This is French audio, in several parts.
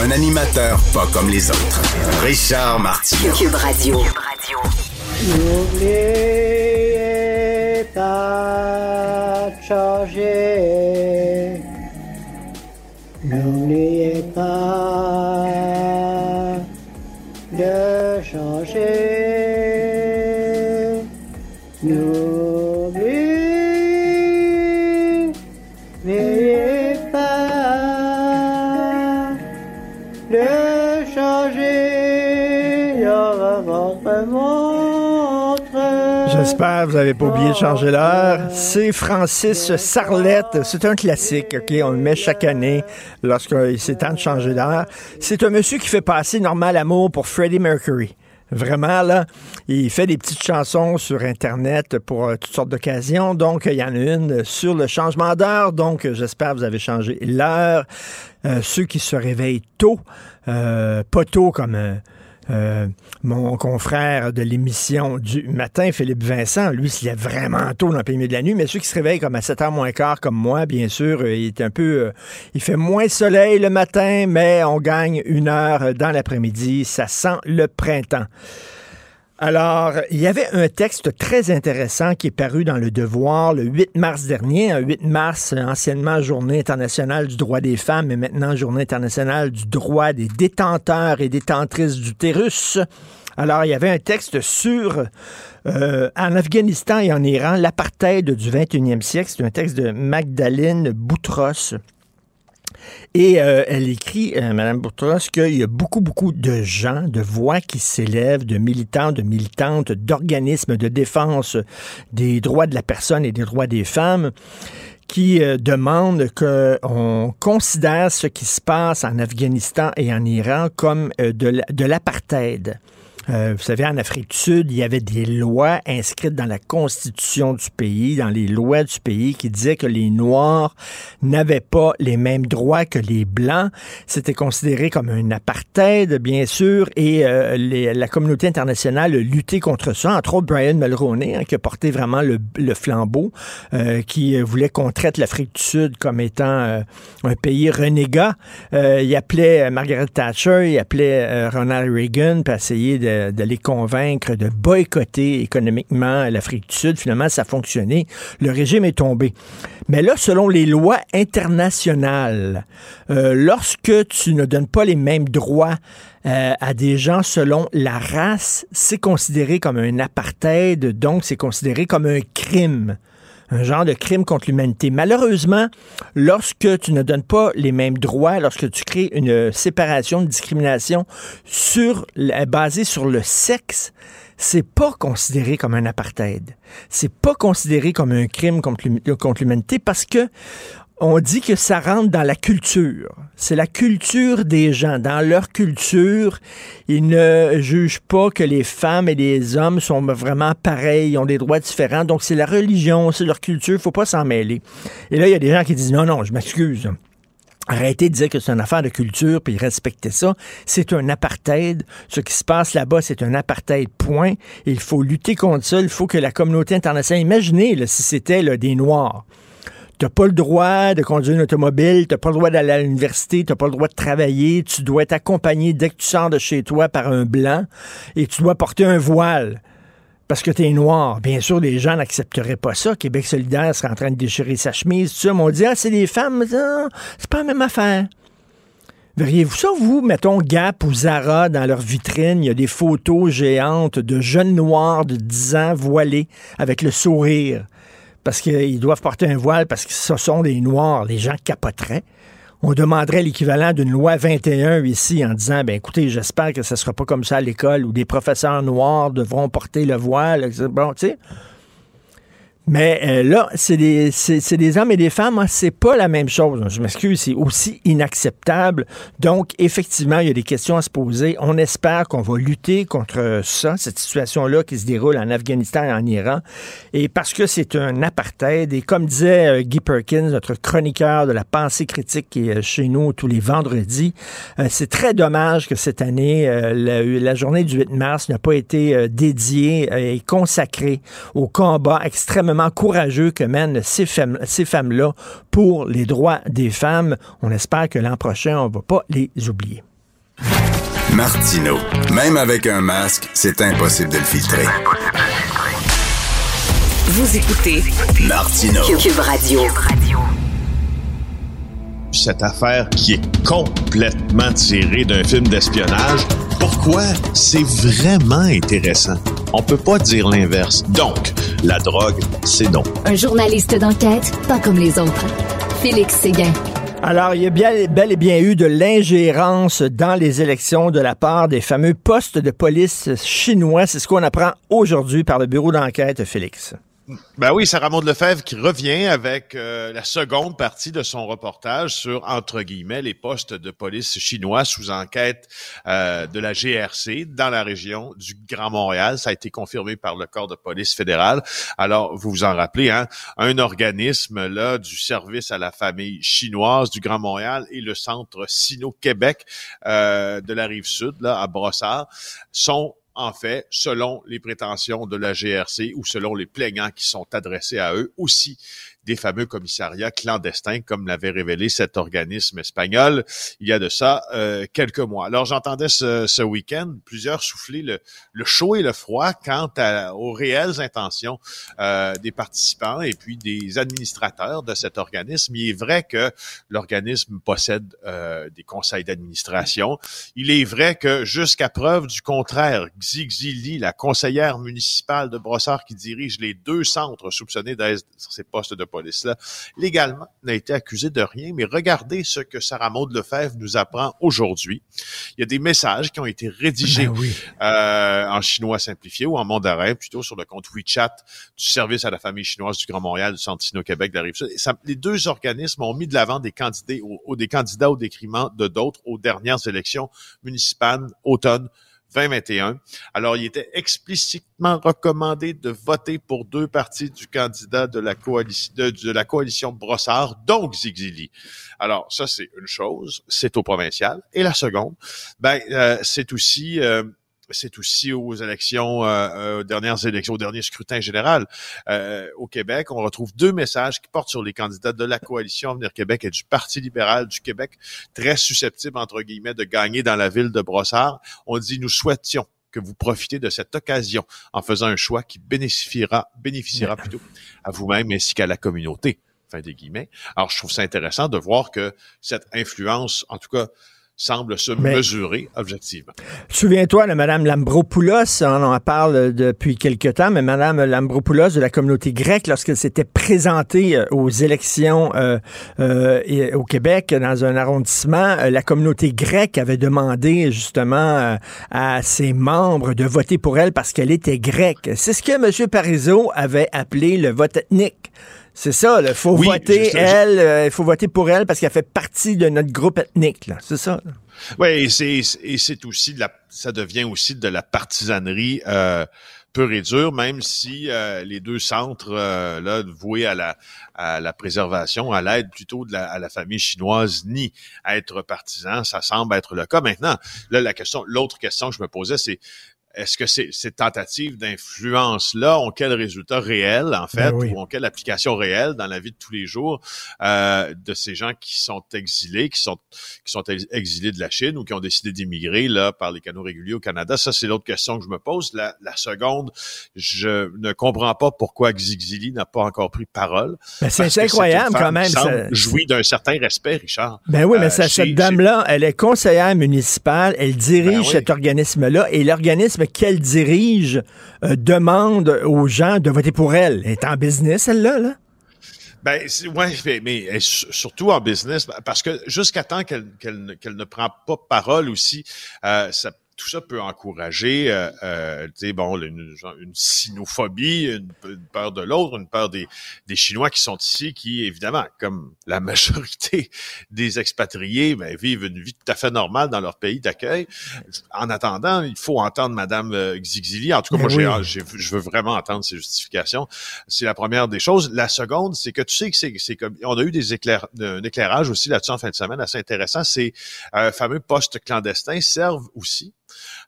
Un animateur pas comme les autres. Richard Martineau. Cube Radio. N'oubliez pas de changer. N'oubliez pas J'espère que vous n'avez pas oublié de changer l'heure. C'est Francis Sarlette. C'est un classique, OK? On le met chaque année lorsque c'est temps de changer l'heure. C'est un monsieur qui fait passer Normal Amour pour Freddie Mercury. Vraiment, là, il fait des petites chansons sur Internet pour euh, toutes sortes d'occasions. Donc, il y en a une sur le changement d'heure. Donc, j'espère que vous avez changé l'heure. Euh, ceux qui se réveillent tôt, euh, pas tôt comme... euh, mon confrère de l'émission du matin, Philippe Vincent, lui, s'il est vraiment tôt dans le pays de la nuit, mais ceux qui se réveillent comme à 7h moins quart, comme moi, bien sûr, euh, il est un peu... euh, il fait moins soleil le matin, mais on gagne une heure dans l'après-midi. Ça sent le printemps. Alors, il y avait un texte très intéressant qui est paru dans Le Devoir le 8 mars dernier. Un 8 mars, anciennement Journée internationale du droit des femmes, mais maintenant Journée internationale du droit des détenteurs et détentrices d'utérus. Alors, il y avait un texte sur, euh, en Afghanistan et en Iran, l'apartheid du 21e siècle. C'est un texte de Magdalene Boutros. Et euh, elle écrit, euh, Mme Boutros, qu'il y a beaucoup, beaucoup de gens, de voix qui s'élèvent, de militants, de militantes, d'organismes de défense des droits de la personne et des droits des femmes qui euh, demandent qu'on considère ce qui se passe en Afghanistan et en Iran comme euh, de l'apartheid. Euh, vous savez, en Afrique du Sud, il y avait des lois inscrites dans la constitution du pays, dans les lois du pays, qui disaient que les Noirs n'avaient pas les mêmes droits que les Blancs. C'était considéré comme un apartheid, bien sûr, et euh, la communauté internationale lutté contre ça, entre autres Brian Mulroney, hein, qui a porté vraiment le, flambeau, euh, qui euh, voulait qu'on traite l'Afrique du Sud comme étant euh, un pays renégat. Euh, il appelait Margaret Thatcher, il appelait Ronald Reagan, pour essayer de, de les convaincre de boycotter économiquement l'Afrique du Sud. Finalement, ça a fonctionné. Le régime est tombé. Mais là, selon les lois internationales, euh, lorsque tu ne donnes pas les mêmes droits euh, à des gens selon la race, c'est considéré comme un apartheid, donc c'est considéré comme un crime un genre de crime contre l'humanité. Malheureusement, lorsque tu ne donnes pas les mêmes droits, lorsque tu crées une séparation, une discrimination sur, basée sur le sexe, c'est pas considéré comme un apartheid. C'est pas considéré comme un crime contre l'humanité parce que on dit que ça rentre dans la culture. C'est la culture des gens. Dans leur culture, ils ne jugent pas que les femmes et les hommes sont vraiment pareils, ont des droits différents. Donc, c'est la religion, c'est leur culture, faut pas s'en mêler. Et là, il y a des gens qui disent, non, non, je m'excuse. Arrêtez de dire que c'est une affaire de culture, puis respectez ça. C'est un apartheid. Ce qui se passe là-bas, c'est un apartheid, point. Il faut lutter contre ça. Il faut que la communauté internationale... Imaginez si c'était des Noirs. T'as pas le droit de conduire une automobile, t'as pas le droit d'aller à l'université, t'as pas le droit de travailler, tu dois être accompagné dès que tu sors de chez toi par un blanc et tu dois porter un voile parce que t'es noir. Bien sûr, les gens n'accepteraient pas ça. Québec solidaire serait en train de déchirer sa chemise, tout ça. Mais on dit, ah, c'est des femmes. Non, c'est pas la même affaire. Verriez-vous ça, vous, mettons Gap ou Zara, dans leur vitrine, il y a des photos géantes de jeunes noirs de 10 ans voilés avec le sourire parce qu'ils doivent porter un voile parce que ce sont des noirs. Les gens capoteraient. On demanderait l'équivalent d'une loi 21 ici en disant, ben écoutez, j'espère que ce ne sera pas comme ça à l'école où des professeurs noirs devront porter le voile. Bon, tu sais. Mais euh, là, c'est des, des hommes et des femmes, hein, c'est pas la même chose. Je m'excuse, c'est aussi inacceptable. Donc, effectivement, il y a des questions à se poser. On espère qu'on va lutter contre ça, cette situation-là qui se déroule en Afghanistan et en Iran. Et parce que c'est un apartheid, et comme disait euh, Guy Perkins, notre chroniqueur de la pensée critique qui est chez nous tous les vendredis, euh, c'est très dommage que cette année, la, la, journée du 8 mars n'a pas été dédiée et consacrée au combat extrêmement courageux que mènent ces, femmes, ces femmes-là pour les droits des femmes. On espère que l'an prochain, on ne va pas les oublier. Martino, même avec un masque, c'est impossible de le filtrer. Vous écoutez Martino. Cube Radio. Cette affaire qui est complètement tirée d'un film d'espionnage pourquoi c'est vraiment intéressant? On peut pas dire l'inverse. Donc, la drogue, c'est non. Un journaliste d'enquête, pas comme les autres. Félix Séguin. Alors, il y a bien, bel et bien eu de l'ingérence dans les élections de la part des fameux postes de police chinois. C'est ce qu'on apprend aujourd'hui par le bureau d'enquête, Félix. Ben oui, Sarah Maud Lefebvre qui revient avec euh, la seconde partie de son reportage sur, entre guillemets, les postes de police chinois sous enquête euh, de la GRC dans la région du Grand Montréal. Ça a été confirmé par le corps de police fédéral. Alors, vous vous en rappelez, hein, un organisme là du service à la famille chinoise du Grand Montréal et le centre Sino-Québec euh, de la rive sud, là, à Brossard, sont en fait, selon les prétentions de la GRC ou selon les plaignants qui sont adressés à eux, aussi des fameux commissariats clandestins, comme l'avait révélé cet organisme espagnol il y a de ça euh, quelques mois. Alors j'entendais ce, ce week-end plusieurs souffler le, le, chaud et le froid quant à, aux réelles intentions euh, des participants et puis des administrateurs de cet organisme. Il est vrai que l'organisme possède euh, des conseils d'administration. Il est vrai que jusqu'à preuve du contraire, Xi Xili, la conseillère municipale de Brossard qui dirige les deux centres soupçonnés d'être ces postes de police-là, légalement, n'a été accusé de rien. Mais regardez ce que Sarah Maud Lefebvre nous apprend aujourd'hui. Il y a des messages qui ont été rédigés ben euh, en chinois simplifié ou en mandarin, plutôt sur le compte WeChat du service à la famille chinoise du Grand Montréal, du Centre Sino-Québec, de la Rive-Sud. Les deux organismes ont mis de l'avant des candidats, ou, des candidats au détriment de d'autres aux dernières élections municipales automne 2021. Alors, il était explicitement recommandé de voter pour deux parties du candidat de la coalition de, la coalition Brossard, donc Zigzili. Alors, ça, c'est une chose, c'est au provincial. Et la seconde, ben, euh, c'est aussi euh, c'est aussi aux élections, euh, euh, aux dernières élections, au dernier scrutin général euh, au Québec. On retrouve deux messages qui portent sur les candidats de la coalition Avenir Québec et du Parti libéral du Québec, très susceptibles, entre guillemets, de gagner dans la ville de Brossard. On dit, nous souhaitions que vous profitez de cette occasion en faisant un choix qui bénéficiera, bénéficiera plutôt à vous-même ainsi qu'à la communauté. Fin des guillemets. Alors, je trouve ça intéressant de voir que cette influence, en tout cas, semble se mesurer objectivement. Souviens-toi de Mme Lambropoulos, on en parle depuis quelque temps, mais Mme Lambropoulos de la communauté grecque, lorsqu'elle s'était présentée euh, aux élections euh, euh, au Québec, dans un arrondissement, la communauté grecque avait demandé justement à ses membres de voter pour elle parce qu'elle était grecque. C'est ce que M. Parizeau avait appelé le vote ethnique. C'est ça, il faut voter elle, euh, il faut voter pour elle parce qu'elle fait partie de notre groupe ethnique, là. C'est ça. Oui, et c'est aussi de la, ça devient aussi de la partisanerie euh, pure et dure, même si euh, les deux centres euh, là voués à la à la préservation, à l'aide plutôt de la, à la famille chinoise, ni à être partisans, ça semble être le cas. Maintenant, là la question, l'autre question que je me posais, c'est est-ce que ces, ces tentatives d'influence-là ont quel résultat réel, en fait, ben ou ont quelle application réelle dans la vie de tous les jours euh, de ces gens qui sont exilés, qui sont qui sont exilés de la Chine ou qui ont décidé d'immigrer là par les canaux réguliers au Canada? Ça, c'est l'autre question que je me pose. La, la, seconde, je ne comprends pas pourquoi Xixili n'a pas encore pris parole. Ben, c'est incroyable quand même. Ça jouit d'un certain respect, Richard. Ben oui, mais euh, cette dame-là, elle est conseillère municipale, elle dirige ben cet organisme-là et l'organisme qu'elle dirige euh, demande aux gens de voter pour elle. Elle est en business, celle-là, là? Ben, ouais, mais, surtout en business, parce que jusqu'à temps qu'elle ne prend pas parole aussi, euh, ça tout ça peut encourager, euh, euh, tu sais, bon, une, une sinophobie, une, une peur de l'autre, une peur des, des Chinois qui sont ici, qui évidemment, comme la majorité des expatriés, ben, vivent une vie tout à fait normale dans leur pays d'accueil. En attendant, il faut entendre Madame euh, Xixili. En tout cas, Ben moi, oui. j'ai, j'ai- je veux vraiment entendre ses justifications. C'est la première des choses. La seconde, c'est que tu sais que c'est, c'est comme on a eu des éclair, un éclairage aussi là-dessus en fin de semaine assez intéressant. Ces euh, fameux postes clandestins servent aussi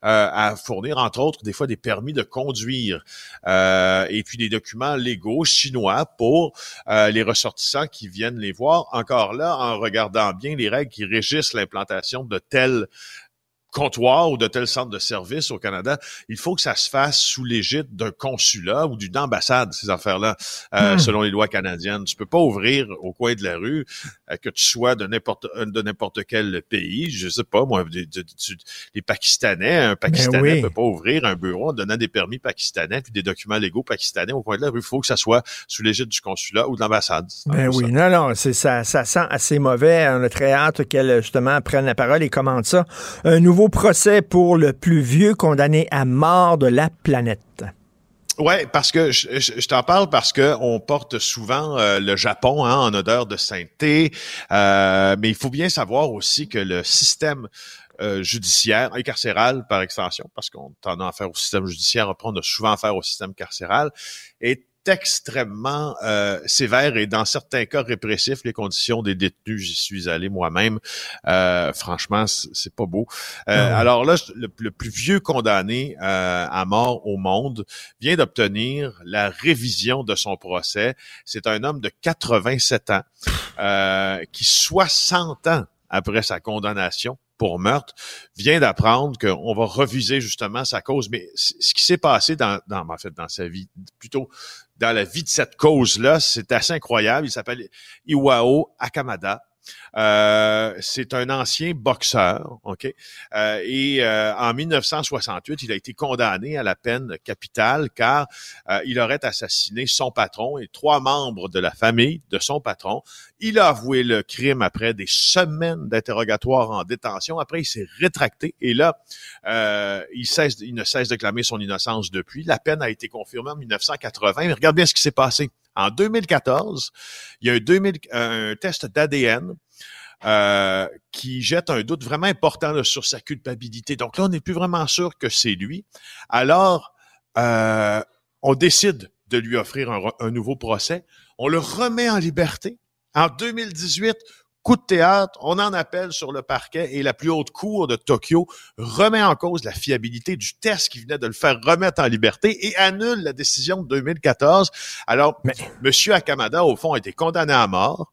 à fournir, entre autres, des fois des permis de conduire euh, et puis des documents légaux chinois pour euh, les ressortissants qui viennent les voir. Encore là, en regardant bien les règles qui régissent l'implantation de tels comptoirs ou de tels centres de services au Canada, il faut que ça se fasse sous l'égide d'un consulat ou d'une ambassade, ces affaires-là, euh, Hmm. selon les lois canadiennes. Tu peux pas ouvrir au coin de la rue, euh, que tu sois de n'importe euh, de n'importe quel pays, je sais pas, moi, de- de- de- les Pakistanais, un Pakistanais Ben oui. peut pas ouvrir un bureau en donnant des permis pakistanais puis des documents légaux pakistanais au coin de la rue. Il faut que ça soit sous l'égide du consulat ou de l'ambassade. Ben oui, ça. non, non, c'est ça, ça sent assez mauvais. On a très hâte qu'elle, justement, prenne la parole et commente ça. Un nouveau procès pour le plus vieux condamné à mort de la planète. Ouais, parce que je t'en parle parce que on porte souvent euh, le Japon hein, en odeur de sainteté, euh, mais il faut bien savoir aussi que le système euh, judiciaire et carcéral par extension, parce qu'on en a affaire au système judiciaire, après on a souvent affaire au système carcéral, est extrêmement euh, sévère et dans certains cas répressif. Les conditions des détenus, j'y suis allé moi-même. Euh, franchement, c'est pas beau. Euh, Ah. Alors là, le, le plus vieux condamné euh, à mort au monde vient d'obtenir la révision de son procès. C'est un homme de 87 ans euh, qui, 60 ans après sa condamnation pour meurtre, vient d'apprendre qu'on va reviser justement sa cause. Mais ce qui s'est passé dans, dans, en fait, dans sa vie, plutôt dans la vie de cette cause-là, c'est assez incroyable. Il s'appelle Iwao Akamada. Euh, c'est un ancien boxeur, ok? Euh, et euh, en 1968, il a été condamné à la peine capitale car il aurait assassiné son patron et trois membres de la famille de son patron. Il a avoué le crime après des semaines d'interrogatoire en détention. Après, il s'est rétracté et là, il, il ne cesse de clamer son innocence depuis. La peine a été confirmée en 1980. Mais regarde bien ce qui s'est passé. En 2014, il y a un, 2000 un test d'ADN euh, qui jette un doute vraiment important sur sa culpabilité. Donc là, on n'est plus vraiment sûr que c'est lui. Alors, euh, on décide de lui offrir un nouveau procès. On le remet en liberté. En 2018, coup de théâtre, on en appelle sur le parquet et la plus haute cour de Tokyo remet en cause la fiabilité du test qui venait de le faire remettre en liberté et annule la décision de 2014. Alors, Mais- Monsieur Akamada, au fond, a été condamné à mort,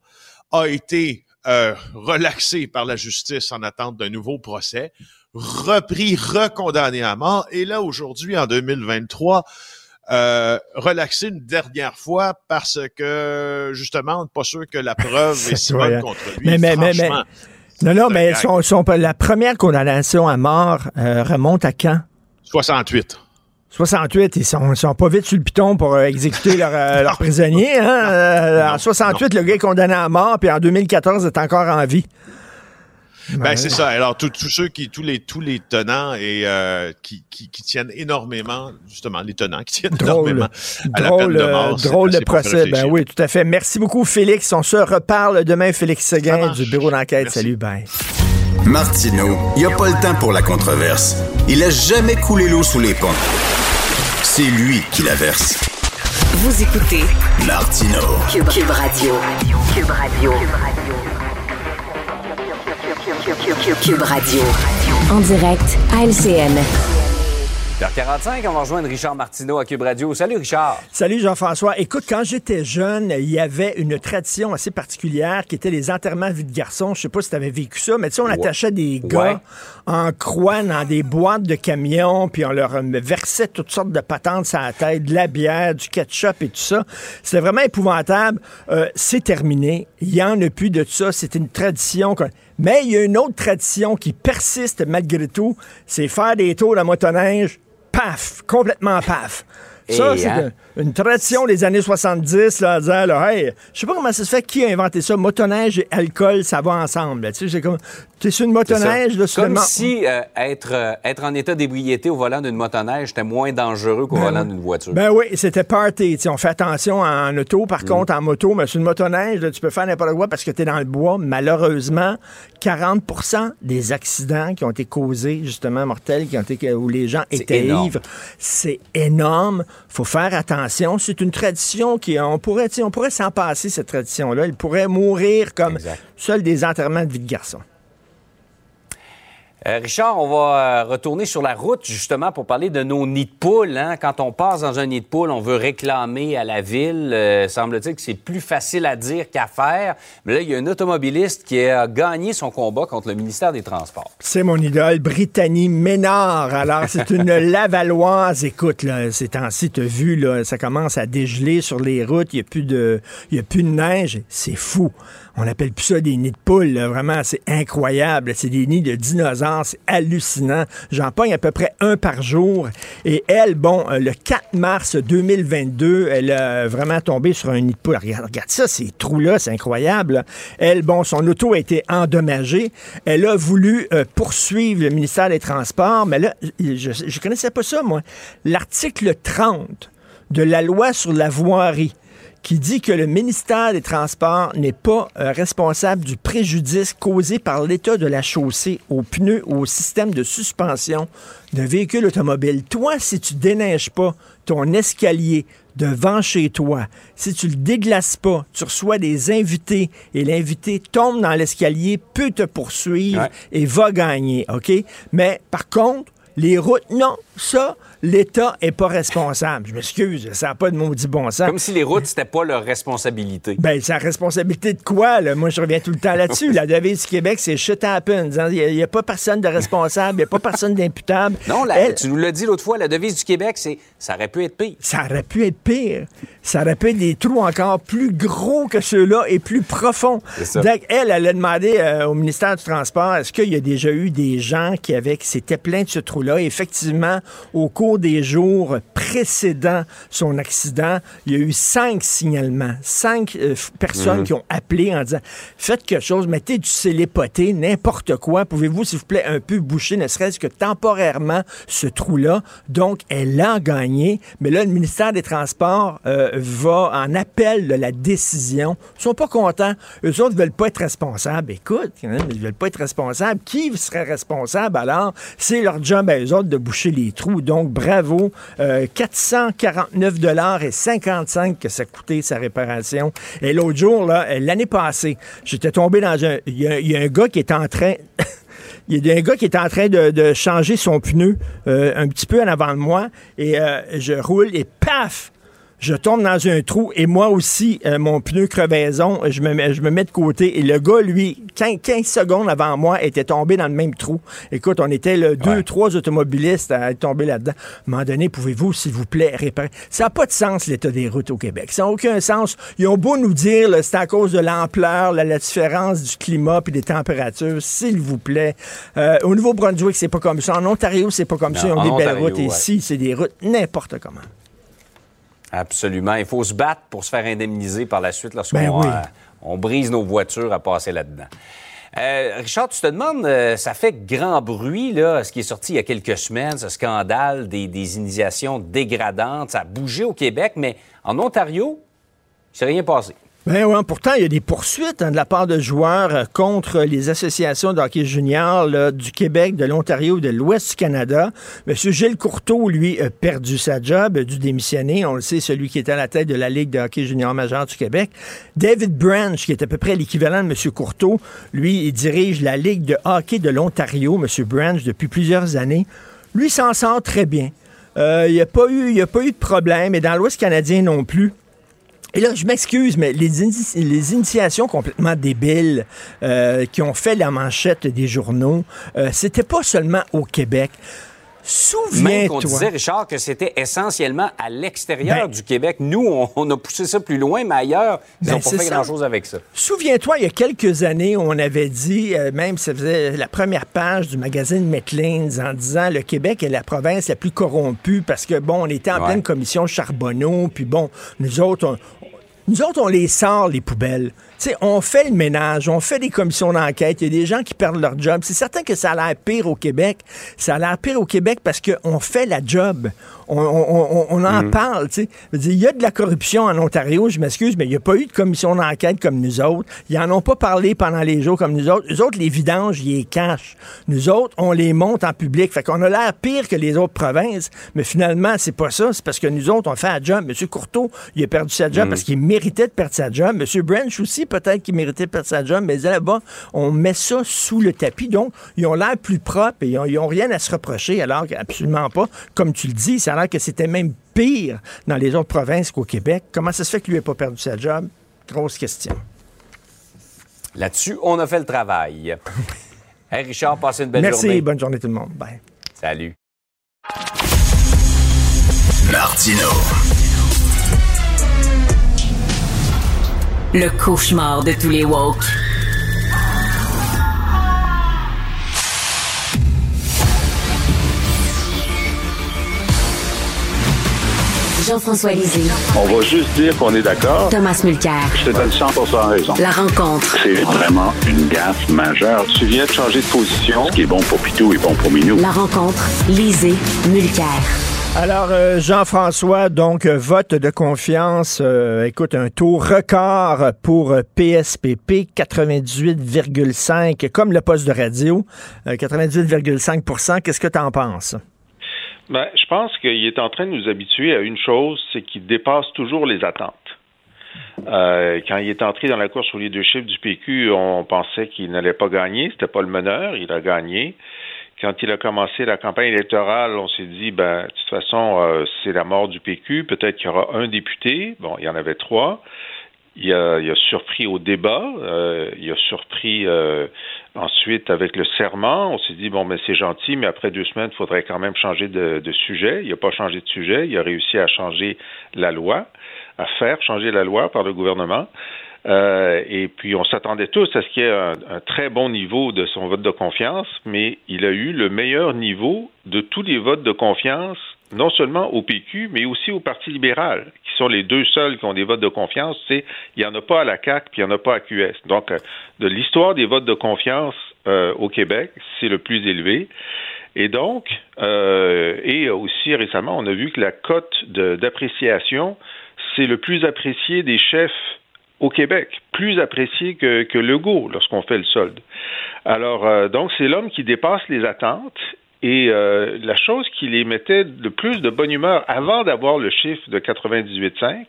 a été euh, relaxé par la justice en attente d'un nouveau procès, repris, recondamné à mort, et là, aujourd'hui, en 2023, euh, relaxé une dernière fois parce que, justement, on n'est pas sûr que la preuve est si bonne Citoyen. contre lui. Mais- mais- mais- Non, non, mais son, son- la première condamnation à mort euh, remonte à quand? 68. 68, ils sont, sont pas vite sur le piton pour euh, exécuter leurs euh, prisonniers. Hein? En Non, 68, le gars est condamné à mort, puis en 2014, il est encore en vie. Ben, c'est ça. Alors, tous ceux qui, tous les, tous les tenants et euh, qui, qui, qui tiennent énormément, justement, les tenants qui tiennent Drôle. énormément à la peine Drôle, de euh, mort. drôle de pour procès. Ben oui, tout à fait. Merci beaucoup, Félix. On se reparle demain, Félix Seguin du bureau d'enquête. Salut, bye. Martineau, il n'y a pas le temps pour la controverse. Il a jamais coulé l'eau sous les ponts. C'est lui qui la verse. Vous écoutez Martineau. Cube, Cube Radio. Cube Radio. Cube Radio. En direct à LCN. 45 on va rejoindre Richard Martineau à Cube Radio. Salut Richard. Salut Jean-François. Écoute, quand j'étais jeune, il y avait une tradition assez particulière qui était les enterrements de vie de garçon. Je sais pas si tu avais vécu ça, mais tu sais, on attachait des gars Ouais. en croix dans des boîtes de camions, puis on leur euh, versait toutes sortes de patentes sur la tête, de la bière, du ketchup et tout ça. C'était vraiment épouvantable. Euh, c'est terminé. Il y en a plus de ça. C'est une tradition. Mais il y a une autre tradition qui persiste malgré tout. C'est faire des tours de motoneige. Paf! Complètement paf. Ça, c'est hein? Un- Une tradition des années 70, là, à dire, là, hey, je sais pas comment ça se fait, qui a inventé ça, motoneige et alcool, ça va ensemble. là. Tu sais, comme, t'es sur une motoneige, là, Comme si euh, être, euh, être en état d'ébriété au volant d'une motoneige était moins dangereux qu'au volant d'une voiture. Ben oui, c'était party. On fait attention en auto. Mm. Par contre, en moto, mais sur une motoneige, là, tu peux faire n'importe quoi parce que tu es dans le bois. Malheureusement, 40% des accidents qui ont été causés, justement, mortels, qui ont été, où les gens étaient ivres, c'est énorme. faut faire attention. C'est une tradition qui, on pourrait, on pourrait s'en passer, cette tradition-là. Elle pourrait mourir comme Exact. seul des enterrements de vie de garçon. Euh, Richard, on va euh, retourner sur la route justement pour parler de nos nids de poules. hein. Quand on passe dans un nid de poule, on veut réclamer à la ville. Euh, semble-t-il que c'est plus facile à dire qu'à faire. Mais là, il y a un automobiliste qui a gagné son combat contre le ministère des Transports. C'est mon idole, Brittany Ménard. Alors, c'est une Lavalloise. Écoute, là, ces temps-ci, t'as vu, là, ça commence à dégeler sur les routes. Il n'y a, plus de- il y a plus de neige. C'est fou. On appelle plus ça des nids de poules. Vraiment, c'est incroyable. C'est des nids de dinosaures. C'est hallucinant. J'en pogne à peu près un par jour. Et elle, bon, euh, le 4 mars 2022, elle a vraiment tombé sur un nid de poule. Regarde, ça, ces trous-là, c'est incroyable. Elle, bon, son auto a été endommagée. Elle a voulu euh, poursuivre le ministère des Transports, mais là, je ne connaissais pas ça, moi. L'article 30 de la loi sur la voirie qui dit que le ministère des Transports n'est pas euh, responsable du préjudice causé par l'état de la chaussée aux pneus ou au système de suspension d'un véhicule automobile. Toi, si tu déneiges pas ton escalier devant chez toi, si tu le déglaces pas, tu reçois des invités et l'invité tombe dans l'escalier, peut te poursuivre Ouais. et va gagner, OK? Mais par contre, les routes, non, ça, l'État est pas responsable. Je m'excuse, ça n'a pas de maudit bon sens. Comme si les routes, c'était pas leur responsabilité. Ben, c'est la responsabilité de quoi, là? Moi, je reviens tout le temps là-dessus. La devise du Québec, c'est shit happens. Il n'y a, pas personne de responsable, il n'y a pas personne d'imputable. Non, la- Elle- tu nous l'as dit l'autre fois, la devise du Québec, c'est ça aurait pu être pire. ça aurait pu être pire. Ça aurait pu être des trous encore plus gros que ceux-là et plus profonds. C'est ça. Donc, elle, elle a demandé euh, au ministère du Transport, est-ce qu'il y a déjà eu des gens qui avaient, qui s'étaient plaints de ce trou-là? Effectivement, au cours des jours précédant son accident, il y a eu cinq signalements, cinq euh, personnes Mhm. qui ont appelé en disant, faites quelque chose, mettez du scélépoté, n'importe quoi. Pouvez-vous, s'il vous plaît, un peu boucher, ne serait-ce que temporairement, ce trou-là? Donc, elle a gagné. Mais là, le ministère des Transports euh, va en appel de la décision. Ils sont pas contents. Eux autres ne veulent pas être responsables. Écoute, hein, ils veulent pas être responsables. Qui serait responsable alors? C'est leur job à eux autres de boucher les Donc, bravo. Euh, 449 dollars et 55 que ça coûtait sa réparation. Et l'autre jour, euh, l'année passée, j'étais tombé dans un... Il y, a- un gars qui est en train... Il y a un gars qui est en train de, changer son pneu euh, un petit peu en avant de moi et euh, je roule et paf! Je tombe dans un trou et moi aussi, euh, mon pneu crevaison, je me, mets, je me mets de côté. Et le gars, lui, 15, 15 secondes avant moi, était tombé dans le même trou. Écoute, on était là, deux, trois automobilistes à être tombés là-dedans. À un moment donné, pouvez-vous, s'il vous plaît, réparer? Ça n'a pas de sens, l'état des routes au Québec. Ça n'a aucun sens. Ils ont beau nous dire, c'est à cause de l'ampleur, la, la différence du climat puis des températures. S'il vous plaît. Euh, au Nouveau-Brunswick, c'est pas comme ça. En Ontario, c'est pas comme Non, ça. Ils ont des belles Ontario, routes. Et ouais. ici, c'est des routes n'importe comment. Absolument. Il faut se battre pour se faire indemniser par la suite lorsqu'on Ben oui. euh, on brise nos voitures à passer là-dedans. Euh, Richard, tu te demandes, euh, ça fait grand bruit, là, ce qui est sorti il y a quelques semaines, ce scandale des, des initiations dégradantes. Ça a bougé au Québec, mais en Ontario, il s'est rien passé. Ben ouais, pourtant, il y a des poursuites hein, de la part de joueurs euh, contre les associations de hockey junior du Québec, de l'Ontario de l'Ouest du Canada. Monsieur Gilles Courteau, lui, a perdu sa job, a dû démissionner. On le sait, celui qui était à la tête de la Ligue de hockey junior majeur du Québec. David Branch, qui est à peu près l'équivalent de Monsieur Courteau, lui, il dirige la Ligue de hockey de l'Ontario, Monsieur Branch, depuis plusieurs années. Lui s'en sort très bien. Euh, il n'y a, a pas eu de problème, et dans l'Ouest canadien non plus. Et là, je m'excuse, mais les, ini- les initiations complètement débiles euh, qui ont fait la manchette des journaux, euh, c'était pas seulement au Québec. Même qu'on Souviens-toi. disait, Richard, que c'était essentiellement à l'extérieur du Québec. Nous, on, on a poussé ça plus loin, mais ailleurs, ils Ben, n'ont pas c'est fait grand-chose avec ça. Souviens-toi, il y a quelques années, on avait dit, euh, même ça faisait la première page du magazine Maclean's en disant le Québec est la province la plus corrompue parce que, bon, on était en Ouais. pleine commission Charbonneau, puis bon, nous autres, on, nous autres, on les sort, les poubelles. Sais, on fait le ménage, on fait des commissions d'enquête. Il y a des gens qui perdent leur job. C'est certain que ça a l'air pire au Québec. Ça a l'air pire au Québec parce qu'on fait la job. On, on- on- on en parle, tu sais. Il y a de la corruption en Ontario, je m'excuse, mais il n'y a pas eu de commission d'enquête comme nous autres. Ils n'en ont pas parlé pendant les jours comme nous autres. Nous autres, les vidanges, ils les cachent. Nous autres, on les monte en public. Fait qu'on a l'air pire que les autres provinces, mais finalement, c'est pas ça. C'est parce que nous autres, on fait la job. M. Courteau, il a perdu sa job parce qu'il méritait de perdre sa job. M. Branch aussi, peut-être qu'il méritait de perdre sa job, mais là-bas, on met ça sous le tapis. Donc, ils ont l'air plus propres et ils ont, ils ont rien à se reprocher, alors qu'absolument pas. Comme tu le dis, ça a l'air que c'était même pire dans les autres provinces qu'au Québec. Comment ça se fait que lui n'ait pas perdu sa job? Grosse question. Là-dessus, on a fait le travail. hey, Richard, passez une belle Merci, journée. bonne journée tout le monde. Bye. Salut. Martino. Le cauchemar de tous les woke. Jean-François Lisée. On va juste dire qu'on est d'accord. Thomas Mulcair. Je te donne 100 raison. La rencontre. C'est vraiment une gaffe majeure. Tu viens de changer de position. Ce qui est bon pour Pitou est bon pour Minou. La rencontre. Lisée. Mulcair. Alors, euh, Jean-François, donc, euh, vote de confiance. euh, écoute, un taux record pour PSPP, 98,5, comme le poste de radio, euh, 98,5% Qu'est-ce que tu en penses? Ben, je pense qu'il est en train de nous habituer à une chose, c'est qu'il dépasse toujours les attentes. Euh, quand il est entré dans la course au leadership du PQ, on pensait qu'il n'allait pas gagner. C'était pas le meneur, il a gagné. Quand il a commencé la campagne électorale, on s'est dit, ben, de toute façon, euh, c'est la mort du PQ. Peut-être qu'il y aura un député. Bon, il y en avait trois. Il a, il a surpris au débat. euh, il a surpris euh, ensuite avec le serment. On s'est dit, bon, ben, c'est gentil, mais après deux semaines, il faudrait quand même changer de, sujet. Il n'a pas changé de sujet. Il a réussi à changer la loi, à faire changer la loi par le gouvernement. Euh, et puis, on s'attendait tous à ce qu'il y ait un, très bon niveau de son vote de confiance, mais il a eu le meilleur niveau de tous les votes de confiance, non seulement au PQ, mais aussi au Parti libéral, qui sont les deux seuls qui ont des votes de confiance. C'est il n'y en a pas à la CAQ, puis il n'y en a pas à QS. Donc, euh, de l'histoire des votes de confiance euh, au Québec, c'est le plus élevé. Et donc, euh, et aussi récemment, on a vu que la cote d'appréciation, c'est le plus apprécié des chefs au Québec, plus apprécié que, Legault lorsqu'on fait le solde. Alors, donc, c'est l'homme qui dépasse les attentes. Et euh, la chose qui les mettait le plus de bonne humeur avant d'avoir le chiffre de 98,5,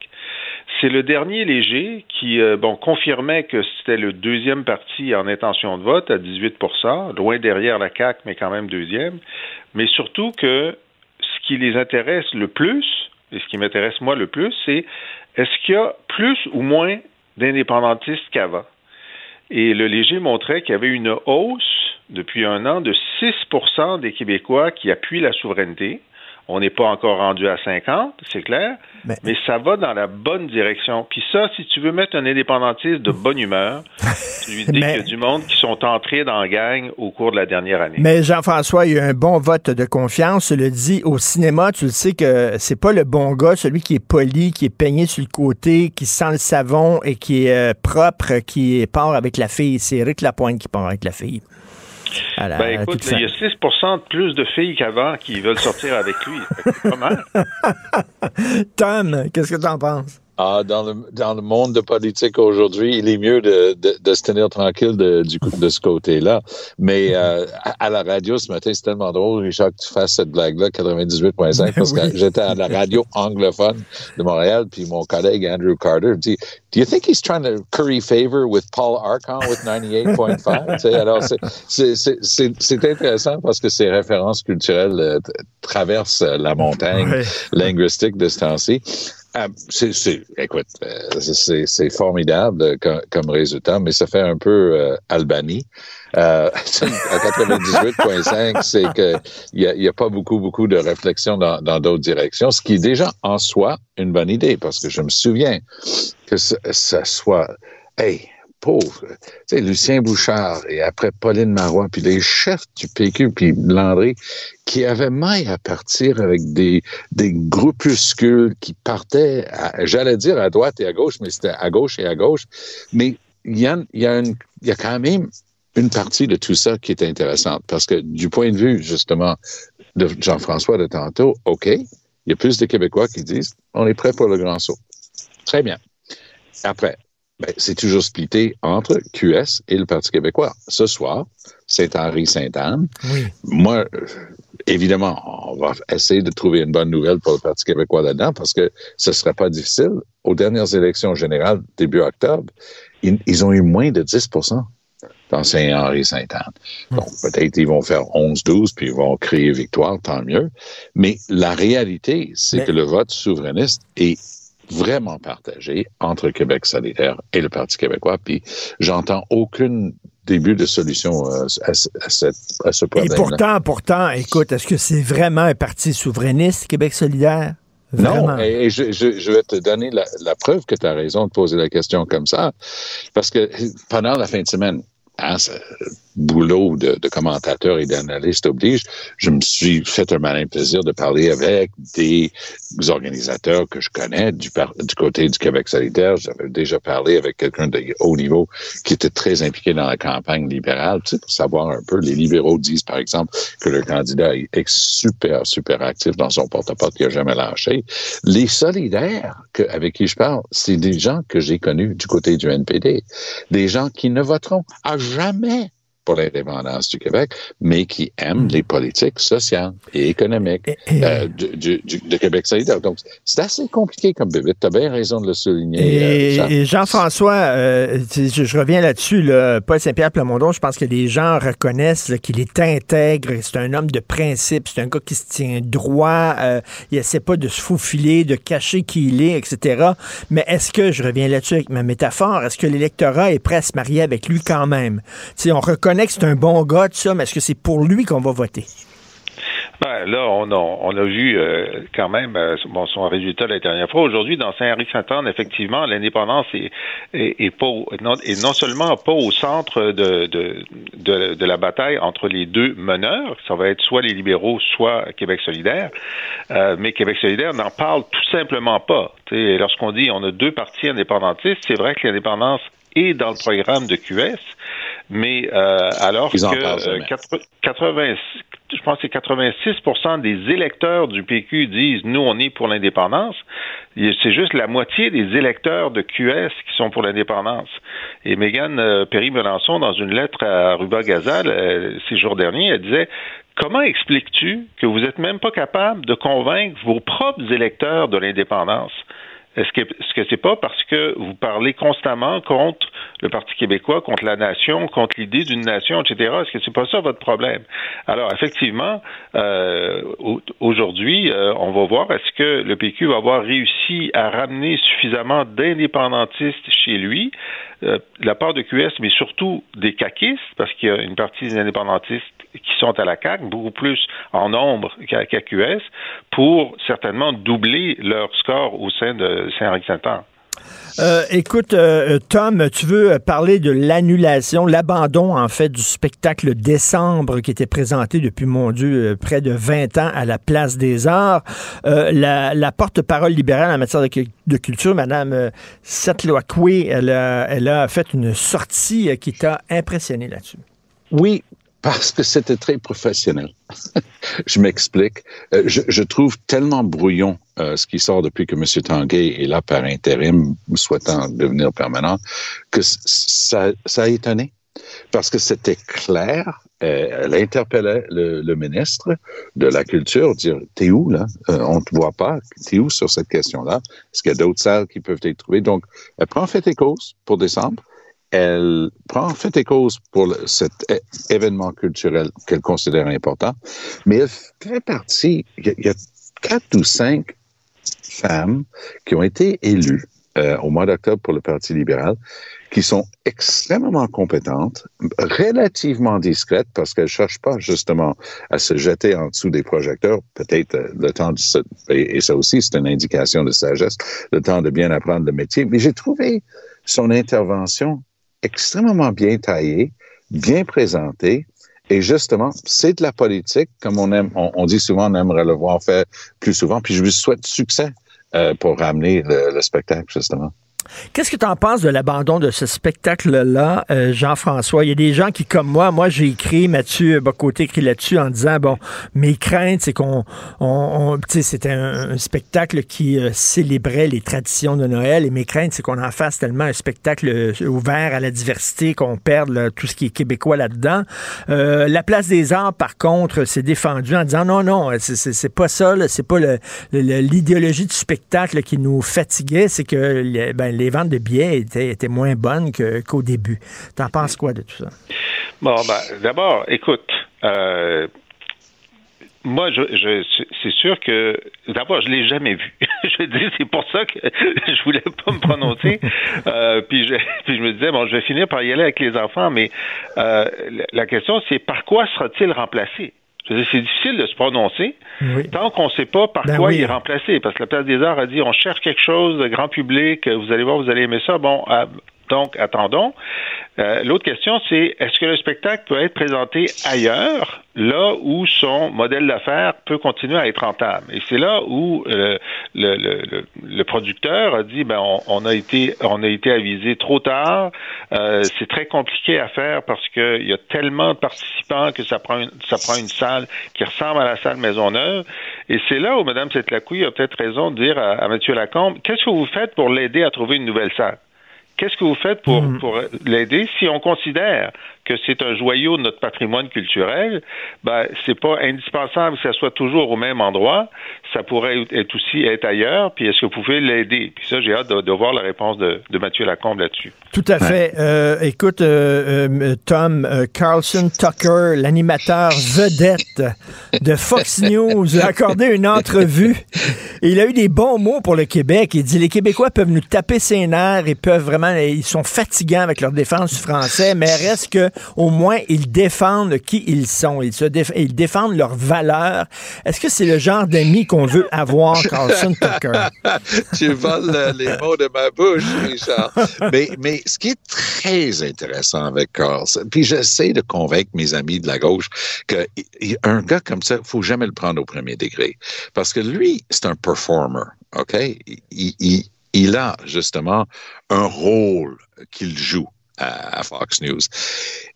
c'est le dernier léger qui euh, bon, confirmait que c'était le deuxième parti en intention de vote à 18% loin derrière la CAQ, mais quand même deuxième. Mais surtout que ce qui les intéresse le plus, et ce qui m'intéresse moi le plus, c'est est-ce qu'il y a plus ou moins d'indépendantistes qu'avant? Et le léger montrait qu'il y avait une hausse depuis un an de 6% des Québécois qui appuient la souveraineté. On n'est pas encore rendu à 50, c'est clair, mais... mais... ça va dans la bonne direction. Puis ça, si tu veux mettre un indépendantiste de bonne humeur, tu lui dis mais... qu'il y a du monde qui sont entrés dans la gang au cours de la dernière année. Mais Jean-François, il y a un bon vote de confiance. Tu le dis, au cinéma, tu le sais que c'est pas le bon gars, celui qui est poli, qui est peigné sur le côté, qui sent le savon et qui est euh, propre, qui part avec la fille. C'est Eric Lapointe qui part avec la fille. La, ben écoute, il y a 6% de plus de filles qu'avant qui veulent sortir avec lui. C'est pas mal. Tom, qu'est-ce que tu en penses? Ah, dans, le, dans le monde de politique aujourd'hui, il est mieux de, de, de se tenir tranquille de, du, de ce côté-là. Mais euh, à, à, la radio ce matin, c'est tellement drôle, Richard, que tu fasses cette blague-là, 98.5, parce que j'étais à la radio anglophone de Montréal, puis mon collègue Andrew Carter dit Do you think he's trying to curry favor with Paul Archon with 98.5? alors, c'est intéressant parce que ces références culturelles euh, traversent la montagne linguistique de ce temps-ci. Ah, c'est, c'est- écoute, euh, c'est, formidable comme, comme résultat, mais ça fait un peu euh, Albanie. Euh, à 98.5, c'est que il y a, pas beaucoup, beaucoup de réflexion dans, dans d'autres directions, ce qui est déjà en soi une bonne idée, parce que je me souviens que ça, ça soit, hey, pauvre, tu sais, Lucien Bouchard et après Pauline Marois, puis les chefs du PQ, puis Landry, qui avaient maille à partir avec des, groupuscules qui partaient, j'allais dire à droite et à gauche, mais c'était à gauche et à gauche. Mais il y a, y a quand même une partie de tout ça qui est intéressante, parce que du point de vue, justement, de Jean-François de tantôt, OK, il y a plus de Québécois qui disent, on est prêt pour le grand saut. Très bien. Après, ben, c'est toujours splitté entre QS et le Parti québécois. Ce soir, c'est Henri-Sainte-Anne. Oui. Moi, évidemment, on va essayer de trouver une bonne nouvelle pour le Parti québécois là-dedans parce que ce ne serait pas difficile. Aux dernières élections générales, début octobre, ils, ils ont eu moins de 10% dans Saint-Henri-Sainte-Anne. Donc, peut-être ils vont faire 11-12 puis ils vont créer victoire, tant mieux. Mais la réalité, c'est que le vote souverainiste est vraiment partagé entre Québec solidaire et le Parti québécois. Puis j'entends aucun début de solution euh, à, ce- à cette- à ce Et problème. pourtant, pourtant, écoute, est-ce que c'est vraiment un parti souverainiste, Québec solidaire? Vraiment. Non, et je, je, je vais te donner la, la preuve que tu as raison de poser la question comme ça, parce que pendant la fin de semaine, hein, boulot de, de commentateur et d'analyste oblige, je me suis fait un malin plaisir de parler avec des organisateurs que je connais du, par- du côté du Québec solidaire. J'avais déjà parlé avec quelqu'un de haut niveau qui était très impliqué dans la campagne libérale, tu sais, pour savoir un peu. Les libéraux disent, par exemple, que le candidat est super, super actif dans son porte-à-porte, qu'il n'a jamais lâché. Les solidaires que, avec qui je parle, c'est des gens que j'ai connus du côté du NPD. Des gens qui ne voteront à jamais pour l'indépendance du Québec, mais qui aiment les politiques sociales et économiques euh, du, du- de Québec solidaire. Donc, c'est assez compliqué comme bébé. Tu as bien raison de le souligner. euh, Et, et Jean-François, euh, tu sais, je, je reviens là-dessus, là, Paul Saint-Pierre Plamondon, je pense que les gens reconnaissent qu'il est intègre, c'est un homme de principe, c'est un gars qui se tient droit, euh, il essaie pas de se faufiler, de cacher qui il est, etc. Mais est-ce que, je reviens là-dessus avec ma métaphore, est-ce que l'électorat est prêt à se marier avec lui quand même? Tu sais, on reconnaît que c'est un bon gars, tout ça, mais est-ce que c'est pour lui qu'on va voter? Ben, là, on a, vu euh, quand même euh, bon, son résultat la dernière fois. Aujourd'hui, dans Saint-Henri-Saint-Anne, effectivement, l'indépendance est, pas non, seulement pas au centre de, la bataille entre les deux meneurs, ça va être soit les libéraux, soit Québec solidaire, euh, mais Québec solidaire n'en parle tout simplement pas. Lorsqu'on dit on a deux partis indépendantistes, c'est vrai que l'indépendance est dans le programme de QS, mais euh, alors Ils que parlent euh, jamais. 80 80 je pense que c'est 86% des électeurs du PQ disent nous on est pour l'indépendance. C'est juste la moitié des électeurs de QS qui sont pour l'indépendance. Et Mégane euh, Perry-Melançon, dans une lettre à Ruba Gazal euh, ces jours derniers, elle disait Comment expliques-tu que vous n'êtes même pas capable de convaincre vos propres électeurs de l'indépendance? Est-ce que est-ce que c'est pas parce que vous parlez constamment contre le Parti québécois, contre la nation, contre l'idée d'une nation, etc. Est-ce que c'est pas ça votre problème? Alors effectivement, euh, au- aujourd'hui, euh, on va voir est-ce que le PQ va avoir réussi à ramener suffisamment d'indépendantistes chez lui, euh, de la part de QS, mais surtout des caquistes, parce qu'il y a une partie des indépendantistes qui sont à la CAQ, beaucoup plus en nombre qu'à QS, pour certainement doubler leur score au sein de Saint-Henri-Saint-Anne. Euh, écoute, euh, Tom, tu veux parler de l'annulation, l'abandon, en fait, du spectacle Décembre qui était présenté depuis, mon Dieu, euh, près de 20 ans à la Place des Arts. Euh, la, la porte-parole libérale en matière de, cu- de culture, Mme euh, Setloakwe, elle a, elle a fait une sortie qui t'a impressionné là-dessus. Oui, parce que c'était très professionnel. je m'explique. Euh, je, je trouve tellement brouillon euh, ce qui sort depuis que M. Tanguay est là par intérim, souhaitant devenir permanent, que ça, ça a étonné. Parce que c'était clair, euh, elle interpellait le, le ministre de la Culture, dire T'es où là? Euh, On te voit pas. T'es où sur cette question-là? Est-ce qu'il y a d'autres salles qui peuvent être trouvées? Donc, elle prend fait et cause pour décembre elle prend fait et cause pour cet événement culturel qu'elle considère important, mais elle fait partie, il y, a, quatre ou cinq femmes qui ont été élues euh, au mois d'octobre pour le Parti libéral, qui sont extrêmement compétentes, relativement discrètes, parce qu'elles cherchent pas justement à se jeter en dessous des projecteurs, peut-être euh, le temps de et ça aussi c'est une indication de sagesse, le temps de bien apprendre le métier. Mais j'ai trouvé son intervention extrêmement bien taillée, bien présentée, et justement, c'est de la politique, comme on aime, on, on dit souvent, on aimerait le voir faire plus souvent. Puis je lui souhaite succès euh, pour ramener le, le spectacle, justement. Qu'est-ce que tu en penses de l'abandon de ce spectacle-là, euh, Jean-François? Il y a des gens qui, comme moi, moi j'ai écrit, Mathieu Bocoté écrit là-dessus en disant, bon, mes craintes, c'est qu'on, on, on- c'était un, spectacle qui euh, célébrait les traditions de Noël, et mes craintes, c'est qu'on en fasse tellement un spectacle euh, ouvert à la diversité, qu'on perde tout ce qui est québécois là-dedans. Euh, la place des arts, par contre, s'est défendue en disant, non, non, c'est, pas ça, c'est pas l'idéologie du spectacle qui nous fatiguait, c'est que ben, les ventes de billets étaient, étaient moins bonnes qu'au début. T'en penses quoi de tout ça? Bon, ben, d'abord, écoute, euh, moi, je, je, c'est sûr que, d'abord, je l'ai jamais vu. je dis, c'est pour ça que je voulais pas me prononcer. Euh, puis, je, puis je me disais, bon, je vais finir par y aller avec les enfants, mais euh, la question, c'est par quoi sera-t-il remplacé? C'est difficile de se prononcer tant qu'on ne sait pas par Ben quoi oui. il est remplacé. Parce que la Place des Arts a dit on cherche quelque chose de grand public, vous allez voir, vous allez aimer ça. Bon, donc attendons. Euh, L'autre question, c'est est-ce que le spectacle peut être présenté ailleurs, là où son modèle d'affaires peut continuer à être rentable? Et c'est là où euh, le, le, le, producteur a dit ben on, on a été on a été avisé trop tard. Euh, c'est très compliqué à faire parce qu'il y a tellement de participants que ça prend une, ça prend une salle qui ressemble à la salle Maisonneuve. Et c'est là où Mme Setlacouille a peut-être raison de dire à, à M. Lacombe qu'est-ce que vous faites pour l'aider à trouver une nouvelle salle? Qu'est-ce que vous faites pour, pour l'aider si on considère que c'est un joyau de notre patrimoine culturel? Ben, c'est pas indispensable que ça soit toujours au même endroit. Ça pourrait être aussi être ailleurs. Puis est-ce que vous pouvez l'aider? Puis ça, j'ai hâte de, de voir la réponse de, de Mathieu Lacombe là-dessus. Tout à fait. Euh, écoute, euh, euh, Tom, euh, Carlson Tucker, l'animateur vedette de Fox News, a accordé une entrevue. Et il a eu des bons mots pour le Québec. Il dit les Québécois peuvent nous taper ses nerfs et peuvent vraiment, ils sont fatigants avec leur défense du français, mais reste que au moins ils défendent qui ils sont. Ils se déf- ils défendent leurs valeurs. Est-ce que c'est le genre d'amis qu'on veut avoir, Carlson Tucker? tu voles euh, les mots de ma bouche, Richard. Mais, mais ce qui est très intéressant avec Carlson, puis j'essaie de convaincre mes amis de la gauche que i- i- un gars comme ça, faut jamais le prendre au premier degré. Parce que lui, c'est un performer, OK? Il, il- il a justement un rôle qu'il joue à, à Fox News.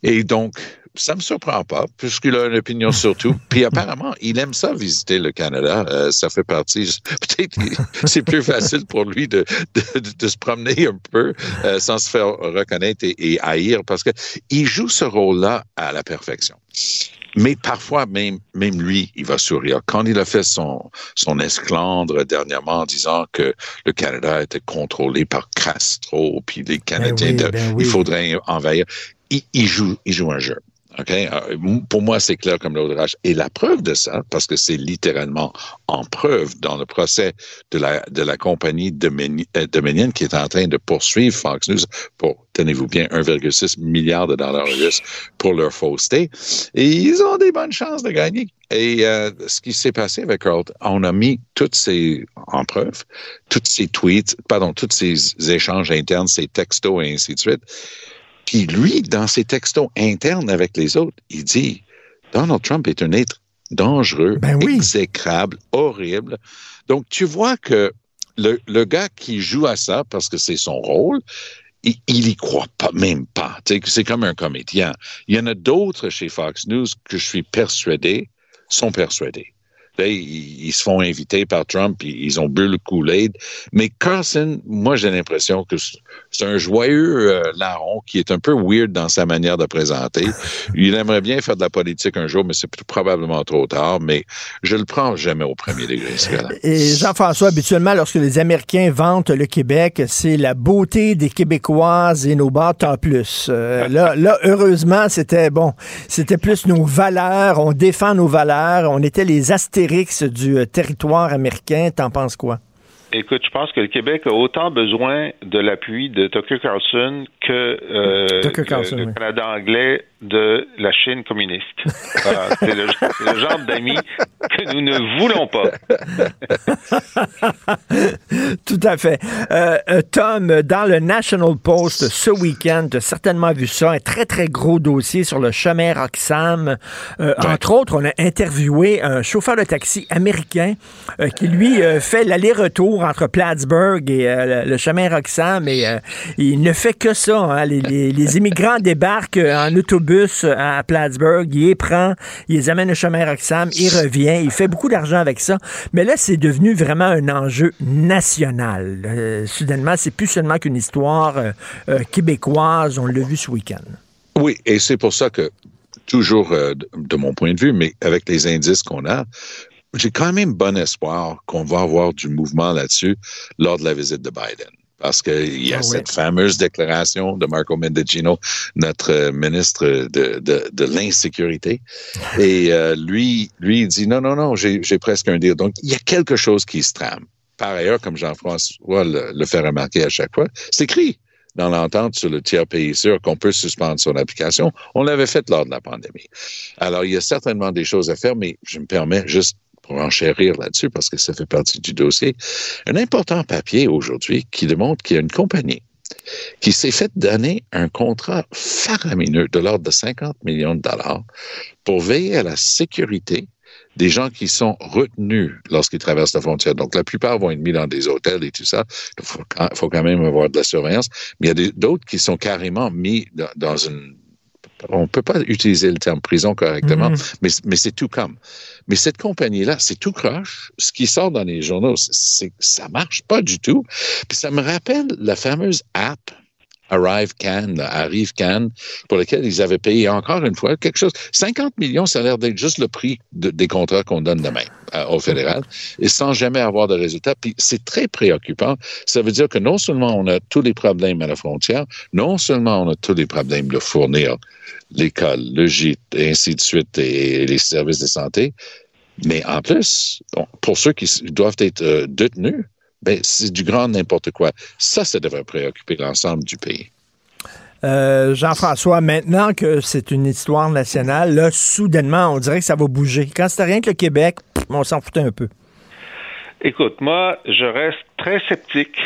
Et donc, ça me surprend pas, puisqu'il a une opinion sur tout. Puis apparemment, il aime ça visiter le Canada. Euh, ça fait partie. Peut-être que c'est plus facile pour lui de, de, de- de se promener un peu euh, sans se faire reconnaître et, et haïr, parce que il joue ce rôle-là à la perfection. Mais parfois, même, même lui, il va sourire. Quand il a fait son, son esclandre dernièrement en disant que le Canada était contrôlé par Castro, puis les Canadiens, oui, de- ben oui. il faudrait envahir. Il, il joue, il joue un jeu. OK? Euh, Pour moi, c'est clair comme l'eau de rage. Et la preuve de ça, parce que c'est littéralement en preuve dans le procès de la, de la compagnie Domini- euh, dominienne qui est en train de poursuivre Fox News pour, tenez-vous bien, 1,6 milliard de dollars US pour leur fausseté. Et ils ont des bonnes chances de gagner. Et euh, ce qui s'est passé avec Carl, on a mis toutes ces en preuve, toutes ces tweets, pardon, tous ces échanges internes, ces textos et ainsi de suite. Puis lui, dans ses textos internes avec les autres, il dit Donald Trump est un être dangereux, exécrable, horrible. Donc, tu vois que le, le gars qui joue à ça, parce que c'est son rôle, il, il y croit pas, même pas. C'est comme un comédien. Il y en a d'autres chez Fox News que je suis persuadé sont persuadés. Là, ils, ils se font inviter par Trump, ils, ils ont bu le Kool-Aid. Mais Carlson, moi, j'ai l'impression que c'est un joyeux euh, larron qui est un peu weird dans sa manière de présenter. Il aimerait bien faire de la politique un jour, mais c'est probablement trop tard. Mais je le prends jamais au premier degré. Et Jean-François, habituellement, lorsque les Américains vantent le Québec, c'est la beauté des Québécoises et nos bars en plus. Euh, là, là, heureusement, c'était bon. C'était plus nos valeurs. On défend nos valeurs. On était les astérix du euh, territoire américain. T'en penses quoi? Écoute, je pense que le Québec a autant besoin de l'appui de Tucker Carlson que euh, Tucker le- Carlson, le, oui. Canada anglais de la Chine communiste. C'est le, genre d'amis que nous ne voulons pas. Tout à fait. Euh, euh, Tom, dans le National Post ce week-end, tu as certainement vu ça, un très, très gros dossier sur le chemin Roxham. Euh, Entre autres, on a interviewé un chauffeur de taxi américain euh, qui, lui, fait l'aller-retour entre Plattsburgh et le, chemin Roxham et il ne fait que ça. hein. Les, les- les immigrants débarquent en autobus à Plattsburgh, il les prend, il les amène au chemin Roxham, il revient, il fait beaucoup d'argent avec ça. Mais là, c'est devenu vraiment un enjeu national. Euh, soudainement, c'est plus seulement qu'une histoire euh, euh, québécoise. On l'a vu ce week-end. Oui, et c'est pour ça que, toujours euh, de mon point de vue, mais avec les indices qu'on a, j'ai quand même bon espoir qu'on va avoir du mouvement là-dessus lors de la visite de Biden. Parce qu'il y a Ah cette fameuse déclaration de Marco Mendicino, notre euh, ministre de, de, de l'insécurité. Et euh, lui, lui, il dit non, non, non, j'ai j'ai presque un deal. Donc, il y a quelque chose qui se trame. Par ailleurs, comme Jean-François le, le fait remarquer à chaque fois, c'est écrit dans l'entente sur le tiers pays sûr qu'on peut suspendre son application. On l'avait fait lors de la pandémie. Alors, il y a certainement des choses à faire, mais je me permets juste pour enchérir là-dessus, parce que ça fait partie du dossier, un important papier aujourd'hui qui démontre qu'il y a une compagnie qui s'est fait donner un contrat faramineux de l'ordre de 50 millions de dollars pour veiller à la sécurité des gens qui sont retenus lorsqu'ils traversent la frontière. Donc, la plupart vont être mis dans des hôtels et tout ça. Il faut, quand- même avoir de la surveillance. Mais il y a d'autres qui sont carrément mis dans une... On peut pas utiliser le terme prison correctement, Mhm. mais, mais c'est tout comme. Mais cette compagnie-là, c'est tout croche. Ce qui sort dans les journaux, c'est, c'est- ça marche pas du tout. Puis ça me rappelle la fameuse app Arrive Can, là, Arrive Can, pour laquelle ils avaient payé encore une fois quelque chose. 50 millions, ça a l'air d'être juste le prix de- des contrats qu'on donne demain au fédéral, et sans jamais avoir de résultats. Puis c'est très préoccupant. Ça veut dire que non seulement on a tous les problèmes à la frontière, non seulement on a tous les problèmes de fournir l'école, le gîte, et ainsi de suite, et les services de santé, mais en plus, pour ceux qui doivent être euh, détenus, ben, c'est du grand n'importe quoi. Ça, ça devrait préoccuper l'ensemble du pays. Euh, Jean-François, maintenant que c'est une histoire nationale, là, soudainement, on dirait que ça va bouger. Quand c'était rien que le Québec, on s'en foutait un peu. Écoute, moi, je reste très sceptique.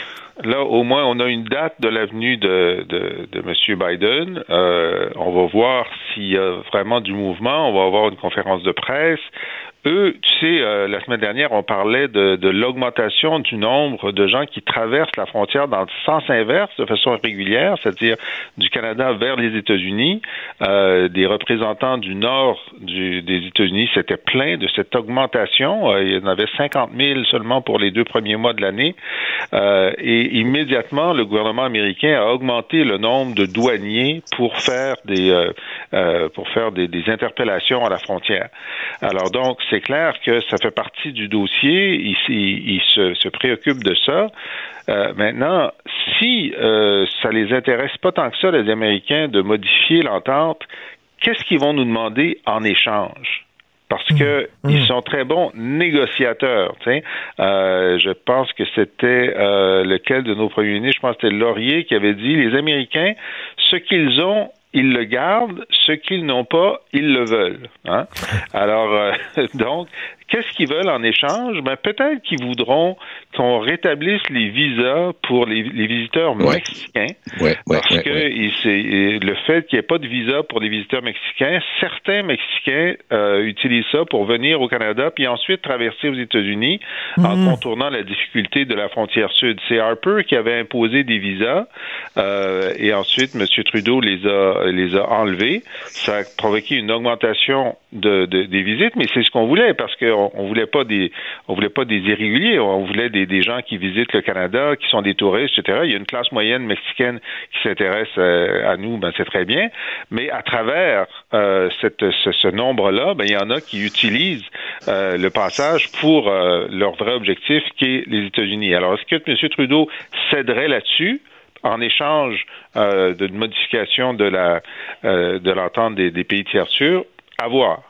Là, au moins, on a une date de l'avenue de, de, de M. Biden. Euh, on va voir s'il y a vraiment du mouvement. On va avoir une conférence de presse. Eux, tu sais, euh, la semaine dernière, on parlait de, de l'augmentation du nombre de gens qui traversent la frontière dans le sens inverse de façon régulière, c'est-à-dire du Canada vers les États-Unis. Euh, des représentants du nord du, des États-Unis s'étaient plaints de cette augmentation. Euh, il y en avait 50 000 seulement pour les deux premiers mois de l'année. Euh, et immédiatement, le gouvernement américain a augmenté le nombre de douaniers pour faire des euh, euh, pour faire des, des interpellations à la frontière. Alors donc, c'est clair que ça fait partie du dossier. Il, il- il se, se préoccupe de ça. Euh, maintenant, si euh, ça les intéresse pas tant que ça, les Américains, de modifier l'entente, qu'est-ce qu'ils vont nous demander en échange? Parce que ils sont très bons négociateurs. Euh, je pense que c'était euh, lequel de nos premiers ministres, je pense que c'était Laurier qui avait dit les Américains, ce qu'ils ont, ils le gardent, ce qu'ils n'ont pas, ils le veulent. Hein? Alors, euh, donc, qu'est-ce qu'ils veulent en échange? Ben, peut-être qu'ils voudront qu'on rétablisse les visas pour les, les visiteurs Ouais. mexicains. Ouais, ouais, Parce que il- c'est- le fait qu'il n'y ait pas de visa pour les visiteurs mexicains, certains Mexicains euh, utilisent ça pour venir au Canada puis ensuite traverser aux États-Unis en contournant la difficulté de la frontière sud. C'est Harper qui avait imposé des visas euh, et ensuite M. Trudeau les a les a enlevés. Ça a provoqué une augmentation de, de- des visites, mais c'est ce qu'on voulait parce qu'on on voulait pas des on voulait pas des irréguliers, on voulait des, gens qui visitent le Canada, qui sont des touristes, etc. Il y a une classe moyenne mexicaine qui s'intéresse euh, à nous, ben c'est très bien. Mais à travers euh, ce, ce nombre-là, ben il y en a qui utilisent euh, le passage pour euh, leur vrai objectif, qui est les États-Unis. Alors est-ce que M. Trudeau céderait là-dessus? en échange euh, d'une modification de la euh, de l'entente des, des pays tiers sûrs, à voir.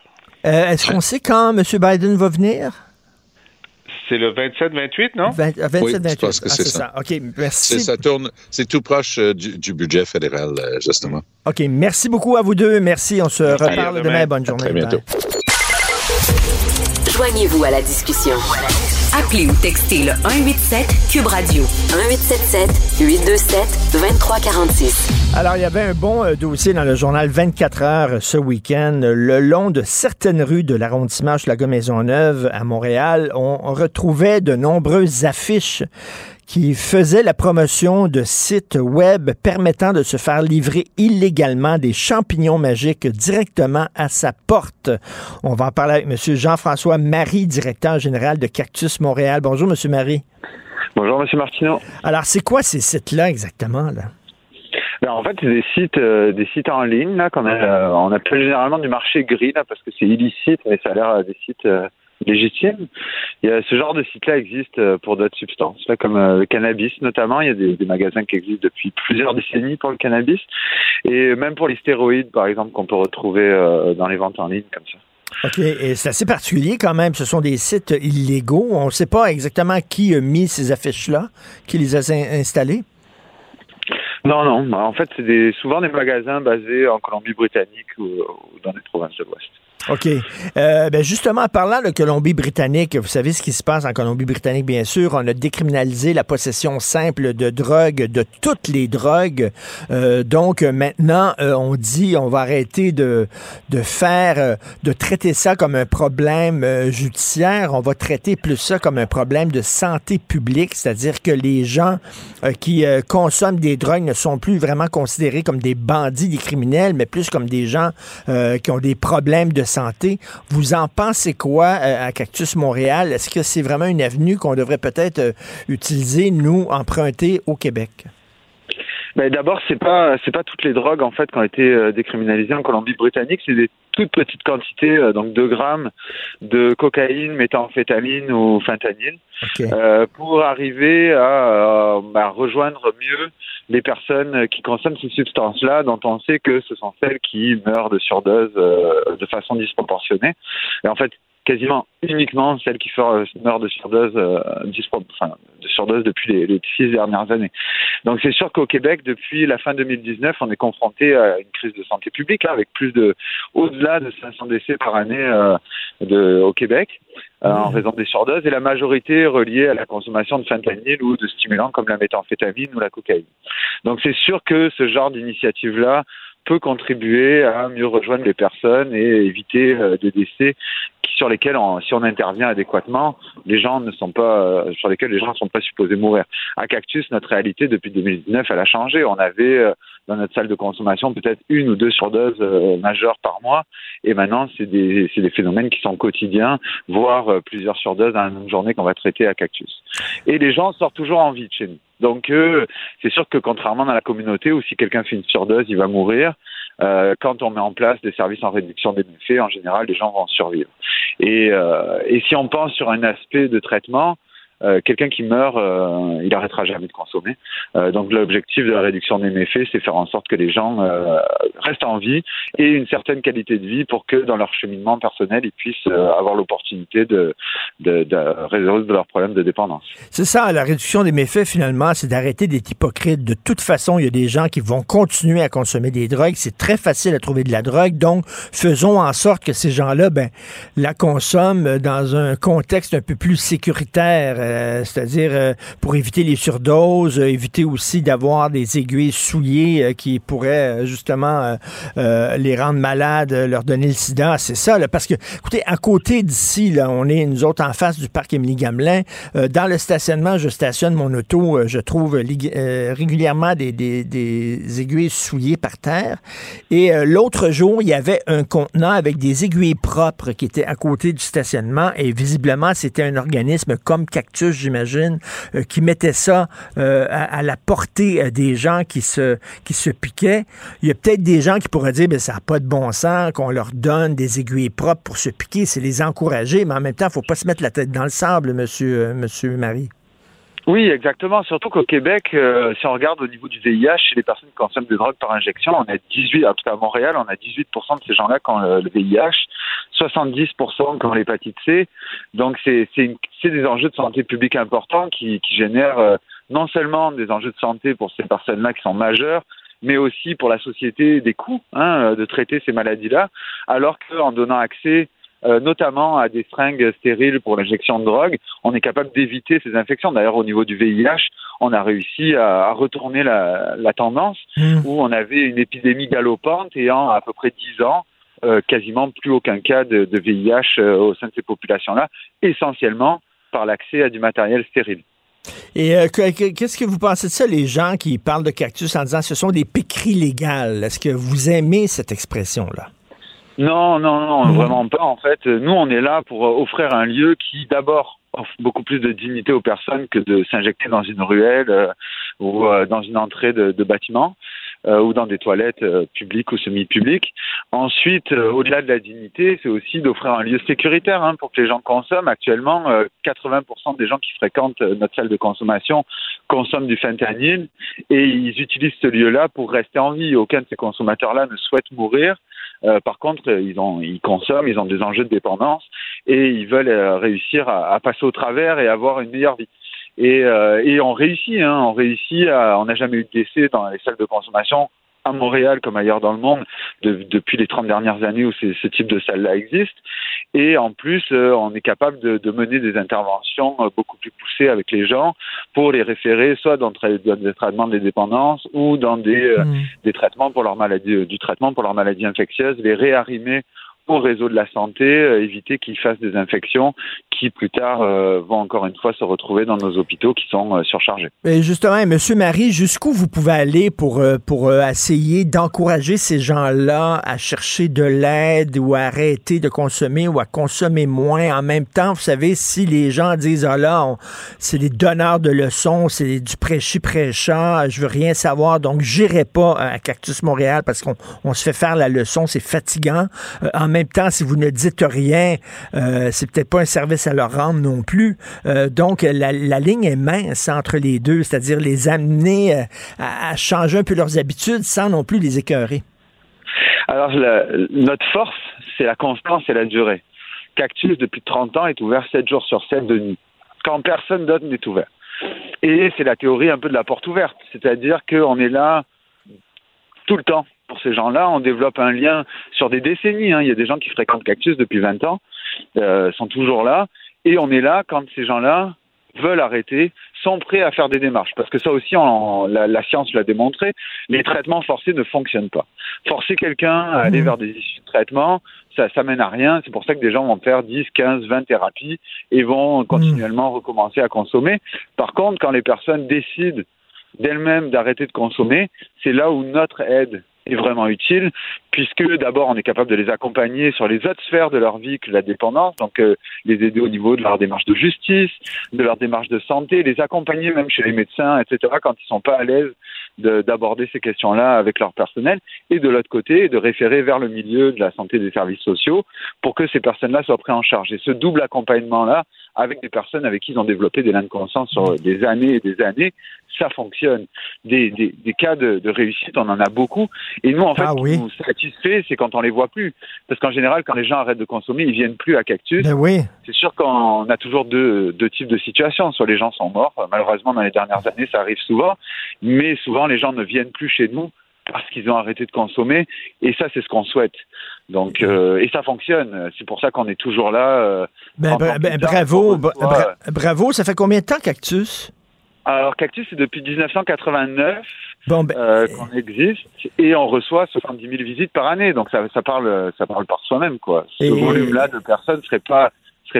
Euh, Est-ce qu'on sait quand M. Biden va venir? C'est le 27-28, non? 20, euh, 27, Oui, je 28. pense que Ah, c'est ça. OK, C'est, merci. ça tourne, c'est tout proche euh, du, du budget fédéral, euh, justement. OK, merci beaucoup à vous deux. Merci. On se reparle à demain. demain. Bonne journée. Très bientôt. Joignez-vous à la discussion. Appelez ou textez le 187 Cube Radio 1877 827 2346. Alors, il y avait un bon euh, dossier dans le journal 24 heures ce week-end. Le long de certaines rues de l'arrondissement Schlager-Maisonneuve à Montréal, on retrouvait de nombreuses affiches qui faisaient la promotion de sites web permettant de se faire livrer illégalement des champignons magiques directement à sa porte. On va en parler avec M. Jean-François Marie, directeur général de Cactus Montréal. Bonjour, M. Marie. Bonjour, Monsieur Martineau. Alors, c'est quoi ces sites-là exactement? Là? Ben, en fait, c'est des sites, euh, des sites en ligne là qu'on euh, on appelle généralement du marché gris là parce que c'est illicite, mais ça a l'air euh, des sites légitimes. Il y a ce genre de site-là existe euh, pour d'autres substances, là comme euh, le cannabis notamment. Il y a des, des magasins qui existent depuis plusieurs décennies pour le cannabis et même pour les stéroïdes, par exemple, qu'on peut retrouver euh, dans les ventes en ligne comme ça. OK, et c'est assez particulier quand même. Ce sont des sites illégaux. On ne sait pas exactement qui a mis ces affiches-là, qui les a in- installées. Non, non. En fait, c'est des, souvent des magasins basés en Colombie-Britannique ou, ou dans les provinces de l'Ouest. OK. Euh, ben justement, en parlant de Colombie-Britannique, vous savez ce qui se passe en Colombie-Britannique, bien sûr. On a décriminalisé la possession simple de drogue, de toutes les drogues. Euh, donc, maintenant, euh, on dit on va arrêter de, de faire, euh, de traiter ça comme un problème euh, judiciaire. On va traiter plus ça comme un problème de santé publique, c'est-à-dire que les gens qui consomment des drogues ne sont plus vraiment considérés comme des bandits, des criminels, mais plus comme des gens qui ont des problèmes de santé. Vous en pensez quoi euh, à Cactus Montréal? Est-ce que c'est vraiment une avenue qu'on devrait peut-être euh, utiliser, nous, emprunter au Québec? Ben, D'abord, c'est pas c'est pas toutes les drogues en fait qui ont été euh, décriminalisées en Colombie-Britannique, c'est des toutes petites quantités, euh, donc 2 grammes de cocaïne, méthamphétamine ou fentanyl, euh, pour arriver à, euh, à rejoindre mieux les personnes qui consomment ces substances-là, dont on sait que ce sont celles qui meurent de surdose euh, de façon disproportionnée. Et en fait, quasiment uniquement celles qui fe- meurent de surdose, euh, enfin, de surdose depuis les, les six dernières années. Donc c'est sûr qu'au Québec, depuis la fin 2019, on est confronté à une crise de santé publique, là, avec plus de au-delà de 500 décès par année euh, de, au Québec euh, en raison des surdoses, et la majorité reliée à la consommation de fentanyl ou de stimulants comme la méthamphétamine ou la cocaïne. Donc c'est sûr que ce genre d'initiative-là peut contribuer à mieux rejoindre les personnes et éviter euh, des décès sur lesquels, on- si on intervient adéquatement, les gens ne sont pas euh, sur lesquels les gens ne sont pas supposés mourir. À Cactus, notre réalité depuis 2019, elle a changé. On avait euh, dans notre salle de consommation peut-être une ou deux surdoses euh, majeures par mois, et maintenant c'est des phénomènes qui sont quotidiens, voire euh, plusieurs surdoses dans une journée qu'on va traiter à Cactus. Et les gens sortent toujours en vie de chez nous. Donc euh, c'est sûr que contrairement dans la communauté où si quelqu'un fait une surdose, il va mourir. quand on met en place des services en réduction des méfaits, en général, les gens vont survivre. Et si on pense sur un aspect de traitement, euh, quelqu'un qui meurt, euh, il arrêtera jamais de consommer. Euh, donc l'objectif de la réduction des méfaits, c'est faire en sorte que les gens restent en vie et une certaine qualité de vie pour que dans leur cheminement personnel, ils puissent avoir l'opportunité de, de, de résoudre leurs problèmes de dépendance. C'est ça, la réduction des méfaits, finalement, c'est d'arrêter d'être hypocrite. De toute façon, il y a des gens qui vont continuer à consommer des drogues. C'est très facile à trouver de la drogue. Donc, faisons en sorte que ces gens-là, ben, la consomment dans un contexte un peu plus sécuritaire, euh, c'est-à-dire euh, pour éviter les surdoses, euh, éviter aussi d'avoir des aiguilles souillées qui pourraient justement les rendre malades, leur donner le sida. C'est ça, parce que, écoutez, à côté d'ici, là, on est nous autres en face du parc Émilie Gamelin. Dans le stationnement, je stationne mon auto, je trouve régulièrement des, des- des aiguilles souillées par terre. Et l'autre jour, il y avait un contenant avec des aiguilles propres qui était à côté du stationnement et visiblement, c'était un organisme comme Cactus, j'imagine, euh, qui mettait ça euh, à, la portée euh, des gens qui se, qui se piquaient. Il y a peut-être des gens qui pourraient dire, ben, ça n'a pas de bon sens qu'on leur donne des aiguilles propres pour se piquer, c'est les encourager, mais en même temps, il faut pas se mettre la tête dans le sable, monsieur, monsieur Marie. Oui, exactement. Surtout qu'au Québec, euh, si on regarde au niveau du VIH, chez les personnes qui consomment des drogues par injection, on a 18, en tout cas à Montréal, on a 18% de ces gens-là qui ont le, le VIH, 70% qui ont l'hépatite C. Donc c'est des enjeux de santé publique importants qui, qui génèrent euh, non seulement des enjeux de santé pour ces personnes-là qui sont majeures, mais aussi pour la société des coûts hein, de traiter ces maladies-là, alors qu'en donnant accès euh, notamment à des seringues stériles pour l'injection de drogue, on est capable d'éviter ces infections. D'ailleurs, au niveau du VIH, on a réussi à, à retourner la, la tendance où on avait une épidémie galopante et en à peu près 10 ans, euh, quasiment plus aucun cas de, de VIH euh, au sein de ces populations-là, essentiellement par l'accès à du matériel stérile. Et euh, que- que- qu'est-ce que vous pensez de ça, les gens qui parlent de cactus en disant ce sont des piqueries légales? Est-ce que vous aimez cette expression-là? Non, non, non, vraiment pas. En fait, nous, on est là pour euh, offrir un lieu qui, d'abord, offre beaucoup plus de dignité aux personnes que de s'injecter dans une ruelle euh, ou euh, dans une entrée de, de bâtiment ou dans des toilettes euh, publiques ou semi-publiques. Ensuite, euh, au-delà de la dignité, c'est aussi d'offrir un lieu sécuritaire hein, pour que les gens consomment. Actuellement, euh, 80% des gens qui fréquentent euh, notre salle de consommation consomment du fentanyl et ils utilisent ce lieu-là pour rester en vie. Aucun de ces consommateurs-là ne souhaite mourir. Euh, par contre, euh, ils, ont, ils consomment, ils ont des enjeux de dépendance et ils veulent euh, réussir à, à passer au travers et avoir une meilleure vie. Et, euh, et on réussit, hein, on réussit. À, on n'a jamais eu de décès dans les salles de consommation à Montréal comme ailleurs dans le monde de- depuis les 30 dernières années où ce type de salle-là existe. Et en plus, euh, on est capable de, de mener des interventions euh, beaucoup plus poussées avec les gens pour les référer soit dans, tra- dans des traitements des dépendances ou dans des, euh, des traitements pour leur maladie, euh, du traitement pour leur maladie infectieuse, les réarrimer au réseau de la santé, éviter qu'ils fassent des infections qui plus tard euh, vont encore une fois se retrouver dans nos hôpitaux qui sont euh, surchargés. Justement, Monsieur Marie, jusqu'où vous pouvez aller pour, euh, pour euh, essayer d'encourager ces gens-là à chercher de l'aide ou à arrêter de consommer ou à consommer moins? En même temps, vous savez, si les gens disent, ah là, c'est les donneurs de leçons, c'est du prêchi-prêchant, je veux rien savoir, donc j'irai pas à Cactus Montréal parce qu'on on se fait faire la leçon, c'est fatigant. Euh, en même temps, si vous ne dites rien, euh, c'est peut-être pas un service leur rendre non plus. Euh, donc, la, la ligne est mince entre les deux, c'est-à-dire les amener euh, à, à changer un peu leurs habitudes sans non plus les écœurer. Alors, notre force, c'est la constance et la durée. Cactus, depuis 30 ans, est ouvert 7 jours sur 7 de nuit, quand personne d'autre n'est ouvert. Et c'est la théorie un peu de la porte ouverte, c'est-à-dire qu'on est là tout le temps pour ces gens-là. On développe un lien sur des décennies. hein. Il y a des gens qui fréquentent Cactus depuis 20 ans, euh, sont toujours là, et on est là quand ces gens-là veulent arrêter, sont prêts à faire des démarches. Parce que ça aussi, on- la, la science l'a démontré, les traitements forcés ne fonctionnent pas. Forcer quelqu'un à aller vers des issues de traitement, ça, ça mène à rien. C'est pour ça que des gens vont faire 10, 15, 20 thérapies et vont continuellement recommencer à consommer. Par contre, quand les personnes décident d'elles-mêmes d'arrêter de consommer, c'est là où notre aide est vraiment utile, puisque d'abord on est capable de les accompagner sur les autres sphères de leur vie que la dépendance, donc euh, les aider au niveau de leur démarche de justice, de leur démarche de santé, les accompagner même chez les médecins, etc., quand ils sont pas à l'aise de- d'aborder ces questions-là avec leur personnel, et de l'autre côté, de référer vers le milieu de la santé des services sociaux pour que ces personnes-là soient prises en charge. Et ce double accompagnement-là, avec des personnes avec qui ils ont développé des liens de conscience sur des années et des années, ça fonctionne. Des, des, des cas de, de réussite, on en a beaucoup. Et nous, en fait, Ah ce qui nous satisfait, c'est quand on les voit plus. Parce qu'en général, quand les gens arrêtent de consommer, ils viennent plus à Cactus. Ben oui. C'est sûr qu'on a toujours deux, deux types de situations. Soit les gens sont morts, malheureusement dans les dernières années ça arrive souvent, mais souvent les gens ne viennent plus chez nous parce qu'ils ont arrêté de consommer et ça c'est ce qu'on souhaite. Donc euh, et ça fonctionne. C'est pour ça qu'on est toujours là. euh, Ben, 30 ans bra- plus ben, tard, bravo, bravo. Ça fait combien de temps, Cactus? Alors Cactus c'est depuis 1989 Bon, ben, euh, qu'on existe et on reçoit 70 000 visites par année. Donc ça, ça parle ça parle par soi-même quoi. Ce Et- volume-là de personnes serait pas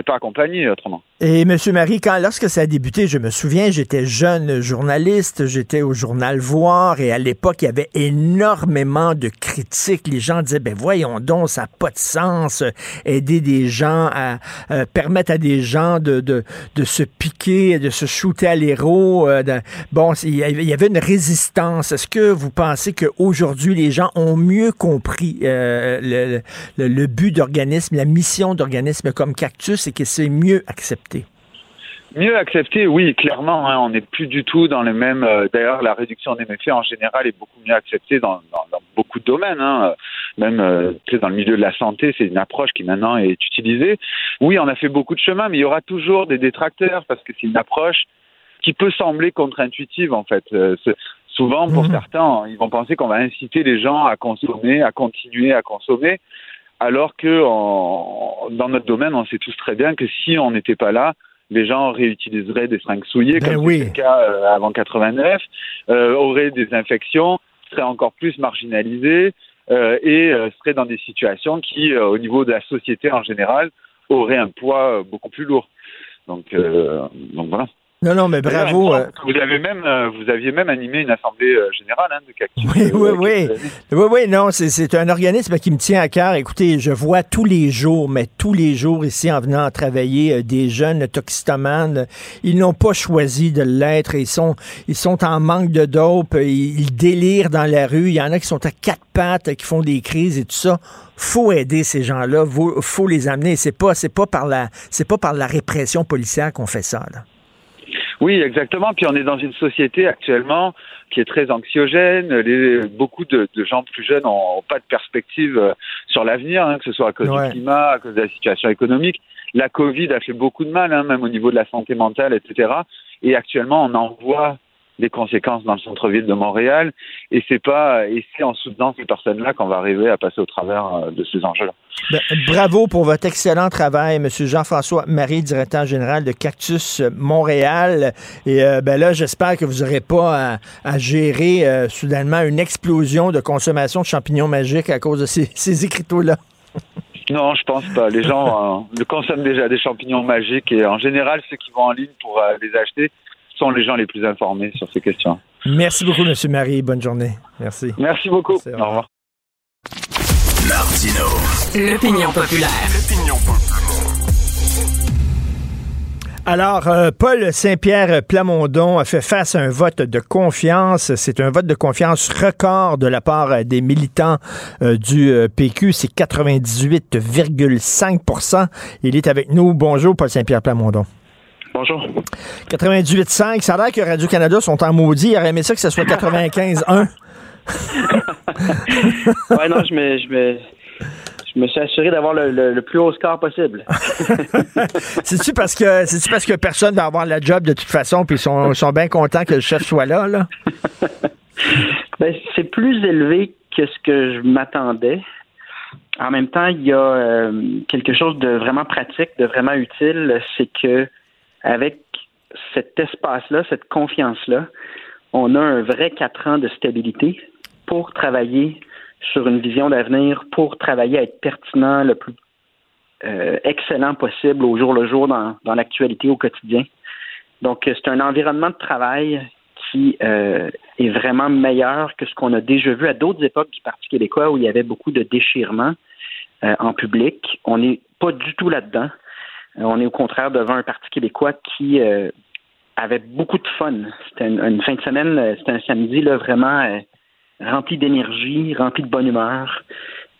pas accompagné autrement. Et M. Marie, quand, lorsque ça a débuté, je me souviens, j'étais jeune journaliste, j'étais au journal Voir, et à l'époque, il y avait énormément de critiques. Les gens disaient, ben voyons donc, ça n'a pas de sens, aider des gens à euh, permettre à des gens de, de, de se piquer, de se shooter à l'héros. euh, bon, il y avait une résistance. Est-ce que vous pensez qu'aujourd'hui, les gens ont mieux compris euh, le, le, but d'organismes, la mission d'organismes comme Cactus, et que c'est mieux accepté? Mieux accepté, oui, clairement. Hein, on n'est plus du tout dans le même. euh, D'ailleurs, la réduction des méfaits en général est beaucoup mieux acceptée dans, dans, dans beaucoup de domaines. Hein. Même euh, dans le milieu de la santé, c'est une approche qui maintenant est utilisée. Oui, on a fait beaucoup de chemin, mais il y aura toujours des détracteurs parce que c'est une approche qui peut sembler contre-intuitive en fait. Euh, c'est- souvent, pour certains, ils vont penser qu'on va inciter les gens à consommer, à continuer à consommer, alors que en- dans notre domaine, on sait tous très bien que si on n'était pas là, les gens réutiliseraient des seringues souillées, Ben comme oui. c'était le cas euh, avant 89, euh, auraient des infections, seraient encore plus marginalisés euh, et euh, seraient dans des situations qui, euh, au niveau de la société en général, auraient un poids beaucoup plus lourd. Donc, euh, donc voilà. Non, non, mais bravo. euh, Vous avez même, euh, vous aviez même animé une assemblée euh, générale hein, de Cactus. Oui, oui, Euh, oui. Oui, oui, non, c'est- un organisme qui me tient à cœur. Écoutez, je vois tous les jours, mais tous les jours ici en venant travailler, euh, des jeunes toxicomanes. Ils n'ont pas choisi de l'être. Ils sont, ils sont en manque de dope. Ils, ils délirent dans la rue. Il y en a qui sont à quatre pattes, qui font des crises et tout ça. Faut aider ces gens-là. Faut, faut les amener. C'est pas, c'est pas par la, c'est pas par la répression policière qu'on fait ça. Là. Oui, exactement. Puis on est dans une société actuellement qui est très anxiogène. Les, beaucoup de, de gens plus jeunes n'ont pas de perspective euh, sur l'avenir, hein, que ce soit à cause Ouais. du climat, à cause de la situation économique. La Covid a fait beaucoup de mal, hein, même au niveau de la santé mentale, etc. Et actuellement, on en voit des conséquences dans le centre-ville de Montréal. Et c'est pas, et c'est en soutenant ces personnes-là qu'on va arriver à passer au travers euh, de ces enjeux-là. Ben, bravo pour votre excellent travail, M. Jean-François Marie, directeur général de Cactus Montréal. Et euh, ben là, j'espère que vous n'aurez pas à, à gérer euh, soudainement une explosion de consommation de champignons magiques à cause de ces, ces écriteaux-là. Non, je pense pas. Les gens euh, consomment déjà des champignons magiques et en général, ceux qui vont en ligne pour euh, les acheter sont les gens les plus informés sur ces questions. Merci beaucoup, M. Marie. Bonne journée. Merci. Merci beaucoup. Merci, au Au revoir. Martino. L'opinion populaire. Alors, euh, Paul Saint-Pierre Plamondon a fait face à un vote de confiance. C'est un vote de confiance record de la part des militants euh, du euh, PQ. C'est 98,5% Il est avec nous. Bonjour, Paul Saint-Pierre Plamondon. Bonjour. 98,5 Ça a l'air que Radio-Canada sont en maudit. Il aurait aimé ça que ce soit 95,1 ouais, non, je me, je me, je me suis assuré d'avoir le, le- le plus haut score possible. C'est-tu parce que c'est-tu parce que personne va avoir la job de toute façon, puis ils sont, sont bien contents que le chef soit là, là? Ben, c'est plus élevé que ce que je m'attendais. En même temps, il y a euh, quelque chose de vraiment pratique, de vraiment utile, c'est que avec cet espace-là, cette confiance-là, on a un vrai quatre ans de stabilité pour travailler sur une vision d'avenir, pour travailler à être pertinent le plus euh, excellent possible au jour le jour dans, dans l'actualité au quotidien. Donc, c'est un environnement de travail qui euh, est vraiment meilleur que ce qu'on a déjà vu à d'autres époques du Parti québécois où il y avait beaucoup de déchirements euh, en public. On n'est pas du tout là-dedans. Euh, on est au contraire devant un Parti québécois qui euh, avait beaucoup de fun. C'était une, fin de semaine, euh, c'était un samedi là, vraiment euh, rempli d'énergie, rempli de bonne humeur.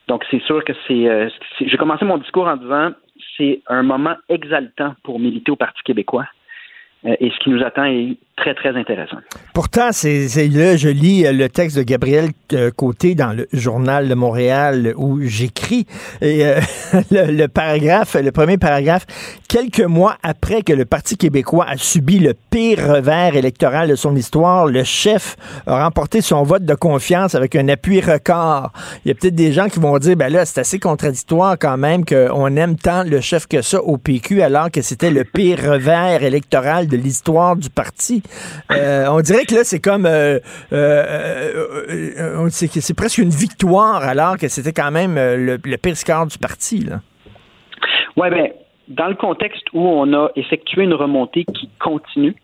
Donc c'est sûr que c'est. euh, J'ai commencé mon discours en disant c'est un moment exaltant pour militer au Parti québécois. Et ce qui nous attend est très, très intéressant. Pourtant, c'est là, je lis euh, le texte de Gabriel euh, Côté dans le journal de Montréal où j'écris euh, le, le paragraphe, le premier paragraphe, quelques mois après que le Parti québécois a subi le pire revers électoral de son histoire, le chef a remporté son vote de confiance avec un appui record. Il y a peut-être des gens qui vont dire, ben là, c'est assez contradictoire quand même qu'on aime tant le chef que ça au PQ alors que c'était le pire revers électoral de l'histoire du parti. Euh, on dirait que là, c'est comme... euh, euh, c'est que c'est presque une victoire alors que c'était quand même le, le pire score du parti. Oui, bien, dans le contexte où on a effectué une remontée qui continue,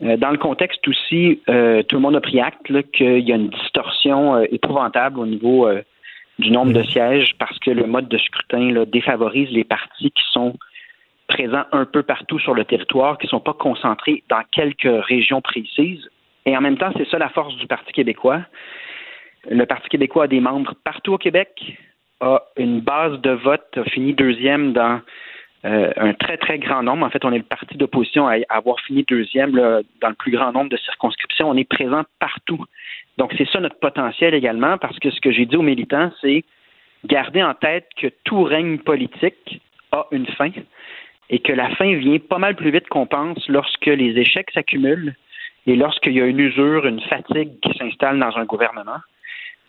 dans le contexte aussi, tout le monde a pris acte qu'il y a une distorsion épouvantable au niveau du nombre de sièges parce que le mode de scrutin défavorise les partis qui sont présents un peu partout sur le territoire, qui ne sont pas concentrés dans quelques régions précises. Et en même temps, c'est ça la force du Parti québécois. Le Parti québécois a des membres partout au Québec, a une base de vote, a fini deuxième dans euh, un très, très grand nombre. En fait, on est le parti d'opposition à avoir fini deuxième dans le plus grand nombre de circonscriptions. On est présent partout. Donc, c'est ça notre potentiel également, parce que ce que j'ai dit aux militants, c'est garder en tête que tout règne politique a une fin et que la fin vient pas mal plus vite qu'on pense lorsque les échecs s'accumulent et lorsqu'il y a une usure, une fatigue qui s'installe dans un gouvernement.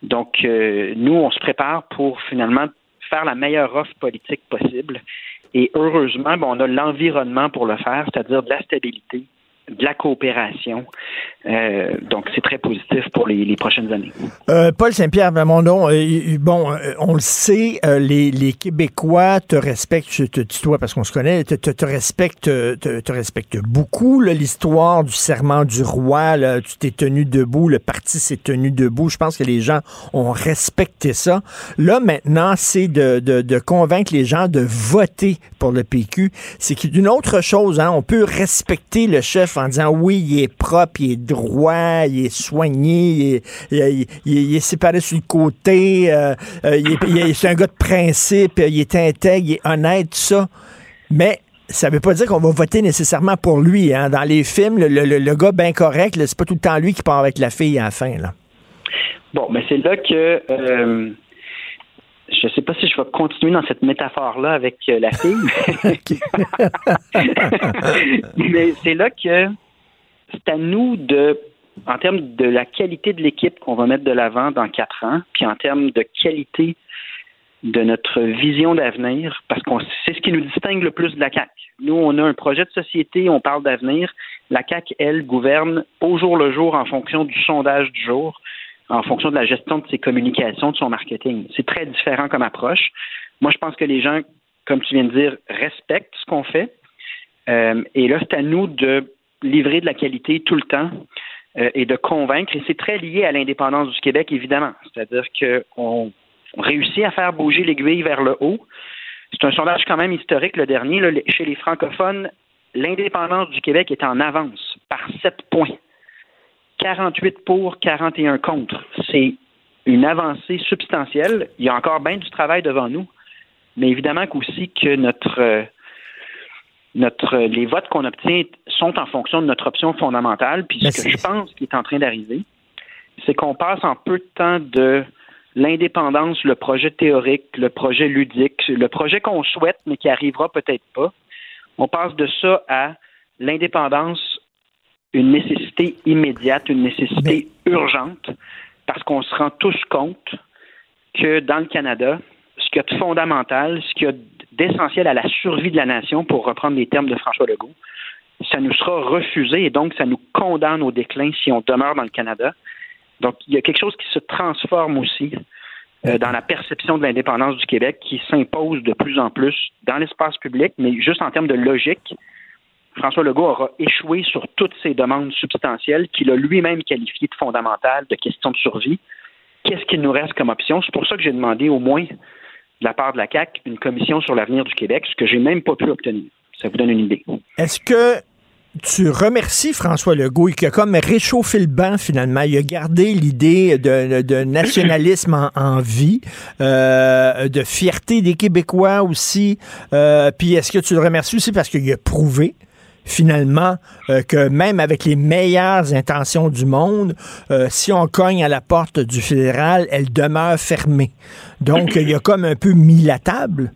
Donc, euh, nous, on se prépare pour finalement faire la meilleure offre politique possible. Et heureusement, on a l'environnement pour le faire, c'est-à-dire de la stabilité, de la coopération. Euh, donc, c'est très positif pour les, prochaines années. Euh, Paul Saint-Pierre Plamondon, euh, bon, euh, on le sait, les, Québécois te respectent, je te tutoie parce qu'on se connaît, te, te, te respectent te, te respectent beaucoup. L'histoire du serment du roi, tu t'es tenu debout, le parti s'est tenu debout. Je pense que les gens ont respecté ça. Là, maintenant, c'est de, de, de, convaincre les gens de voter pour le PQ. C'est une autre chose. Hein? On peut respecter le chef en disant oui, il est propre, il est droit, il est soigné, il est, séparé sur le côté, euh, euh, c'est un gars de principe, il est intègre, il est honnête, tout ça. Mais ça veut pas dire qu'on va voter nécessairement pour lui. Hein. Dans les films, le, le, le gars bien correct, c'est pas tout le temps lui qui part avec la fille à la fin. Là. Bon, mais c'est là que euh, je ne sais pas si je vais continuer dans cette métaphore-là avec euh, la fille, mais c'est là que c'est à nous de, en termes de la qualité de l'équipe qu'on va mettre de l'avant dans quatre ans, puis en termes de qualité de notre vision d'avenir, parce qu'on c'est ce qui nous distingue le plus de la CAC. Nous, on a un projet de société, on parle d'avenir. La CAC, elle, gouverne au jour le jour en fonction du sondage du jour en fonction de la gestion de ses communications, de son marketing. C'est très différent comme approche. Moi, je pense que les gens, comme tu viens de dire, respectent ce qu'on fait. Euh, et là, c'est à nous de livrer de la qualité tout le temps euh, et de convaincre. Et c'est très lié à l'indépendance du Québec, évidemment. C'est-à-dire qu'on réussit à faire bouger l'aiguille vers le haut. C'est un sondage quand même historique, le dernier. Chez les francophones, l'indépendance du Québec est en avance par sept points. 48 pour, 41 contre. C'est une avancée substantielle. Il y a encore bien du travail devant nous, mais évidemment aussi que notre, euh, notre, les votes qu'on obtient sont en fonction de notre option fondamentale. Puis ce que je pense qui est en train d'arriver, c'est qu'on passe en peu de temps de l'indépendance, le projet théorique, le projet ludique, le projet qu'on souhaite mais qui arrivera peut-être pas. On passe de ça à l'indépendance une nécessité immédiate, une nécessité urgente, parce qu'on se rend tous compte que dans le Canada, ce qu'il y a de fondamental, ce qu'il y a d'essentiel à la survie de la nation, pour reprendre les termes de François Legault, ça nous sera refusé et donc ça nous condamne au déclin si on demeure dans le Canada. Donc, il y a quelque chose qui se transforme aussi euh, dans la perception de l'indépendance du Québec qui s'impose de plus en plus dans l'espace public, mais juste en termes de logique, François Legault aura échoué sur toutes ces demandes substantielles qu'il a lui-même qualifiées de fondamentales, de questions de survie. Qu'est-ce qu'il nous reste comme option? C'est pour ça que j'ai demandé au moins de la part de la CAC une commission sur l'avenir du Québec, ce que j'ai même pas pu obtenir. Ça vous donne une idée. Est-ce que tu remercies François Legault qui a comme réchauffé le banc finalement? Il a gardé l'idée de, nationalisme en, vie, euh, de fierté des Québécois aussi. Euh, puis est-ce que tu le remercies aussi parce qu'il a prouvé finalement euh, que même avec les meilleures intentions du monde, euh, si on cogne à la porte du fédéral, elle demeure fermée. Donc, il y a comme un peu mis la table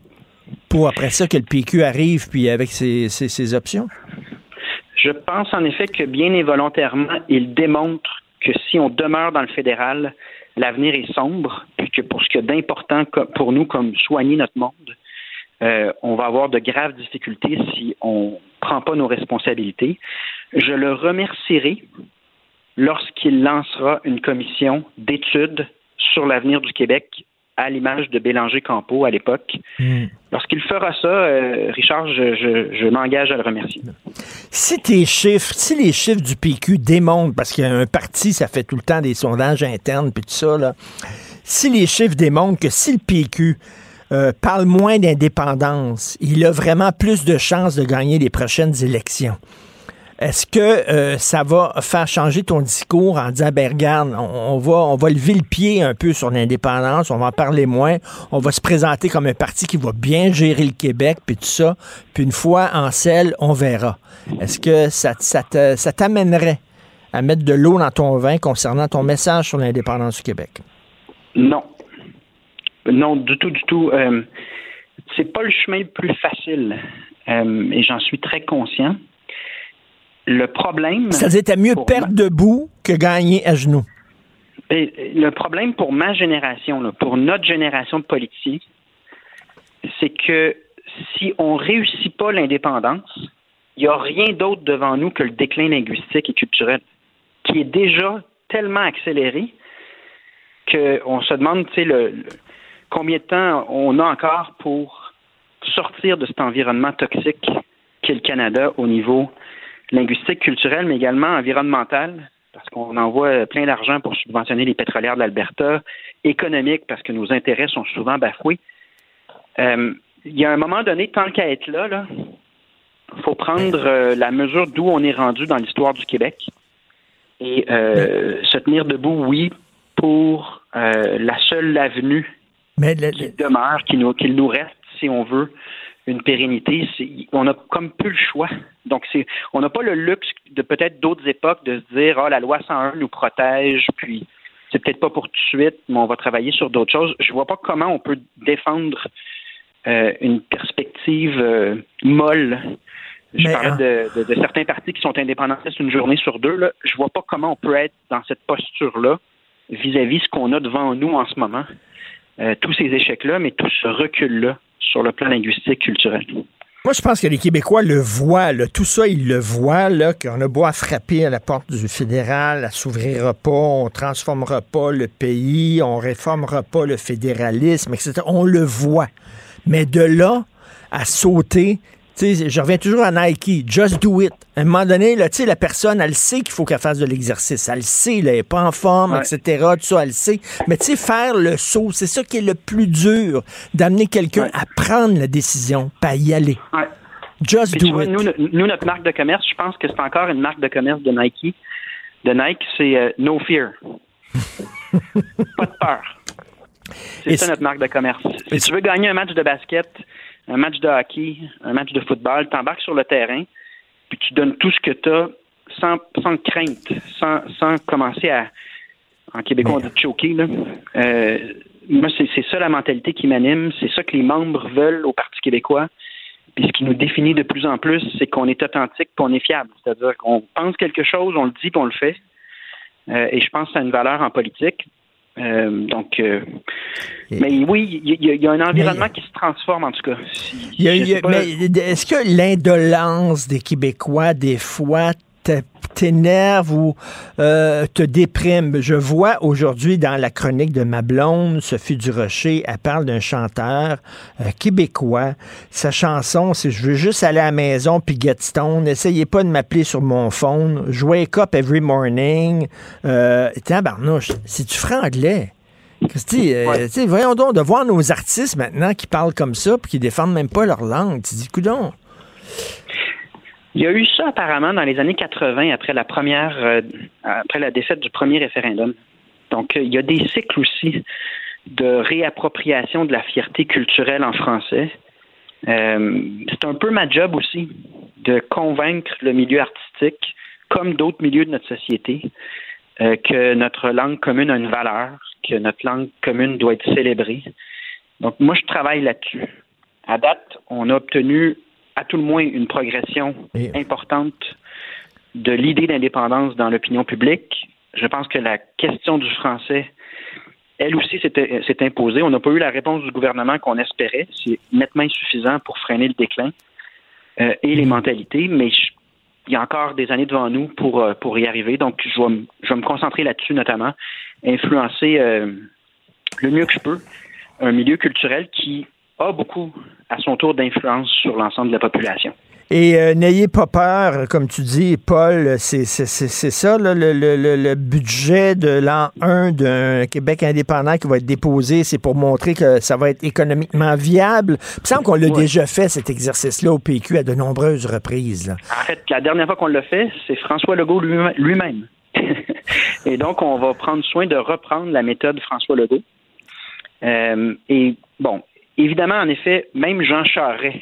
pour après ça que le PQ arrive, puis avec ses, ses, options. Je pense en effet que bien et volontairement, il démontre que si on demeure dans le fédéral, l'avenir est sombre, puis que pour ce qui est d'important pour nous comme soigner notre monde, euh, on va avoir de graves difficultés si on ne prend pas nos responsabilités. Je le remercierai lorsqu'il lancera une commission d'études sur l'avenir du Québec à l'image de Bélanger-Campo à l'époque. Hmm. Lorsqu'il fera ça, euh, Richard, je, m'engage à le remercier. Si tes chiffres, si les chiffres du PQ démontrent, parce qu'il y a un parti, ça fait tout le temps des sondages internes puis tout ça, là, si les chiffres démontrent que si le PQ euh, parle moins d'indépendance, il a vraiment plus de chances de gagner les prochaines élections. est-ce que euh, ça va faire changer ton discours en disant, ben regarde, on, va, on va lever le pied un peu sur l'indépendance, on va en parler moins, on va se présenter comme un parti qui va bien gérer le Québec, puis tout ça, puis une fois en selle, on verra. Est-ce que ça, ça t'amènerait à mettre de l'eau dans ton vin concernant ton message sur l'indépendance du Québec? Non. Non, du tout, du tout. Euh, c'est pas le chemin le plus facile. Euh, et j'en suis très conscient. Le problème. C'est-à-dire, t'as mieux perdre debout que gagner à genoux. Et le problème pour ma génération, là, pour notre génération de politiciens, c'est que si on réussit pas l'indépendance, il n'y a rien d'autre devant nous que le déclin linguistique et culturel, qui est déjà tellement accéléré qu'on se demande, tu sais, le, le- combien de temps on a encore pour sortir de cet environnement toxique qu'est le Canada au niveau linguistique, culturel, mais également environnemental, parce qu'on envoie plein d'argent pour subventionner les pétrolières de l'Alberta, économique, parce que nos intérêts sont souvent bafoués. Euh, il y a un moment donné, tant qu'à être là, là, faut prendre euh, la mesure d'où on est rendu dans l'histoire du Québec et euh, se tenir debout, oui, pour la seule avenue Mais le- qui demeure, nous, qu'il nous reste, si on veut, une pérennité. On a comme plus le choix. Donc, c'est, on n'a pas le luxe de peut-être d'autres époques de se dire, ah, la loi 101 nous protège, puis c'est peut-être pas pour tout de suite, mais on va travailler sur d'autres choses. Je vois pas comment on peut défendre euh, une perspective euh, molle. Je Mais, parlais hein. de, de- de certains partis qui sont indépendantistes une journée sur deux. Là. Je vois pas comment on peut être dans cette posture-là vis-à-vis ce qu'on a devant nous en ce moment. Euh, tous ces échecs-là, mais tout ce recul-là sur le plan linguistique, culturel. Moi, je pense que les Québécois le voient, là. tout ça, ils le voient, là, qu'on a beau à frapper à la porte du fédéral, à s'ouvrira pas, on transformera pas le pays, on réformera pas le fédéralisme, etc. On le voit. Mais de là à sauter, sais, je reviens toujours à Nike, just do it. À un moment donné, là, la personne, elle sait qu'il faut qu'elle fasse de l'exercice. Elle le sait, là, elle n'est pas en forme, Ouais. etc. Tout ça, elle le sait. Mais tu sais, faire le saut, c'est ça qui est le plus dur, d'amener quelqu'un à prendre la décision, pas y aller. Ouais. Just Puis do vois, it. nous, no- nous, notre marque de commerce, je pense que c'est encore une marque de commerce de Nike. De Nike, c'est euh, No Fear. pas de peur. C'est ça notre marque de commerce. Si tu veux gagner un match de basket, un match de hockey, un match de football, t'embarques sur le terrain, puis tu donnes tout ce que tu as sans, sans crainte, sans, sans commencer à, en québécois, on dit choquer. Là. Euh, moi, c'est c'est ça la mentalité qui m'anime. C'est ça que les membres veulent au Parti québécois. Puis ce qui nous définit de plus en plus, c'est qu'on est authentique qu'on est fiable. C'est-à-dire qu'on pense quelque chose, on le dit puis on le fait. Euh, et je pense que ça a une valeur en politique. Euh, donc, euh, mais oui, il y, a- il y a un environnement qui se transforme en tout cas. Si- a- a- mais est-ce que l'indolence des Québécois, des fois, t'énerve ou euh, te déprime? Je vois aujourd'hui dans la chronique de ma blonde, Sophie Durocher, elle parle d'un chanteur euh, québécois. Sa chanson, c'est Je veux juste aller à la maison puis get stone. Essayez pas de m'appeler sur mon phone. Je wake up every morning. Euh, tabarnouche, c'est du franglais? Christy, euh, voyons donc, de voir nos artistes maintenant qui parlent comme ça puis qui défendent même pas leur langue. Tu dis, coudon. Il y a eu ça apparemment dans les années 80 après la première, euh, après la défaite du premier référendum. Donc euh, il y a des cycles aussi de réappropriation de la fierté culturelle en français. Euh, c'est un peu ma job aussi de convaincre le milieu artistique, comme d'autres milieux de notre société, euh, que notre langue commune a une valeur, que notre langue commune doit être célébrée. Donc moi je travaille là-dessus. À date, on a obtenu à tout le moins une progression importante de l'idée d'indépendance dans l'opinion publique. Je pense que la question du français, elle aussi, s'est s'est imposée. On n'a pas eu la réponse du gouvernement qu'on espérait. C'est nettement insuffisant pour freiner le déclin euh, et les mentalités, mais je- il y a encore des années devant nous pour, euh, pour y arriver. Donc, je vais, me- je vais me concentrer là-dessus notamment, influencer euh, le mieux que je peux un milieu culturel qui a beaucoup, à son tour, d'influence sur l'ensemble de la population. Et euh, n'ayez pas peur, comme tu dis, Paul, c'est ça, là, le, le, le, budget de l'an 1 d'un Québec indépendant qui va être déposé, c'est pour montrer que ça va être économiquement viable. Il me semble qu'on l'a déjà fait, cet exercice-là, au PQ à de nombreuses reprises. En fait, la dernière fois qu'on l'a fait, c'est François Legault lui-même. et donc, on va prendre soin de reprendre la méthode François Legault. Euh, et bon, évidemment, en effet, même Jean Charest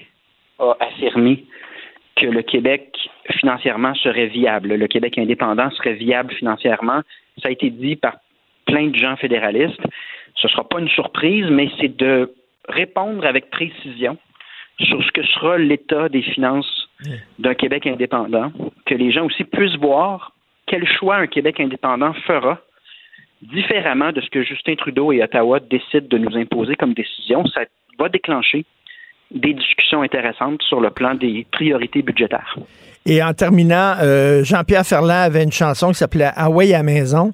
a affirmé que le Québec financièrement serait viable. Le Québec indépendant serait viable financièrement. Ça a été dit par plein de gens fédéralistes. Ce ne sera pas une surprise, mais c'est de répondre avec précision sur ce que sera l'état des finances d'un Québec indépendant, que les gens aussi puissent voir quel choix un Québec indépendant fera différemment de ce que Justin Trudeau et Ottawa décident de nous imposer comme décision. Ça va déclencher des discussions intéressantes sur le plan des priorités budgétaires. Et en terminant, euh, Jean-Pierre Ferland avait une chanson qui s'appelait Hawaii à maison.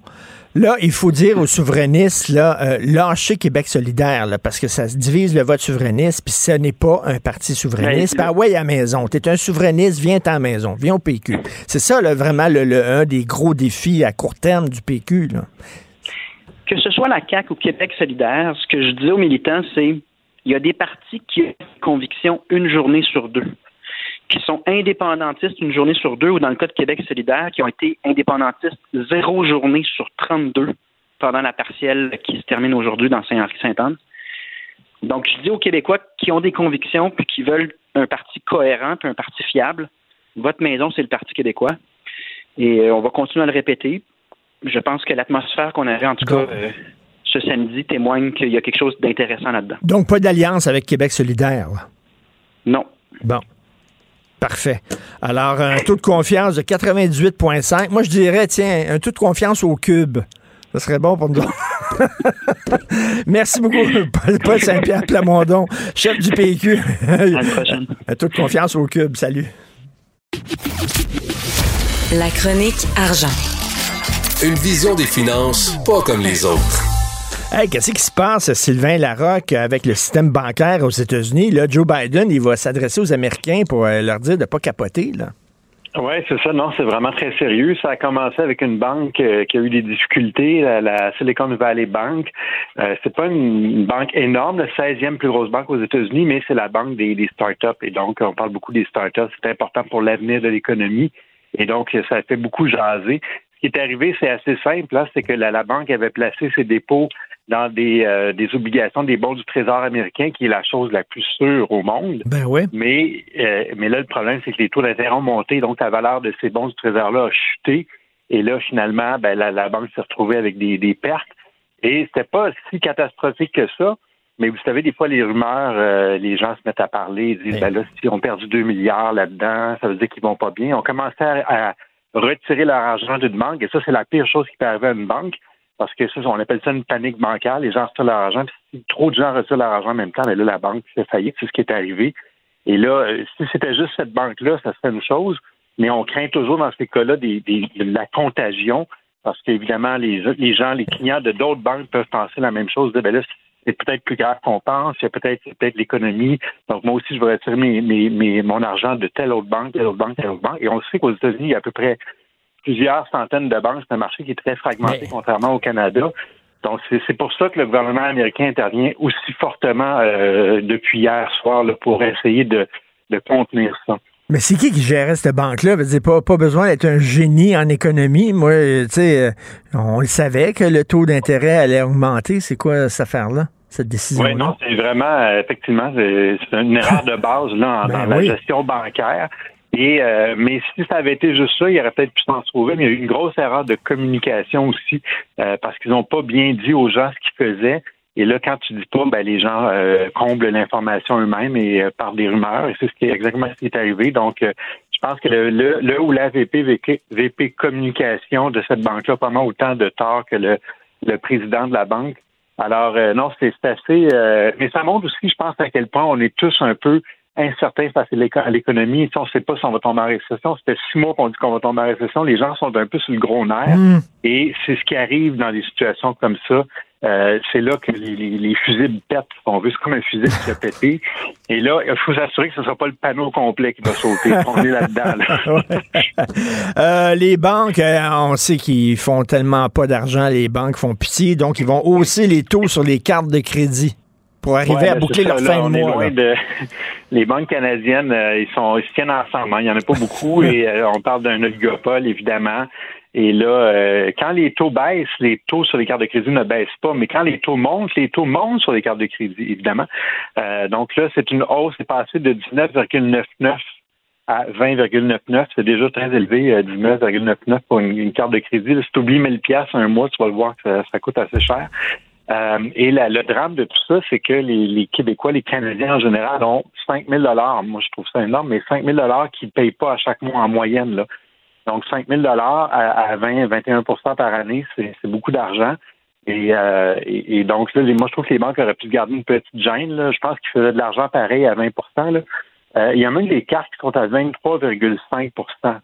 Là, il faut dire aux souverainistes, là, euh, lâchez Québec solidaire, parce que ça se divise le vote souverainiste, puis ce n'est pas un parti souverainiste. Ben, à maison. Tu es un souverainiste, viens à la maison, viens au PQ. C'est ça, là, vraiment, le, un des gros défis à court terme du PQ. Là. Que ce soit la CAQ ou Québec solidaire, ce que je dis aux militants, c'est il y a des partis qui ont conviction une journée sur deux, qui sont indépendantistes une journée sur deux, ou dans le cas de Québec solidaire, qui ont été indépendantistes zéro journée sur 32 pendant la partielle qui se termine aujourd'hui dans Saint-Henri-Saint-Anne. Donc, je dis aux Québécois qui ont des convictions puis qui veulent un parti cohérent puis un parti fiable, votre maison, c'est le Parti québécois. Et euh, on va continuer à le répéter. Je pense que l'atmosphère qu'on avait, en tout cas, euh, ce samedi témoigne qu'il y a quelque chose d'intéressant là-dedans. Donc, pas d'alliance avec Québec solidaire? Non. Bon. Parfait. Alors, un taux de confiance de 98,5. Moi, je dirais, tiens, un taux de confiance au cube. Ce serait bon pour nous. Merci beaucoup, Paul Saint-Pierre Plamondon, chef du PQ. À la prochaine. Un taux de confiance au cube. Salut. La chronique argent. Une vision des finances pas comme les autres. Hey, qu'est-ce qui se passe, Sylvain Larocque, avec le système bancaire aux États-Unis? Là, Joe Biden, il va s'adresser aux Américains pour euh, leur dire de ne pas capoter, là. Oui, c'est ça. Non, c'est vraiment très sérieux. Ça a commencé avec une banque euh, qui a eu des difficultés, la, Silicon Valley Bank. Euh, c'est pas une, banque énorme, la 16e plus grosse banque aux États-Unis, mais c'est la banque des, startups. Et donc, on parle beaucoup des startups. C'est important pour l'avenir de l'économie. Et donc, ça a fait beaucoup jaser. Ce qui est arrivé, c'est assez simple. Là, c'est que la banque avait placé ses dépôts dans des, euh, des obligations des bons du Trésor américain, qui est la chose la plus sûre au monde. Ben oui. Mais, euh, mais là, le problème, c'est que les taux d'intérêt ont monté, donc la valeur de ces bons du Trésor-là a chuté. Et là, finalement, ben, la, banque s'est retrouvée avec des, des pertes. Et c'était pas si catastrophique que ça. Mais vous savez, des fois, les rumeurs, euh, les gens se mettent à parler, ils disent, ben là, si on perdu 2 milliards là-dedans, ça veut dire qu'ils vont pas bien. On commençait à, à retirer leur argent d'une banque, et ça, c'est la pire chose qui peut arriver à une banque parce que ça, on appelle ça une panique bancaire. Les gens retirent leur argent. si trop de gens retirent leur argent en même temps, mais ben là, la banque fait faillite. C'est ce qui est arrivé. Et là, euh, si c'était juste cette banque-là, ça serait une chose. Mais on craint toujours dans ces cas-là des, de la contagion parce qu'évidemment, les, les gens, les clients de d'autres banques peuvent penser la même chose. ben là, c'est peut-être plus grave qu'on pense. C'est peut-être peut-être l'économie. Donc moi aussi, je vais retirer mon argent de telle autre banque, telle autre banque, telle autre banque. Et on sait qu'aux États-Unis, il y a à peu près plusieurs centaines de banques. C'est un marché qui est très fragmenté, contrairement au Canada. Donc, c'est pour ça que le gouvernement américain intervient aussi fortement euh, depuis hier soir pour essayer de, contenir ça. Mais c'est qui qui gérait cette banque-là? Pas, pas besoin d'être un génie en économie. Moi, tu sais, euh, on le savait que le taux d'intérêt allait augmenter. C'est quoi cette affaire-là? cette décision Oui, non, c'est vraiment, euh, effectivement, c'est une erreur de base là, ben dans la gestion bancaire. Et euh, mais si ça avait été juste ça, il aurait peut-être pu s'en trouver, mais il y a eu une grosse erreur de communication aussi, euh, parce qu'ils n'ont pas bien dit aux gens ce qu'ils faisaient. Et là, quand tu dis pas, ben, les gens euh, comblent l'information eux-mêmes et par des rumeurs. Et c'est ce qui est exactement ce qui est arrivé. Donc, je pense que le, le, où la VP, VP, communication de cette banque-là pas mal autant de tort que le, le président de la banque. Alors, non, c'est assez. mais ça montre aussi, je pense, à quel point on est tous un peu incertain face à l'économie. Si on ne sait pas si on va tomber en récession, c'était six mois qu'on dit qu'on va tomber en récession. Les gens sont un peu sur le gros nerf. Mm. Et c'est ce qui arrive dans des situations comme ça. euh, c'est là que les, les, les, fusibles pètent. On veut, c'est comme un fusible qui a pété. Et là, il faut s'assurer que ce ne sera pas le panneau complet qui va sauter. on est là-dedans. euh, les banques, euh, on sait qu'ils font tellement pas d'argent, les banques font pitié, donc ils vont hausser les taux sur les cartes de crédit pour arriver ouais, à boucler leur fin de mois. de- Les banques canadiennes, euh, ils sont ils se tiennent ensemble. hein. Il n'y en a pas beaucoup et euh, on parle d'un oligopole, évidemment. Et là, euh, quand les taux baissent, les taux sur les cartes de crédit ne baissent pas. Mais quand les taux montent, les taux montent sur les cartes de crédit, évidemment. Donc là, c'est une hausse. C'est passé de 19,99 à 20,99. C'est déjà très élevé, euh, 19,99 pour une, une carte de crédit. Si tu oublies 1000 pièces un mois, tu vas le voir que ça, ça coûte assez cher. Euh, et la- le drame de tout ça, c'est que les, Québécois, les Canadiens en général, ont 5 000 Moi, je trouve ça énorme, mais 5 000 qu'ils ne payent pas à chaque mois en moyenne. Là. Donc, 5 000 à, à 20, 21% par année, c'est beaucoup d'argent. Et, euh, donc, là, moi, je trouve que les banques auraient pu garder une petite gêne. Là. Je pense qu'ils faisaient de l'argent pareil à 20 là. Euh, il y a même des cartes qui sont à 23,5%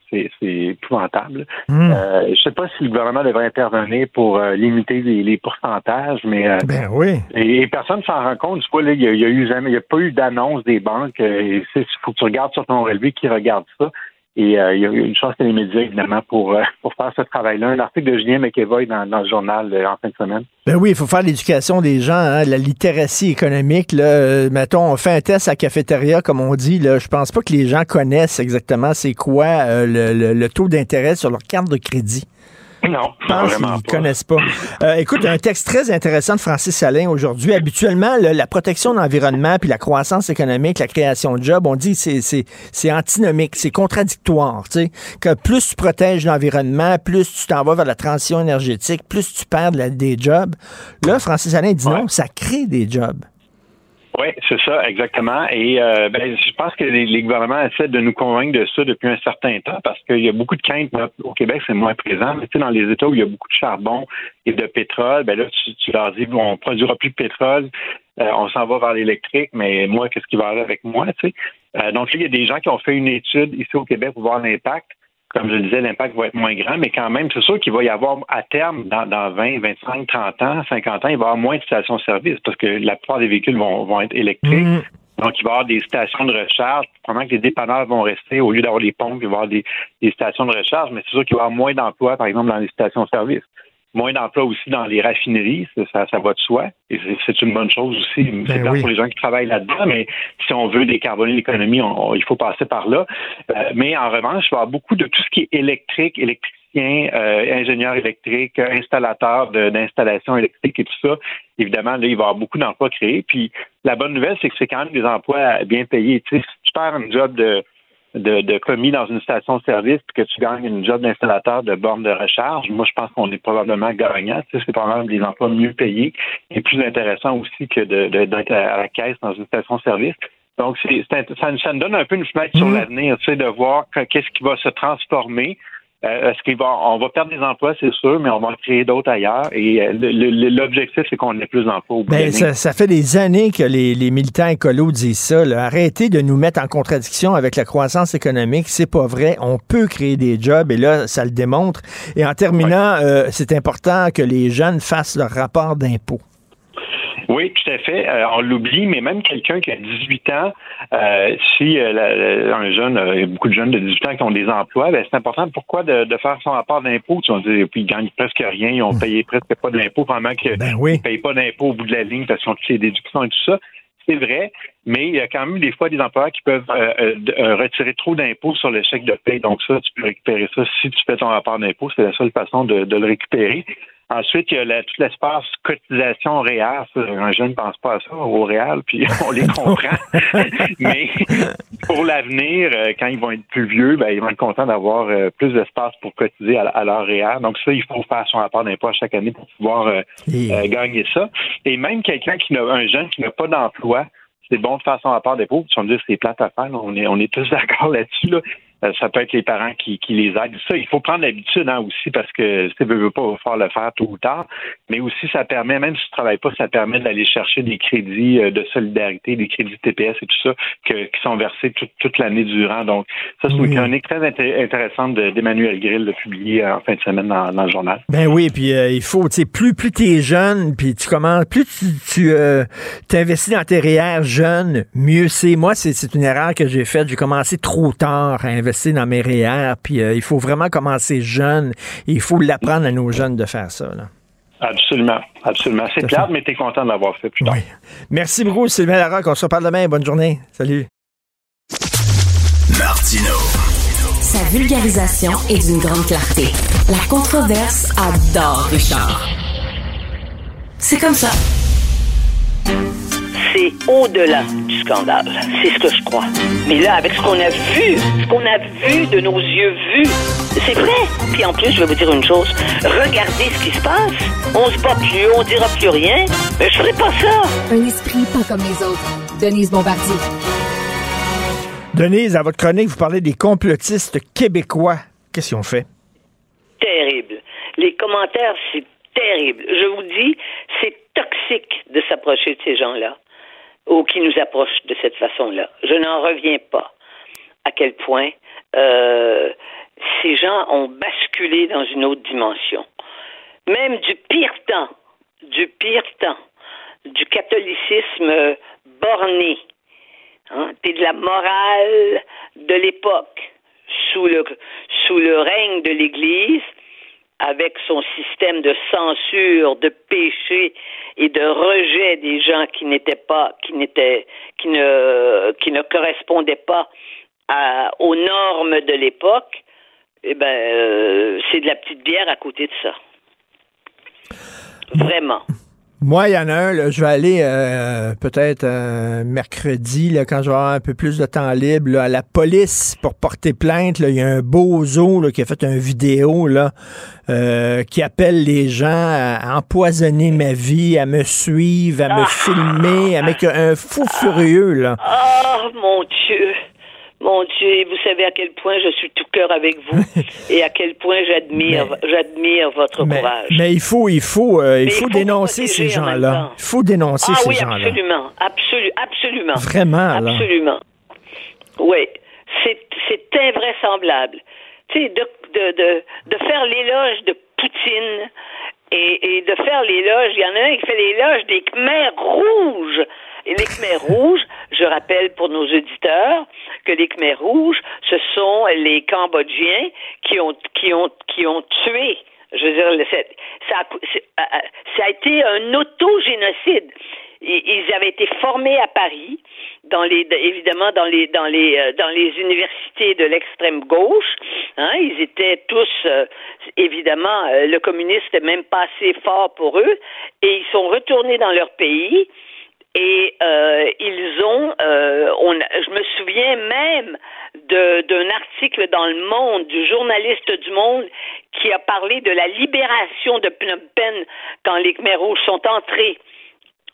C'est c'est épouvantable. Hmm. Euh, je ne sais pas si le gouvernement devrait intervenir pour euh, limiter les, les pourcentages, mais euh, Ben oui. et, et personne ne s'en rend compte. Tu vois, là, il y a, y a eu jamais, il y a pas eu d'annonce des banques. euh, Il faut que tu regardes sur ton relevé qui regarde ça. Et euh, il y a eu une chance que les médias, évidemment, pour, euh, pour faire ce travail-là. Un article de Julien McEvoy dans, dans le journal euh, en fin de semaine. Ben oui, il faut faire l'éducation des gens, hein, la littératie économique. Là, mettons, on fait un test à cafétéria, comme on dit. Là, je pense pas que les gens connaissent exactement c'est quoi le- le taux d'intérêt sur leur carte de crédit. Non, Je pense qu'ils connaissent pas. Euh, écoute, un texte très intéressant de Francis Salin aujourd'hui. Habituellement, la protection de l'environnement puis la croissance économique, la création de jobs, on dit c'est c'est c'est antinomique, c'est contradictoire. Tu sais, que plus tu protèges l'environnement, plus tu t'en vas vers la transition énergétique, plus tu perds de la- des jobs. Là, Francis Salin dit non, ça crée des jobs. Oui, c'est ça, exactement. Et euh, ben, je pense que les, les gouvernements essaient de nous convaincre de ça depuis un certain temps parce qu'il y a beaucoup de craintes. Au Québec, c'est moins présent. Mais tu sais, dans les États où il y a beaucoup de charbon et de pétrole, ben là, tu, tu leur dis, bon, on produira plus de pétrole, euh, on s'en va vers l'électrique, mais moi, qu'est-ce qui va aller avec moi, tu sais? Euh, donc, il y a des gens qui ont fait une étude ici au Québec pour voir l'impact. Comme je le disais, l'impact va être moins grand, mais quand même, c'est sûr qu'il va y avoir à terme, dans, dans 20, 25, 30 ans, 50 ans, il va y avoir moins de stations-service parce que la plupart des véhicules vont, vont être électriques. Donc, il va y avoir des stations de recharge. Probablement que les dépanneurs vont rester, au lieu d'avoir des pompes, il va y avoir des, des stations de recharge, mais c'est sûr qu'il va y avoir moins d'emplois, par exemple, dans les stations-service. Moins d'emplois aussi dans les raffineries, ça, ça, va de soi. Et c'est- une bonne chose aussi. c'est bien oui. pour les gens qui travaillent là-dedans, mais si on veut décarboner l'économie, on- on- il faut passer par là. Euh, mais en revanche, il va y avoir beaucoup de tout ce qui est électrique, électricien, euh, ingénieur électrique, installateur d'installations électriques et tout ça. Évidemment, là, il va y avoir beaucoup d'emplois créés. Puis la bonne nouvelle, c'est que c'est quand même des emplois bien payés. Tu sais, si tu perds un job de de, de commis dans une station-service puis que tu gagnes une job d'installateur de borne de recharge, moi, je pense qu'on est probablement gagnant. Tu sais, c'est probablement des emplois mieux payés et plus intéressants aussi que de- de- d'être à la caisse dans une station-service. Donc, c'est, ça, ça nous donne un peu une fenêtre sur l'avenir, tu sais, de voir que- qu'est-ce qui va se transformer. Euh, est-ce qu'il va, on va perdre des emplois, c'est sûr, mais on va en créer d'autres ailleurs. Et euh, l'objectif, c'est qu'on ait plus d'emplois au bout de Ben, ça, ça fait des années que les, les militants écolos disent ça. là. Arrêtez de nous mettre en contradiction avec la croissance économique. C'est pas vrai. On peut créer des jobs et là, ça le démontre. Et en terminant, euh, c'est important que les jeunes fassent leur rapport d'impôt. Oui, tout à fait. Euh, on l'oublie, mais même quelqu'un qui a 18 ans, euh, si euh, la- un jeune, euh, beaucoup de jeunes de 18 ans qui ont des emplois, ben, c'est important. Pourquoi de, de faire son rapport d'impôt? Tu vas dire, puis ils gagnent presque rien, ils ont payé presque pas d'impôt, pendant qu'ils ne payent pas d'impôt au bout de la ligne parce qu'ils ont toutes les déductions et tout ça. C'est vrai, mais il y a quand même des fois des employeurs qui peuvent euh, euh, de- euh, retirer trop d'impôts sur le chèque de paie. Donc ça, tu peux récupérer ça si tu fais ton rapport d'impôt. C'est la seule façon de, de le récupérer. Ensuite, il y a la- tout l'espace cotisation Un jeune ne pense pas à ça, au réel, puis on les comprend. Mais pour l'avenir, euh, quand ils vont être plus vieux, ben, ils vont être contents d'avoir euh, plus d'espace pour cotiser à, à leur réel. Donc ça, il faut faire son rapport d'impôt chaque année pour pouvoir euh, euh, gagner ça. Et même quelqu'un qui n'a un jeune qui n'a pas d'emploi, c'est bon de faire son rapport d'impôt. Tu vas me dire c'est plate à faire, là. on est on est tous d'accord là-dessus. Là. Euh, ça peut être les parents qui, qui les aident. Ça, il faut prendre l'habitude hein, aussi parce que si tu veux pas, faire le faire tôt ou tard. Mais aussi, ça permet, même si tu travailles pas, ça permet d'aller chercher des crédits euh, de solidarité, des crédits TPS et tout ça que, qui sont versés toute, toute l'année durant. Donc, ça, c'est une chronique très intéressante d'Emmanuel Grill de publier en fin de semaine dans, dans le journal. Ben oui, puis euh, il faut, tu sais, plus, plus tu es jeune, puis tu commences, plus tu, tu t'investis dans tes REER jeunes, mieux c'est. Moi, c'est une erreur que j'ai faite. J'ai commencé trop tard à investir dans mes REER, puis il faut vraiment commencer jeune. il faut l'apprendre à nos jeunes de faire ça. Là. Absolument, absolument. C'est clair, mais tu es content de l'avoir fait plus tard. Merci beaucoup, Sylvain Larocque. On se reparle demain. Bonne journée. Salut. Martino. Sa vulgarisation est d'une grande clarté. La controverse adore Richard. C'est comme ça. C'est au-delà du scandale. C'est ce que je crois. Mais là, avec ce qu'on a vu, ce qu'on a vu de nos yeux vus, c'est vrai. Puis en plus, je vais vous dire une chose. Regardez ce qui se passe. On se bat plus, on dira plus rien. Mais je ferai pas ça. Un esprit pas comme les autres. Denise Bombardier. Denise, à votre chronique, vous parlez des complotistes québécois. Qu'est-ce qu'ils ont fait? Terrible. Les commentaires, c'est terrible. Je vous dis, c'est toxique de s'approcher de ces gens-là ou qui nous approchent de cette façon-là. Je n'en reviens pas à quel point euh, ces gens ont basculé dans une autre dimension. Même du pire temps, du pire temps, du catholicisme borné, hein, et de la morale de l'époque, sous le, sous le règne de l'Église, avec son système de censure, de péché et de rejet des gens qui n'étaient pas, qui n'étaient, qui ne, qui ne correspondaient pas à, aux normes de l'époque, eh ben, euh, c'est de la petite bière à côté de ça. Vraiment. Moi, il y en a un, là, je vais aller euh, peut-être euh, mercredi, là, quand je vais avoir un peu plus de temps libre, à la police pour porter plainte. il y a un beau zoo qui a fait une vidéo là, euh, qui appelle les gens à empoisonner ma vie, à me suivre, à me ah! filmer, avec un fou furieux. Là. Oh mon Dieu! Mon Dieu, vous savez à quel point je suis tout cœur avec vous et à quel point j'admire, j'admire votre courage. Mais il faut, il faut, euh, il, faut dénoncer ces gens-là. Il faut dénoncer ah, ces oui, gens-là. Absolument, absolument, absolument. Vraiment. Absolument. Oui, c'est, c'est invraisemblable. Tu sais, de, de, de, de faire l'éloge de Poutine et, et de faire l'éloge, il y en a un qui fait l'éloge des Khmers rouges. Et les Khmers rouges, je rappelle pour nos auditeurs que les Khmers rouges, ce sont les Cambodgiens qui ont, qui ont, qui ont tué je veux dire, ça, a, ça a été un autogénocide. Ils avaient été formés à Paris, dans les, évidemment dans les, dans les, euh, dans les universités de l'extrême gauche. Hein, ils étaient tous, euh, évidemment, euh, le communisme n'était même pas assez fort pour eux, et ils sont retournés dans leur pays et euh, ils ont, euh, on, je me souviens même d'un article dans le Monde, du journaliste du Monde, qui a parlé de la libération de Phnom Penh quand les Khmer rouges sont entrés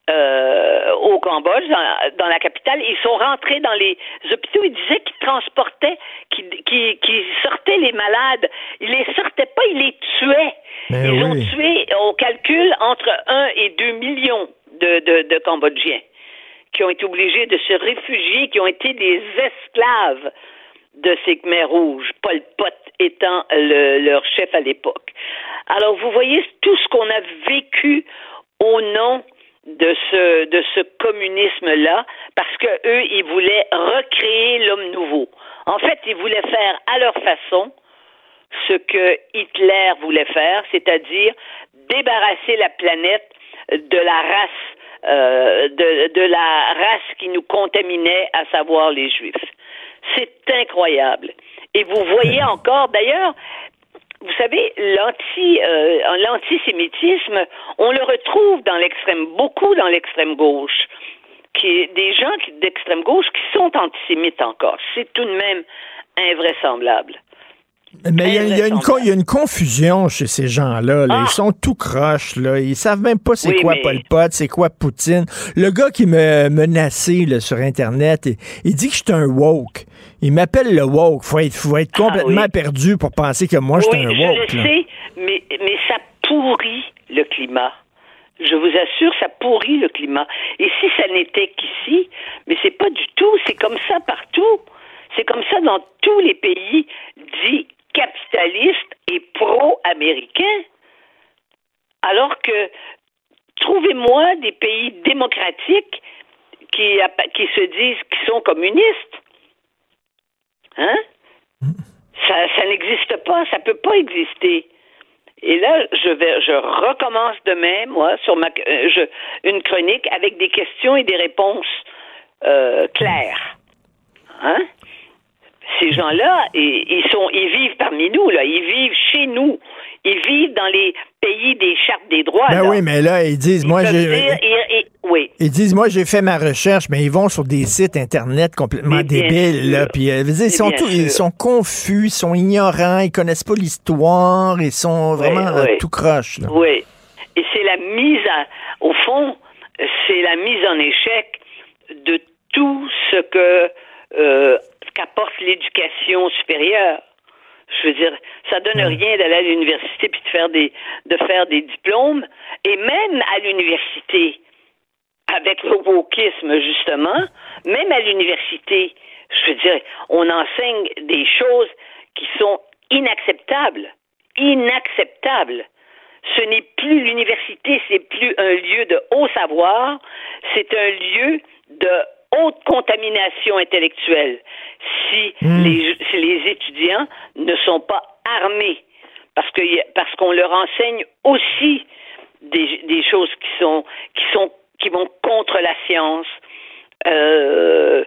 euh, au Cambodge, dans, la capitale. Ils sont rentrés dans les hôpitaux. Ils disaient qu'ils transportaient, qu'ils sortaient les malades. Ils les sortaient pas, ils les tuaient. Ben ils ont tué, au calcul, entre 1 et 2 millions de, Cambodgiens qui ont été obligés de se réfugier, qui ont été des esclaves de ces Khmer rouges, Pol Pot étant leur chef à l'époque. Alors, vous voyez tout ce qu'on a vécu au nom de ce, de ce communisme-là, parce que eux, ils voulaient recréer l'homme nouveau. En fait, ils voulaient faire à leur façon ce que Hitler voulait faire, c'est-à-dire débarrasser la planète de la race euh, de, de la race qui nous contaminait, à savoir les Juifs. C'est incroyable. Et vous voyez encore, d'ailleurs, vous savez, l'anti, euh, l'antisémitisme, on le retrouve dans l'extrême, beaucoup dans l'extrême gauche, qui des gens d'extrême gauche qui sont antisémites encore. C'est tout de même invraisemblable. Mais il y, y a une co- il y a une confusion chez ces gens-là. là. Ah! Ils sont tout croches. Là. Ils savent même pas c'est Oui, quoi mais- Pol Pot, c'est quoi Poutine. Le gars qui me menacé là, sur Internet, il, il dit que je suis un woke. Il m'appelle le woke. Faut être, faut être complètement perdu pour penser que moi, je suis Ah oui, un je woke. le là. sais, mais, mais ça pourrit le climat. Je vous assure, ça pourrit le climat. Et si ça n'était qu'ici, mais c'est pas du tout, c'est comme ça partout. C'est comme ça dans tous les pays dits capitalistes et pro-américains. Alors que trouvez-moi des pays démocratiques qui, qui se disent qu'ils sont communistes. Hein? Ça, ça n'existe pas, ça peut pas exister. Et là, je vais, je recommence demain, moi, sur ma, euh, une chronique avec des questions et des réponses euh, claires. Hein? Ces gens-là, ils, sont, ils vivent parmi nous, là. Ils vivent chez nous. Ils vivent dans les pays des chartes des droits. Ben là. oui, mais là, ils disent, moi, Ils j'ai. oui. Ils disent, moi, j'ai fait ma recherche, mais ils vont sur des sites Internet complètement Mais débiles. Là, puis, euh, dire, ils, sont ils sont confus, ils sont ignorants, ils connaissent pas l'histoire, ils sont vraiment Oui, euh, oui. tout croche. là. Oui. Et c'est la mise à, au fond, c'est la mise en échec de tout ce que euh, qu'apporte l'éducation supérieure. Je veux dire, ça donne rien d'aller à l'université puis de faire des de faire des diplômes et même à l'université avec le wokisme justement, même à l'université, je veux dire, on enseigne des choses qui sont inacceptables, inacceptables. Ce n'est plus l'université, c'est plus un lieu de haut savoir, c'est un lieu de haute contamination intellectuelle. Si, les, si les étudiants ne sont pas armés, parce que parce qu'on leur enseigne aussi des, des choses qui sont qui sont qui vont contre la science. Euh,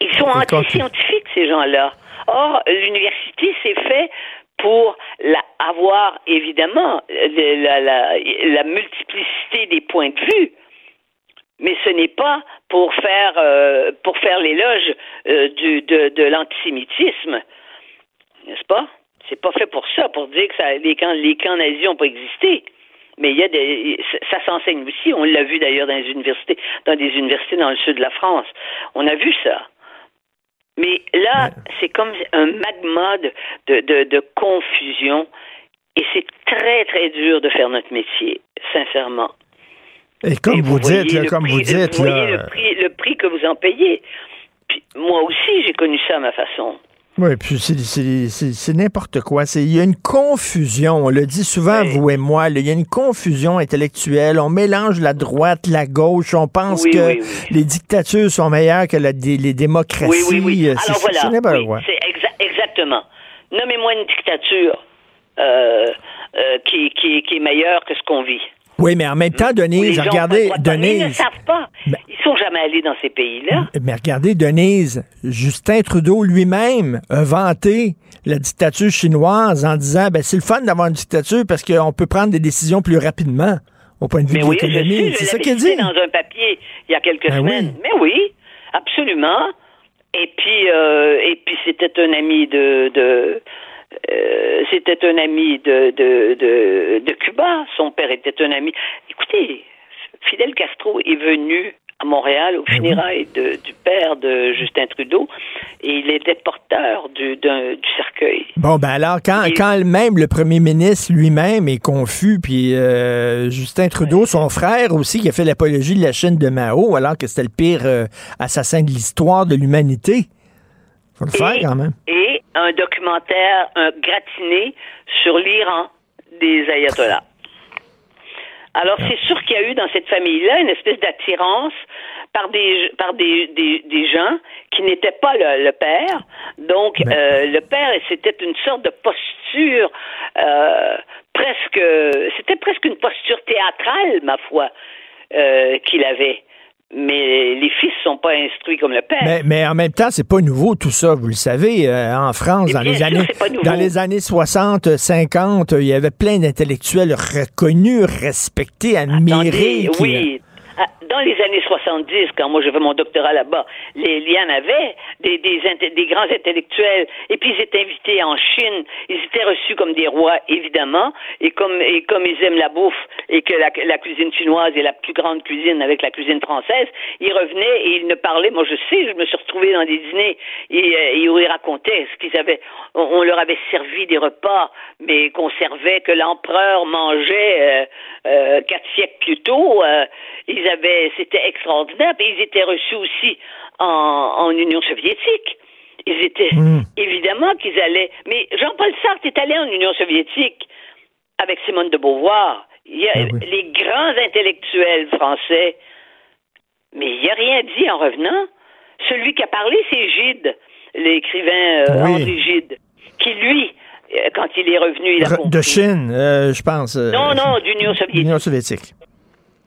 ils sont anti-scientifiques ces gens-là. Or, l'université c'est fait pour la, avoir évidemment la, la multiplicité des points de vue, mais ce n'est pas pour faire euh, pour faire l'éloge euh, du de, de l'antisémitisme, n'est-ce pas? C'est pas fait pour ça, pour dire que ça, les camps les camps nazis n'ont pas existé. Mais il y a des, ça, s'enseigne aussi. On l'a vu d'ailleurs dans les universités, dans des universités dans le sud de la France. On a vu ça. Mais là, c'est comme un magma de, de, de, de confusion. Et c'est très, très dur de faire notre métier, sincèrement. Et comme vous, dites, là, comme prix- vous dites, vous voyez là, le prix, le prix que vous en payez. Puis, moi aussi, j'ai connu ça à ma façon. Oui, puis c'est- n'importe quoi. Il y a une confusion, on le dit souvent, vous et moi, il y a une confusion intellectuelle. On mélange la droite, la gauche. On pense Oui, que oui, les dictatures sont meilleures que la- les démocraties. Oui, oui, oui. Euh, c'est- Alors voilà. c'est exa- exactement. Nommez-moi une dictature euh, euh, qui, qui, qui est meilleure que ce qu'on vit. Oui, mais en même temps, Denise, regardez, ont pas de droit de- Mais Ils ne Denise, savent pas. Ils sont jamais allés dans ces pays-là. mais regardez, Denise, Justin Trudeau lui-même a vanté la dictature chinoise en disant, ben, c'est le fun d'avoir une dictature parce qu'on peut prendre des décisions plus rapidement au point de vue Mais de oui, l'économie. C'est ça qu'il dit. dans un papier il y a quelques Ben oui. semaines. Mais oui, absolument. Et puis, euh, et puis c'était un ami de, de euh, c'était un ami de, de, de, de Cuba. Son père était un ami. Écoutez, Fidel Castro est venu à Montréal au Ben funérailles de- du père de Justin Trudeau et il était porteur du, du cercueil. Bon, ben alors, quand, quand même le premier ministre lui-même est confus, puis euh, Justin Trudeau, son frère aussi, qui a fait l'apologie de la Chine de Mao, alors que c'était le pire euh, assassin de l'histoire de l'humanité. Faut le faire quand même. Et un documentaire, un gratiné sur l'Iran des ayatollahs. Alors, c'est sûr qu'il y a eu dans cette famille-là une espèce d'attirance par des par des, des, des gens qui n'étaient pas le, le père. Donc, euh, le père, c'était une sorte de posture euh, presque, c'était presque une posture théâtrale, ma foi, euh, qu'il avait. Mais les fils sont pas instruits comme le père. Mais, mais en même temps, c'est pas nouveau tout ça, vous le savez. euh, en France, dans les, sûr, années, dans les années 60, 50, il y avait plein d'intellectuels reconnus, respectés, admirés. Attendez, qui- oui. Dans les années 70, quand moi j'ai fait mon doctorat là-bas, les, il y en avait des, des, des grands intellectuels, et puis ils étaient invités en Chine, ils étaient reçus comme des rois, évidemment, et comme, et comme ils aiment la bouffe, et que la, la cuisine chinoise est la plus grande cuisine avec la cuisine française, ils revenaient et ils ne parlaient, moi je sais, je me suis retrouvée dans des dîners, et, euh, et où ils racontaient ce qu'ils avaient, on, on leur avait servi des repas, mais qu'on servait, que l'empereur mangeait euh, euh, quatre siècles plus tôt, euh, ils avaient, c'était extraordinaire, et ils étaient reçus aussi en, en Union soviétique. Ils étaient, évidemment qu'ils allaient, mais Jean-Paul Sartre est allé en Union soviétique avec Simone de Beauvoir. Il y a les grands intellectuels français, mais il n'y a rien dit en revenant. Celui qui a parlé, c'est Gide, l'écrivain euh, Oui. Henri Gide, qui lui, euh, quand il est revenu, il a Re-. De Chine, euh, je pense. euh, Non, non, d'Union soviétique. L'Union soviétique.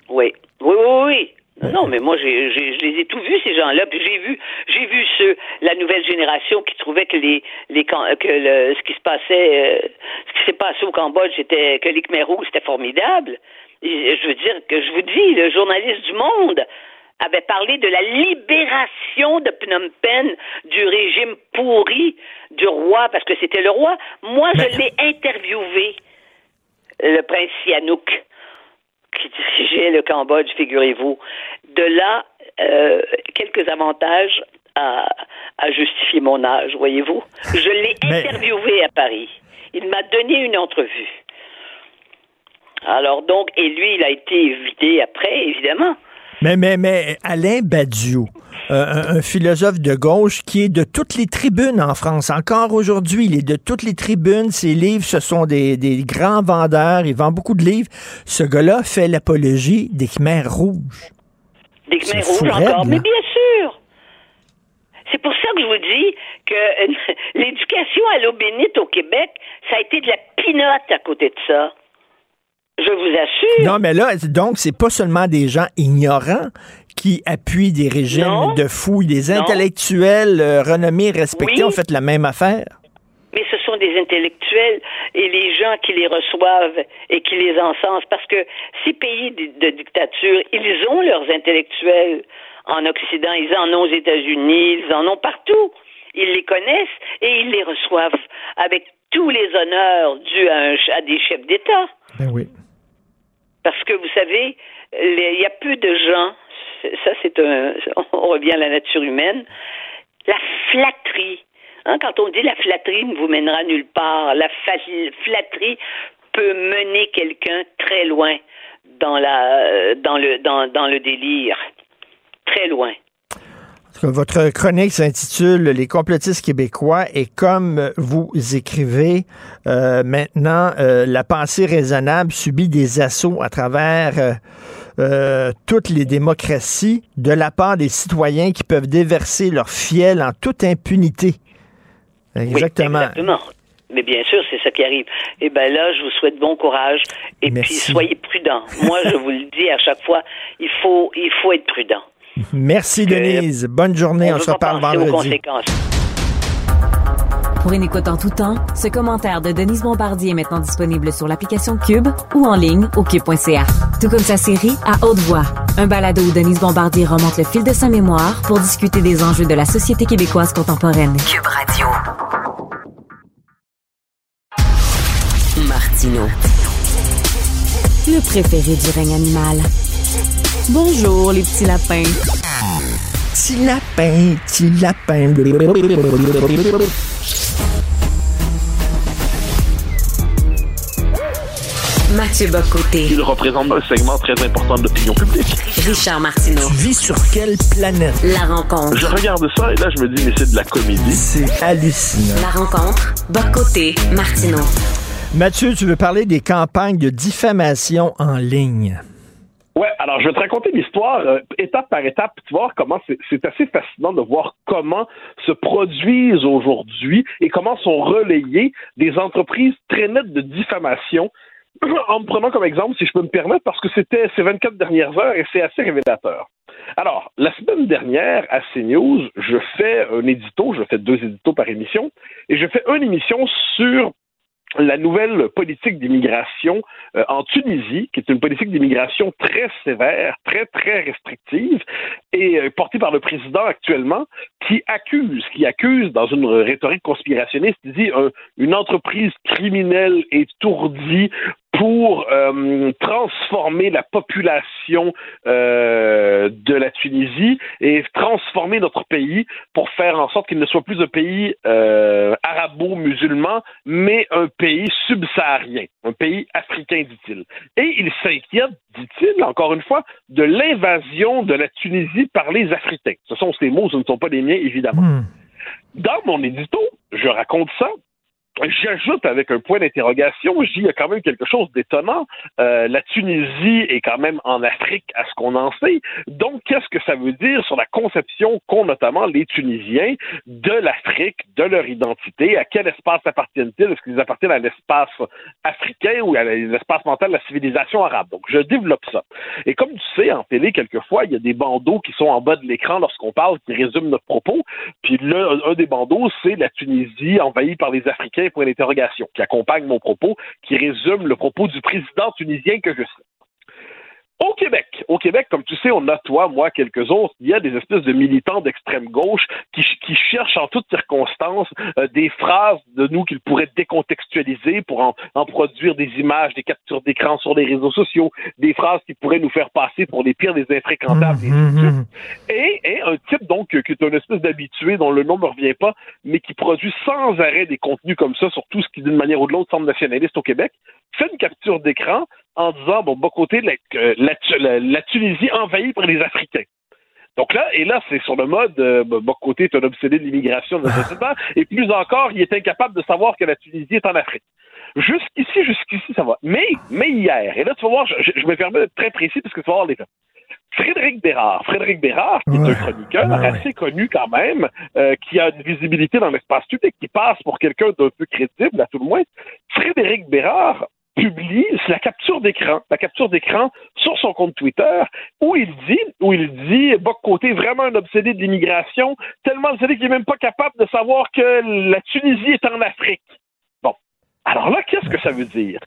Oui, oui, oui, oui. Non, mais moi, j'ai, j'ai- je les ai tous vus ces gens-là. Puis j'ai vu, j'ai vu ceux, la nouvelle génération qui trouvait que les, les, que le, ce qui se passait, euh, ce qui s'est passé au Cambodge, c'était que les Khmer c'était formidable. Et je veux dire que je vous dis, le journaliste du Monde avait parlé de la libération de Phnom Penh du régime pourri du roi, parce que c'était le roi. Moi, je l'ai interviewé, le prince Sihanouk qui dirigeait le Cambodge, figurez-vous. De là, euh, quelques avantages à, à justifier mon âge, voyez-vous. Je l'ai interviewé à Paris. Il m'a donné une entrevue. Alors donc, et lui, il a été évité après, évidemment. Mais, mais, mais Alain Badiou, euh, un, un philosophe de gauche qui est de toutes les tribunes en France. Encore aujourd'hui, il est de toutes les tribunes. Ses livres, ce sont des, des grands vendeurs. Il vend beaucoup de livres. Ce gars-là fait l'apologie des Khmers rouges. Des Khmer C'est fou rouges encore. là. Mais bien sûr. C'est pour ça que je vous dis que l'éducation à l'eau bénite au Québec, ça a été de la pinote à côté de ça. Je vous assure. Non, mais là, donc, c'est pas seulement des gens ignorants qui appuient des régimes Non. de fouilles. Des intellectuels euh, renommés, respectés Oui. ont fait la même affaire. Mais ce sont des intellectuels et les gens qui les reçoivent et qui les encensent. Parce que ces pays de, dictature, ils ont leurs intellectuels en Occident, ils en ont aux États-Unis, ils en ont partout. Ils les connaissent et ils les reçoivent avec tous les honneurs dus à, un à des chefs d'État. Ben oui. Parce que vous savez, il y a peu de gens, ça c'est un, on revient à la nature humaine, la flatterie. Hein, quand on dit la flatterie ne vous mènera nulle part, la flatterie peut mener quelqu'un très loin dans la dans le dans, dans le délire, très loin. Votre chronique s'intitule Les complotistes québécois et comme vous écrivez euh, maintenant, euh, la pensée raisonnable subit des assauts à travers euh, toutes les démocraties de la part des citoyens qui peuvent déverser leur fiel en toute impunité. Exactement. Oui, exactement. Mais bien sûr, c'est ça qui arrive. Et ben là, je vous souhaite bon courage et puis soyez prudents. Moi, je vous le dis à chaque fois, il faut il faut être prudent. Merci Denise. Bonne journée. On, se reparle aux vendredi. conséquences. Pour une écoute en tout temps, ce commentaire de Denise Bombardier est maintenant disponible sur l'application Cube ou en ligne au cube.ca. Tout comme sa série À haute voix, un balado où Denise Bombardier remonte le fil de sa mémoire pour discuter des enjeux de la société québécoise contemporaine. Cube Radio. Martino. Le préféré du règne animal. Bonjour les petits lapins. Petit lapin, petit lapin. Mathieu Bocoté. Il représente un segment très important de l'opinion publique. Richard Martineau. Tu vis sur quelle planète? La rencontre. Je regarde ça et là, je me dis, mais c'est de la comédie. C'est hallucinant. La rencontre. Bocoté. Martineau. Mathieu, tu veux parler des campagnes de diffamation en ligne. Ouais, alors je vais te raconter l'histoire euh, étape par étape, puis tu vas voir comment c'est- c'est assez fascinant de voir comment se produisent aujourd'hui et comment sont relayées des entreprises très nettes de diffamation. En me prenant comme exemple, si je peux me permettre, parce que c'était ces 24 dernières heures et c'est assez révélateur. Alors, la semaine dernière, à CNews, je fais un édito, je fais deux éditos par émission, et je fais une émission sur la nouvelle politique d'immigration euh, en Tunisie, qui est une politique d'immigration très sévère, très, très restrictive, et euh, portée par le président actuellement, qui accuse, qui accuse dans une rhétorique conspirationniste, il dit une entreprise criminelle étourdie pour euh, transformer la population euh, de la Tunisie et transformer notre pays pour faire en sorte qu'il ne soit plus un pays euh, arabo-musulman, mais un pays subsaharien, un pays africain, dit-il. Et il s'inquiète, dit-il, encore une fois, de l'invasion de la Tunisie par les Africains. Ce sont ces mots, ce ne sont pas les miens, évidemment. Hmm. Dans mon édito, je raconte ça J'ajoute avec un point d'interrogation, je dis il y a quand même quelque chose d'étonnant. Euh, la Tunisie est quand même en Afrique à ce qu'on en sait. Donc, qu'est-ce que ça veut dire sur la conception qu'ont notamment les Tunisiens de l'Afrique, de leur identité, à quel espace appartiennent-ils? Est-ce qu'ils appartiennent à l'espace africain ou à l'espace mental de la civilisation arabe? Donc, je développe ça. Et comme tu sais, en télé, quelquefois, il y a des bandeaux qui sont en bas de l'écran lorsqu'on parle, qui résument notre propos. Puis là, un des bandeaux, c'est la Tunisie envahie par les Africains point d'interrogation, qui accompagne mon propos, qui résume le propos du président tunisien que je sais. Au Québec, au Québec, comme tu sais, on a toi, moi, quelques autres, il y a des espèces de militants d'extrême gauche qui, qui, cherchent en toutes circonstances euh, des phrases de nous qu'ils pourraient décontextualiser pour en, en, produire des images, des captures d'écran sur les réseaux sociaux, des phrases qui pourraient nous faire passer pour les pires des infréquentables. Mmh, mmh, mmh. Et, et, un type, donc, qui est une espèce d'habitué dont le nom ne revient pas, mais qui produit sans arrêt des contenus comme ça sur tout ce qui, d'une manière ou de l'autre, semble nationaliste au Québec, fait une capture d'écran en disant, bon, bas côté, la, la, la, Tunisie envahie par les Africains. Donc là, et là, c'est sur le mode, euh, bas côté est un obsédé de l'immigration, et plus encore, il est incapable de savoir que la Tunisie est en Afrique. Jusqu'ici, jusqu'ici, ça va. Mais, mais hier, et là, tu vas voir, je, je me permets d'être très précis parce que tu vas voir les faits. Frédéric Bérard. Frédéric Bérard, qui est un chroniqueur ouais, assez ouais. connu quand même, euh, qui a une visibilité dans l'espace public, qui passe pour quelqu'un d'un peu crédible, à tout le moins. Frédéric Bérard publie la capture d'écran, la capture d'écran sur son compte Twitter, où il dit, où il dit, Boc Côté, vraiment un obsédé de l'immigration, tellement obsédé qu'il n'est même pas capable de savoir que la Tunisie est en Afrique. Alors là, qu'est-ce que ça veut dire?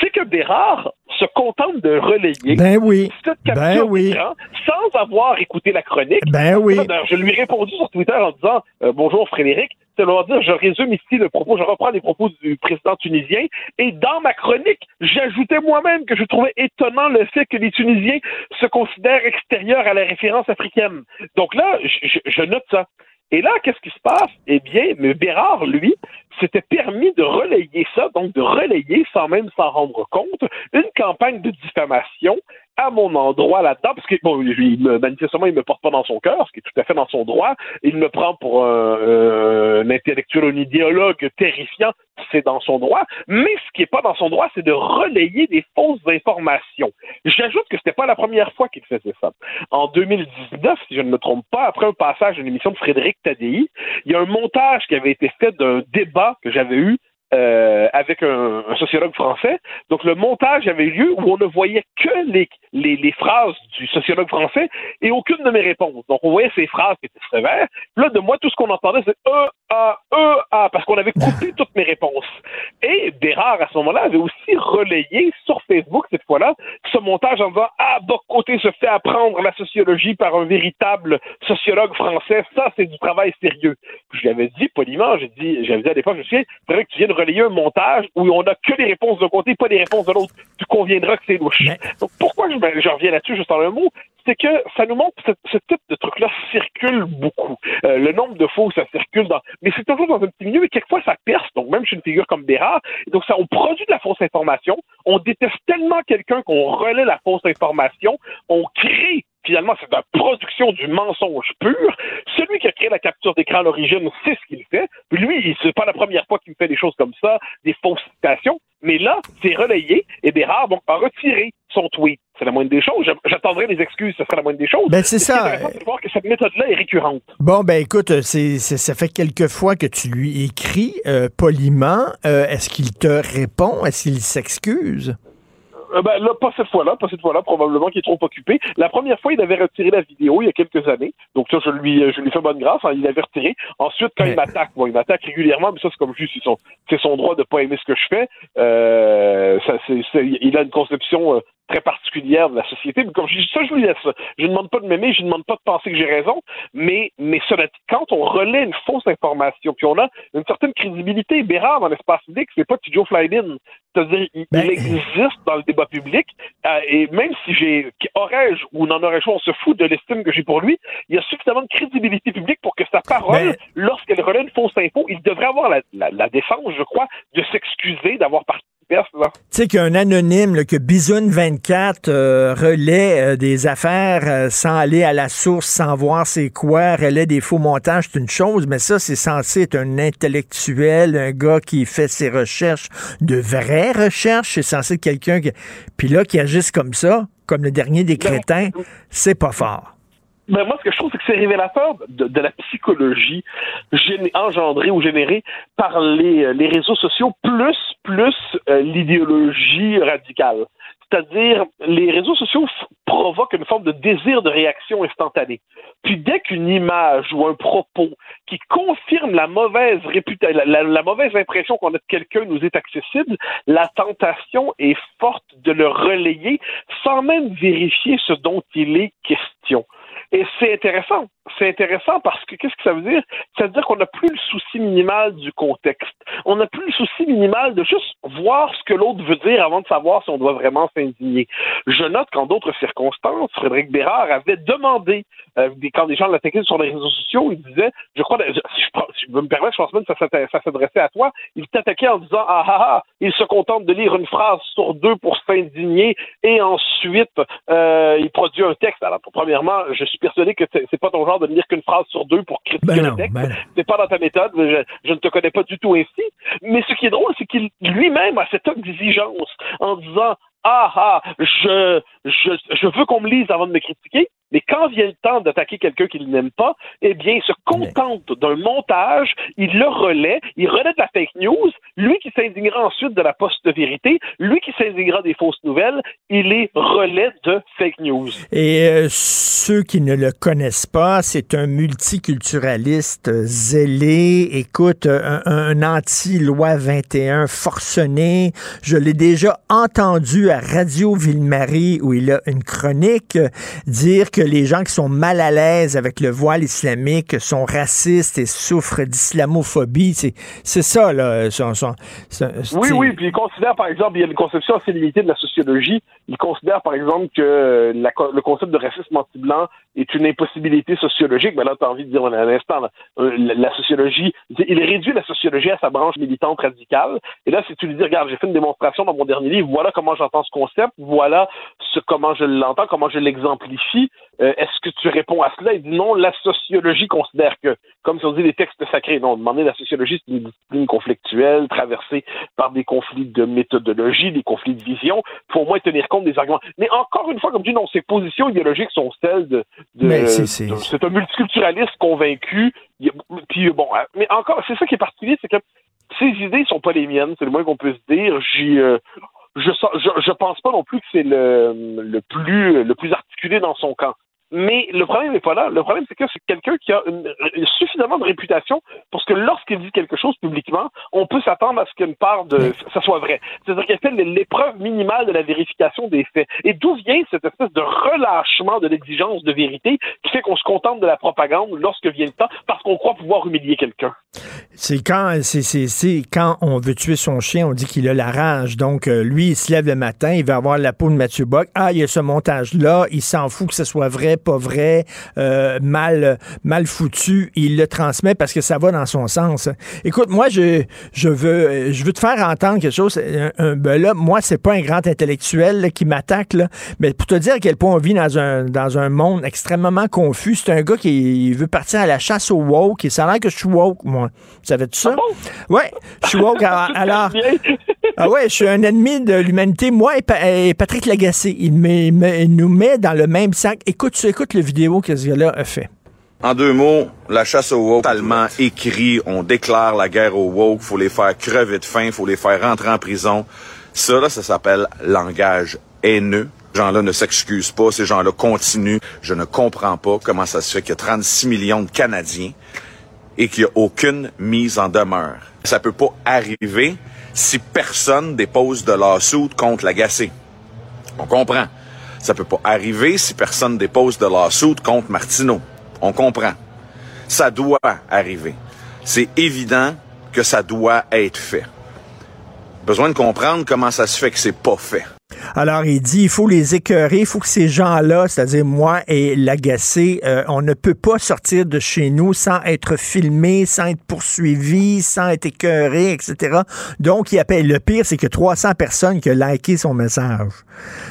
C'est que Bérard se contente de relayer ben oui. cette capture ben oui. sans avoir écouté la chronique. Ben oui. Je lui ai répondu sur Twitter en disant euh, Bonjour Frédéric, je résume ici le propos, je reprends les propos du président tunisien, et dans ma chronique, j'ajoutais moi-même que je trouvais étonnant le fait que les Tunisiens se considèrent extérieurs à la référence africaine. Donc là, je, je note ça. Et là, qu'est-ce qui se passe? Eh bien, mais Bérard, lui, s'était permis de relayer ça, donc de relayer, sans même s'en rendre compte, une campagne de diffamation à mon endroit là-dedans, parce que, bon, il me, manifestement, il me porte pas dans son cœur, ce qui est tout à fait dans son droit. Il me prend pour un, euh, un intellectuel, un idéologue terrifiant, c'est dans son droit. Mais ce qui est pas dans son droit, c'est de relayer des fausses informations. J'ajoute que c'était pas la première fois qu'il faisait ça. En 2019, si je ne me trompe pas, après un passage d'une émission de Frédéric Tadei, il y a un montage qui avait été fait d'un débat que j'avais eu euh, avec un, sociologue français. Donc le montage avait eu lieu où on ne voyait que les, phrases du sociologue français et aucune de mes réponses. Donc on voyait ces phrases qui étaient sévères. Là, de moi, tout ce qu'on entendait, c'est E, A, E, A, parce qu'on avait coupé toutes mes réponses. Et Bérard, à ce moment-là, avait aussi relayé sur Facebook, cette fois-là, ce montage en disant Ah, Bocoté se fait apprendre la sociologie par un véritable sociologue français. Ça, c'est du travail sérieux. Puis je lui avais dit poliment, j'ai dit, j'avais dit à l'époque, je me souviens, faudrait que tu viennes relayer un montage où on n'a que les réponses d'un côté, pas les réponses de l'autre. Tu conviendras que c'est louche. Donc pourquoi je, je reviens là-dessus juste en un mot, c'est que ça nous montre que ce, type de truc-là circule beaucoup. Euh, le nombre de fois ça circule dans, mais c'est toujours dans un petit milieu, mais quelquefois ça perce. Donc même chez une figure comme Bérard, donc ça, on produit de la fausse information, on déteste tellement quelqu'un qu'on relaie la fausse information, on crée finalement, c'est la production du mensonge pur. Celui qui a créé la capture d'écran à l'origine sait ce qu'il fait. Puis lui, c'est pas la première fois qu'il fait des choses comme ça, des fausses citations. Mais là, c'est relayé et Bérard donc, a retiré son tweet. C'est la moindre des choses. J'attendrai des excuses, ce serait la moindre des choses. Ben, c'est ça. Voir que cette méthode-là est récurrente. Bon, ben écoute, c'est, ça fait quelques fois que tu lui écris euh, poliment. Euh, est-ce qu'il te répond? Est-ce qu'il s'excuse? Euh, ben, là, pas cette fois-là, pas cette fois-là, probablement qu'il est trop occupé. La première fois, il avait retiré la vidéo il y a quelques années. Donc ça, je lui, je lui fais bonne grâce. hein, il avait retiré. Ensuite, quand il m'attaque, bon, il m'attaque régulièrement, mais ça, c'est comme juste, c'est son, droit de pas aimer ce que je fais. Euh, ça, il a une conception euh, très particulière de la société. Mais comme je dis ça, je lui laisse. Je ne demande pas de m'aimer, je ne demande pas de penser que j'ai raison. Mais, mais cela quand on relaie une fausse information, puis on a une certaine crédibilité, Bérard dans l'espace public, c'est pas Joe Flydin. C'est-à-dire, il, il existe dans le débat public, euh, et même si j'ai, aurais-je ou n'en aurais-je pas, on se fout de l'estime que j'ai pour lui, il y a suffisamment de crédibilité publique pour que sa parole, lorsqu'elle relaie une fausse info, il devrait avoir la, la, la défense, je crois, de s'excuser d'avoir participé Tu sais qu'un anonyme, là, que Bisoun 24 euh, relaie euh, des affaires euh, sans aller à la source, sans voir c'est quoi, relaie des faux montages, c'est une chose, mais ça, c'est censé être un intellectuel, un gars qui fait ses recherches, de vraies recherches, c'est censé être quelqu'un qui... Puis là, qui agisse comme ça, comme le dernier des crétins, c'est pas fort. Ben, moi, ce que je trouve, c'est que c'est révélateur de, la psychologie engendrée ou générée par les, euh, réseaux sociaux, plus, plus euh, l'idéologie radicale. C'est-à-dire, les réseaux sociaux provoquent une forme de désir de réaction instantanée. Puis dès qu'une image ou un propos qui confirme la mauvaise réputation, la- la mauvaise impression qu'on a de quelqu'un nous est accessible, la tentation est forte de le relayer sans même vérifier ce dont il est question. Et c'est intéressant. C'est intéressant parce que qu'est-ce que ça veut dire? Ça veut dire qu'on n'a plus le souci minimal du contexte. On n'a plus le souci minimal de juste voir ce que l'autre veut dire avant de savoir si on doit vraiment s'indigner. Je note qu'en d'autres circonstances, Frédéric Bérard avait demandé, euh, quand des gens l'attaquaient sur les réseaux sociaux, il disait, je crois, si je, me permets, je pense même que ça s'adressait à toi, il t'attaquait en disant, ah ah ah, il se contente de lire une phrase sur deux pour s'indigner et ensuite euh, il produit un texte. Alors, premièrement, je suis persuadé que c'est pas ton genre de lire qu'une phrase sur deux pour critiquer Ben le non, texte. ben. C'est pas dans ta méthode. Je, je ne te connais pas du tout ainsi. Mais ce qui est drôle, c'est qu'il lui-même a cette exigence en disant ah ah, je, je, je veux qu'on me lise avant de me critiquer, mais quand vient le temps d'attaquer quelqu'un qu'il n'aime pas, eh bien, il se contente d'un montage, il le relaie, il relaie de la fake news, lui qui s'indignera ensuite de la post-vérité, lui qui s'indignera des fausses nouvelles, il est relais de fake news. Et euh, ceux qui ne le connaissent pas, c'est un multiculturaliste euh, zélé, écoute, euh, un, un anti-loi 21 forcené. Je l'ai déjà entendu à Radio Ville-Marie où il a une chronique dire que les gens qui sont mal à l'aise avec le voile islamique sont racistes et souffrent d'islamophobie. C'est, ça, là. Son- son- son- Oui, oui, puis il considère, par exemple, il y a une conception assez limitée de la sociologie. Il considère, par exemple, que la le concept de racisme anti-blanc est une impossibilité sociologique. Mais là, tu as envie de dire un instant, là, euh, la, la sociologie, il réduit la sociologie à sa branche militante radicale. Et là, si tu lui dis, regarde, j'ai fait une démonstration dans mon dernier livre, voilà comment j'entends ce concept, voilà ce, comment je l'entends, comment je l'exemplifie, euh, est-ce que tu réponds à cela? Il dit non, la sociologie considère que, comme si on dit les textes sacrés, non, demander la sociologie, c'est une discipline conflictuelle, traversée par des conflits de méthodologie, des conflits de vision. Faut au moins tenir compte des arguments. Mais encore une fois, comme tu dis, non, ses positions idéologiques sont celles de. c'est- c'est- de- c'est un multiculturaliste convaincu. Puis bon, hein, mais encore, c'est ça qui est particulier, c'est que ses idées sont pas les miennes, c'est le moins qu'on peut se dire. J'y, euh, je, je, je pense pas non plus que c'est le, le plus le plus articulé dans son camp. Mais le problème n'est pas là. Le problème, c'est que c'est quelqu'un qui a une, suffisamment de réputation pour que lorsqu'il dit quelque chose publiquement, on peut s'attendre à ce qu'une part de ça soit vrai. C'est-à-dire qu'il fait l'épreuve minimale de la vérification des faits. Et d'où vient cette espèce de relâchement de l'exigence de vérité qui fait qu'on se contente de la propagande lorsque vient le temps parce qu'on croit pouvoir humilier quelqu'un? C'est quand c'est, c'est, c'est quand on veut tuer son chien, on dit qu'il a la rage. Donc euh, lui, il se lève le matin, il va avoir la peau de Mathieu Bock. Ah, il y a ce montage-là, il s'en fout que ce soit vrai, pas vrai, euh, mal, mal foutu. Il le transmet parce que ça va dans son sens. Écoute, moi, je, je veux, je veux te faire entendre quelque chose. Un- un- ben là, moi, c'est pas un grand intellectuel là, qui m'attaque, là, mais pour te dire à quel point on vit dans un, dans un monde extrêmement confus. C'est un gars qui veut partir à la chasse au woke. Et ça a l'air que je suis woke, moi. Savais-tu ça? ouais, je suis woke. Alors, ah ouais, je suis un ennemi de l'humanité. Moi et, Pa- et Patrick Lagacé, il, il nous met dans le même sac. Écoute, tu écoutes le vidéo que a fait. En deux mots, la chasse au woke, totalement écrit, on déclare la guerre au woke, faut les faire crever de faim, faut les faire rentrer en prison. Ça, là, ça s'appelle langage haineux. Ces gens-là ne s'excusent pas, ces gens-là continuent. Je ne comprends pas comment ça se fait qu'il y a 36 millions de Canadiens et qu'il n'y a aucune mise en demeure. Ça peut pas arriver si personne dépose de lawsuit contre l'agacé. On comprend. Ça peut pas arriver si personne dépose de lawsuit contre Martineau. On comprend. Ça doit arriver. C'est évident que ça doit être fait. Besoin de comprendre comment ça se fait que c'est pas fait. Alors, il dit, il faut les écœurer, il faut que ces gens-là, c'est-à-dire moi et l'agacé, euh, on ne peut pas sortir de chez nous sans être filmé, sans être poursuivi, sans être écœuré, etc. Donc, il appelle, le pire, c'est que 300 personnes qui ont liké son message.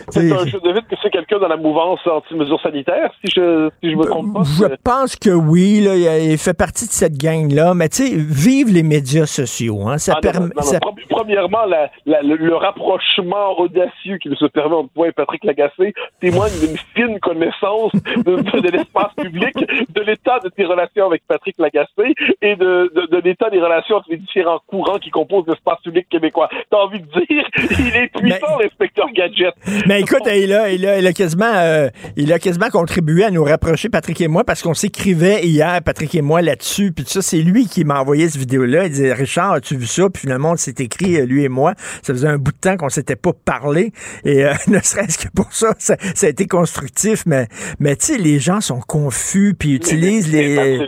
C'est un, je devine que c'est quelqu'un dans la mouvance anti-mesures sanitaires, si je, si je me trompe pas. Je pense que oui, là, il fait partie de cette gang-là, mais tu sais, vive les médias sociaux. Hein, ça Ah, non, permet... non, non, ça- Premièrement, la- la- le, le rapprochement audacieux qu'il se permet entre toi et Patrick Lagacé témoigne d'une fine connaissance de, de- de l'espace public, de l'état de tes relations avec Patrick Lagacé et de, de- de l'état des relations entre les différents courants qui composent l'espace public québécois. T'as envie de dire, il est puissant, l'inspecteur Gadget. Mais écoute, il a, il a, il a quasiment, euh, il a quasiment contribué à nous rapprocher, Patrick et moi, parce qu'on s'écrivait hier, Patrick et moi, là-dessus. Puis ça, c'est lui qui m'a envoyé cette vidéo-là. Il disait, Richard, as-tu vu ça? Puis finalement, on s'est écrit, euh, lui et moi. Ça faisait un bout de temps qu'on s'était pas parlé. Et euh, ne serait-ce que pour ça, ça, ça a été constructif. Mais, mais tu sais, les gens sont confus, puis utilisent les,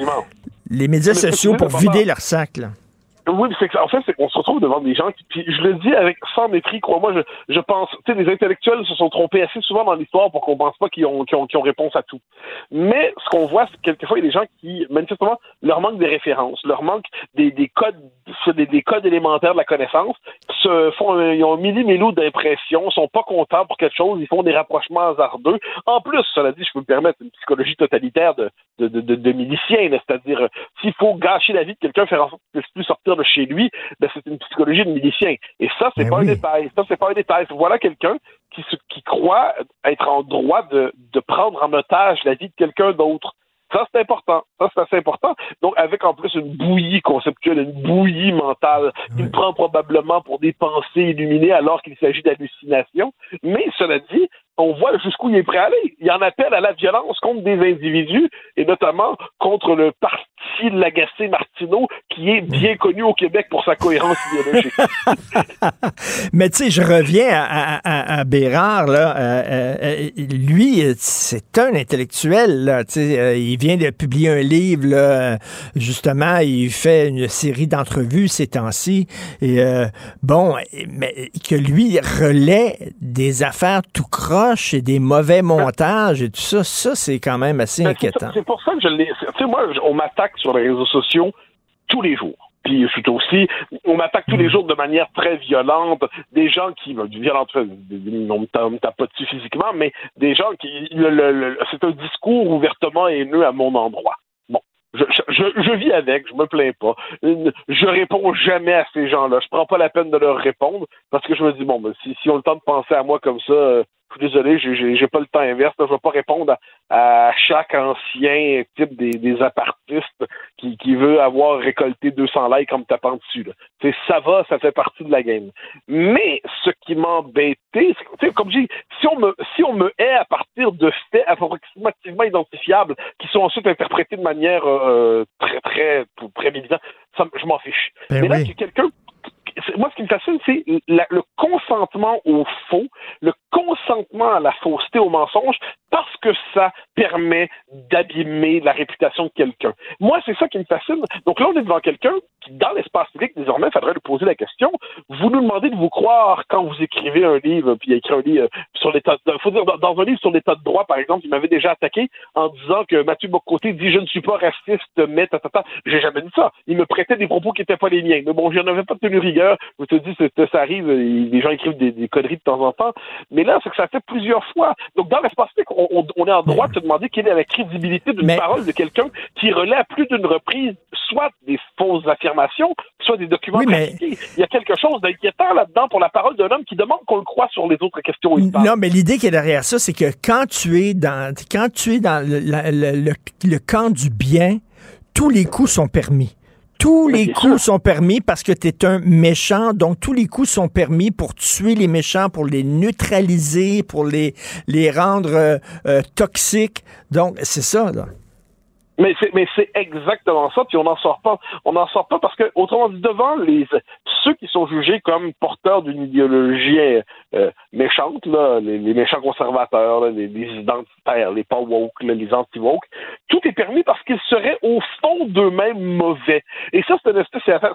les médias Mais sociaux pour vider leur sac. Là. Oui, c'est en fait, c'est qu'on se retrouve devant des gens qui, puis je le dis avec sans mépris, crois-moi, je, pense, tu sais, les intellectuels se sont trompés assez souvent dans l'histoire pour qu'on pense pas qu'ils ont, réponse à tout. Mais ce qu'on voit, c'est que quelquefois, il y a des gens qui, manifestement, leur manque des références, leur manque des, des codes, des, des codes élémentaires de la connaissance, se font, un- ils ont un millimélou d'impression, sont pas contents pour quelque chose, ils font des rapprochements hasardeux. En plus, cela dit, je peux me permettre une psychologie totalitaire de, de, c'est-à-dire, euh, s'il faut gâcher la vie de quelqu'un, faire en sorte qu'il puisse plus sortir de chez lui, ben, c'est une psychologie de milicien. Et ça, c'est Ben pas oui. un détail. Ça, c'est pas un détail. Voilà quelqu'un qui, se- qui croit être en droit de, de prendre en otage la vie de quelqu'un d'autre. Ça, c'est important. Ça, c'est assez important. Donc, avec en plus une bouillie conceptuelle, une bouillie mentale, qu'il prend probablement pour des pensées illuminées alors qu'il s'agit d'hallucinations. Mais, cela dit, on voit jusqu'où il est prêt à aller. Il en appelle à la violence contre des individus, et notamment contre le parti de l'agacé Martineau, qui est bien connu au Québec pour sa cohérence idéologique. Mais tu sais, je reviens à, à, à- à Bérard, là. Euh, euh, lui, euh, c'est un intellectuel, là. Euh, il vient de publier un livre, là. Justement, il fait une série d'entrevues ces temps-ci. Et bon, mais que lui relaie des affaires tout croche et des mauvais montages et tout ça, ça, c'est quand même assez Ben, inquiétant. C'est pour ça que je l'ai. Tu sais, moi, on m'attaque sur les réseaux sociaux tous les jours. Puis je suis aussi, on m'attaque tous les jours de manière très violente. Des gens qui, ben, violente, on me tape- on me tape pas dessus physiquement, mais des gens qui, c'est un discours ouvertement haineux à mon endroit. Bon, je, je, je vis avec, je me plains pas. Je réponds jamais à ces gens-là. Je prends pas la peine de leur répondre parce que je me dis bon, ben, si, si on a le temps de penser à moi comme ça, euh, je suis désolé, j'ai- pas le temps inverse. là. Je vais pas répondre à, à chaque ancien type des, des apartistes qui, qui veut avoir récolté 200 likes comme tapant dessus. Là. Ça va, ça fait partie de la game. Mais ce qui m'embêtait, c'est comme je dis, si on me si on me hait à partir de faits approximativement identifiables qui sont ensuite interprétés de manière euh, très très très militante, ça je m'en fiche. Ben Mais là, oui. a quelqu'un moi, ce qui me fascine, c'est la- le consentement au faux, le consentement à la fausseté, au mensonge, parce que ça permet d'abîmer la réputation de quelqu'un. Moi, c'est ça qui me fascine. Donc là, on est devant quelqu'un qui, dans l'espace public, désormais, il faudrait lui poser la question. Vous nous demandez de vous croire quand vous écrivez un livre, puis il a écrit un livre sur l'état de... dans, un livre sur l'état de droit, par exemple, il m'avait déjà attaqué en disant que Mathieu Bocoté dit « Je ne suis pas raciste, mais... ta, ta, ta. » J'ai jamais dit ça. Il me prêtait des propos qui n'étaient pas les miens. Mais bon, je n'en avais pas tenu rigueur. Je te dis, ça arrive, les gens écrivent des, des conneries de temps en temps. Mais c'est que ça fait plusieurs fois. Donc, dans l'espace public, on, on- on est en droit de se demander quelle est la crédibilité d'une parole de quelqu'un qui relaie à plus d'une reprise soit des fausses affirmations, soit des documents trafiqués. Il y a quelque chose d'inquiétant là-dedans pour la parole d'un homme qui demande qu'on le croit sur les autres questions où il parle. Non, mais l'idée qui est derrière ça, c'est que quand tu es dans, quand tu es dans le- le- le camp du bien, tous les coups sont permis. Tous les coups sont permis parce que tu es un méchant. Donc, tous les coups sont permis pour tuer les méchants, pour les neutraliser, pour les, les rendre euh, euh, toxiques. Donc, c'est ça, là. Mais c'est mais c'est exactement ça, puis on n'en sort pas. On n'en sort pas parce que autrement dit devant les ceux qui sont jugés comme porteurs d'une idéologie euh, méchante, là, les, méchants conservateurs, les, les identitaires, les pas woke, les anti woke, tout est permis parce qu'ils seraient au fond d'eux-mêmes mauvais. Et ça c'est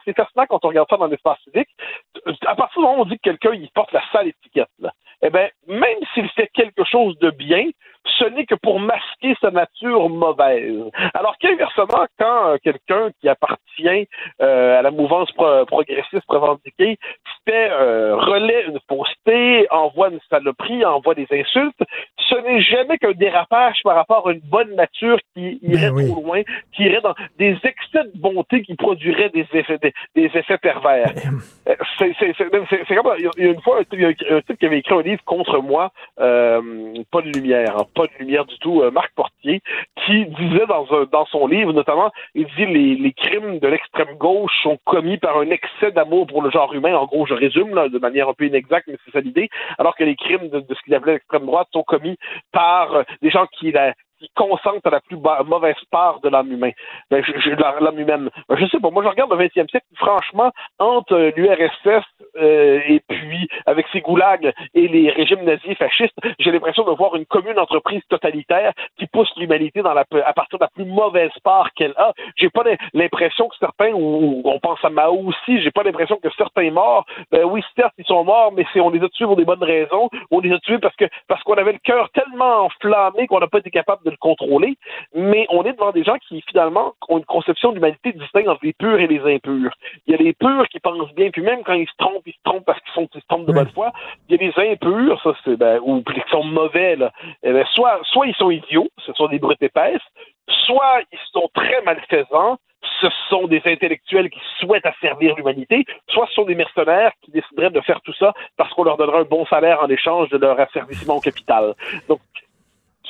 c'est fascinant quand on regarde ça dans l'espace public. À partir du moment où on dit que quelqu'un il porte la sale étiquette, là, eh ben même s'il fait quelque chose de bien, ce n'est que pour masquer sa nature mauvaise. Alors qu'inversement, quand euh, quelqu'un qui appartient euh, à la mouvance pro- progressiste revendiquée fait euh, relaie une fausseté, envoie une saloperie, envoie des insultes, ce n'est jamais qu'un dérapage par rapport à une bonne nature qui irait trop loin, qui irait dans des excès de bonté qui produiraient des effets des, des effets pervers. Euh, C'est c'est- c'est- comme il y a- une fois un type, il y a un type qui avait écrit un livre contre moi, euh, pas de lumière, hein, pas de lumière du tout, euh, Marc Portier, qui disait dans un- dans son livre notamment, il dit les, les crimes de l'extrême gauche sont commis par un excès d'amour pour le genre humain. En gros, je résume là, de manière un peu inexacte, mais c'est ça Alors que les crimes de, de ce qu'il appelait l'extrême droite sont commis par euh, des gens qui la qui consentent à la plus mauvaise part de l'âme humain, ben, je- je- l'âme humaine. Ben, je sais pas, moi je regarde le 20e siècle, franchement, entre l'URSS euh, et puis avec ses goulags et les régimes nazis fascistes, j'ai l'impression de voir une commune entreprise totalitaire qui pousse l'humanité dans la à partir de la plus mauvaise part qu'elle a. J'ai pas l'impression que certains, ou on pense à Mao aussi, j'ai pas l'impression que certains morts, ben oui, certes, ils sont morts, mais c'est on les a tués pour des bonnes raisons. On les a tués parce que parce qu'on avait le cœur tellement enflammé qu'on n'a pas été capable de le contrôler. Mais on est devant des gens qui finalement ont une conception de l'humanité distincte entre les purs et les impurs. Il y a les purs qui pensent bien, puis même quand ils se trompent, ils se trompent parce qu'ils sont ils se trompent de bonne foi. Il y a les impurs, ça c'est ben, ou qui sont mauvais là. Eh ben, soit soit ils sont idiots, ce sont des brutes épaisses, soit ils sont très malfaisants, ce sont des intellectuels qui souhaitent asservir l'humanité, soit ce sont des mercenaires qui décideraient de faire tout ça parce qu'on leur donnerait un bon salaire en échange de leur asservissement au capital. Donc,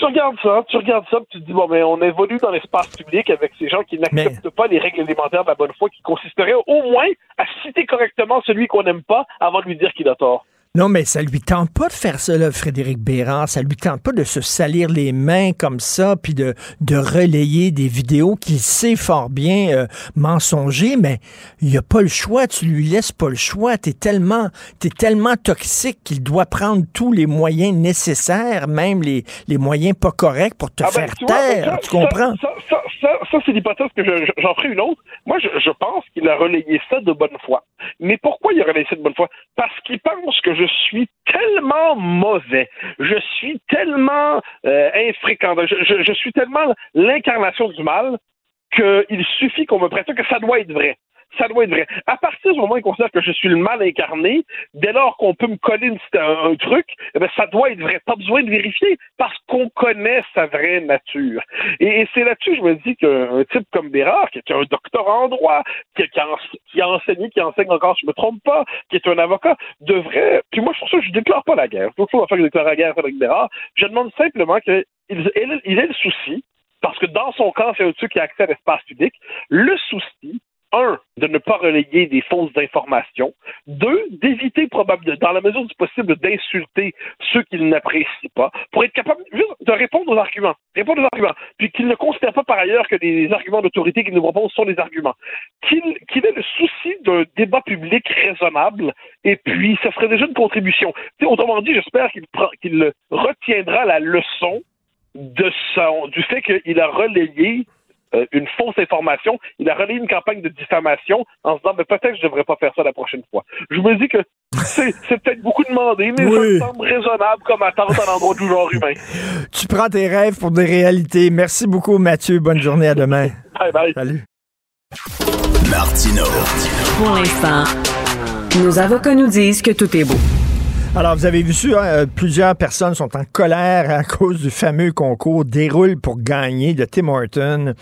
tu regardes ça, tu regardes ça, puis tu te dis, bon, mais on évolue dans l'espace public avec ces gens qui n'acceptent pas les règles élémentaires de la bonne foi qui consisteraient au moins à citer correctement celui qu'on n'aime pas avant de lui dire qu'il a tort. Non, mais ça lui tente pas de faire ça, là, Frédéric Bérard. Ça lui tente pas de se salir les mains comme ça, puis de, de relayer des vidéos qu'il sait fort bien euh, mensonger, mais il a pas le choix. Tu lui laisses pas le choix. T'es tellement, t'es tellement toxique qu'il doit prendre tous les moyens nécessaires, même les, les moyens pas corrects pour te Ah ben, faire tu vois, taire. ça, tu comprends? Ça, ça, ça, ça, c'est l'hypothèse que je- je- j'en ferai une autre. Moi, je, je pense qu'il a relayé ça de bonne foi. Mais pourquoi il a relayé ça de bonne foi? Parce qu'il pense que je suis tellement mauvais, je suis tellement euh, infréquent, je, je- je suis tellement l'incarnation du mal qu'il suffit qu'on me prête que ça doit être vrai. Ça doit être vrai. À partir du moment où il considère que je suis le mal incarné, dès lors qu'on peut me coller une- un, truc, eh ben, ça doit être vrai. Pas besoin de vérifier parce qu'on connaît sa vraie nature. Et, c'est là-dessus que je me dis qu'un type comme Bérard, qui est un doctorat en droit, qui, qui, a, qui a enseigné, qui enseigne encore, je me trompe pas, qui est un avocat, devrait. Puis moi, trouve ça, je déclare pas la guerre. Va faire que je déclare la guerre avec Bérard. Je demande simplement qu'il il, il ait le souci, parce que dans son camp, c'est un truc qui a accès à l'espace public, le souci un, de ne pas relayer des fausses informations. Deux, d'éviter probablement, dans la mesure du possible, d'insulter ceux qu'il n'apprécie pas, pour être capable de répondre aux arguments. Répondre aux arguments. Puis qu'il ne considère pas par ailleurs que les arguments d'autorité qu'il nous propose sont des arguments. Qu'il qu'il ait le souci d'un débat public raisonnable, et puis ça serait déjà une contribution. Autrement dit, j'espère qu'il retiendra la leçon de du fait qu'il a relayé euh, une fausse information, il a relayé une campagne de diffamation en se disant ben, peut-être que je devrais pas faire ça la prochaine fois. Je me dis que c'est peut-être beaucoup demandé, mais ça me semble raisonnable comme attente à l'endroit du genre humain. Tu prends tes rêves pour des réalités. Merci beaucoup, Mathieu. Bonne journée. À demain. Bye bye. Salut. Martino. Pour l'instant, nos avocats nous disent que tout est beau. Alors, vous avez vu ça, euh, plusieurs personnes sont en colère à cause du fameux concours Déroule pour gagner de Tim Horton.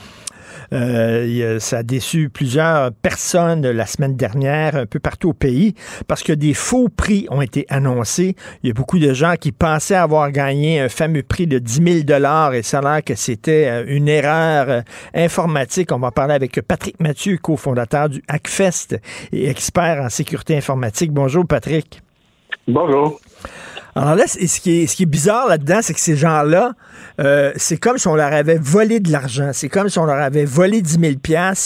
Euh, ça a déçu plusieurs personnes la semaine dernière, un peu partout au pays, parce que des faux prix ont été annoncés. Il y a beaucoup de gens qui pensaient avoir gagné un fameux prix de 10 000 et ça a l'air que c'était euh, une erreur informatique. On va parler avec Patrick Mathieu, cofondateur du Hackfest et expert en sécurité informatique. Bonjour, Patrick. Bonjour. Alors là, ce qui est, ce qui est bizarre là-dedans, c'est que ces gens-là, euh, c'est comme si on leur avait volé de l'argent. C'est comme si on leur avait volé 10 000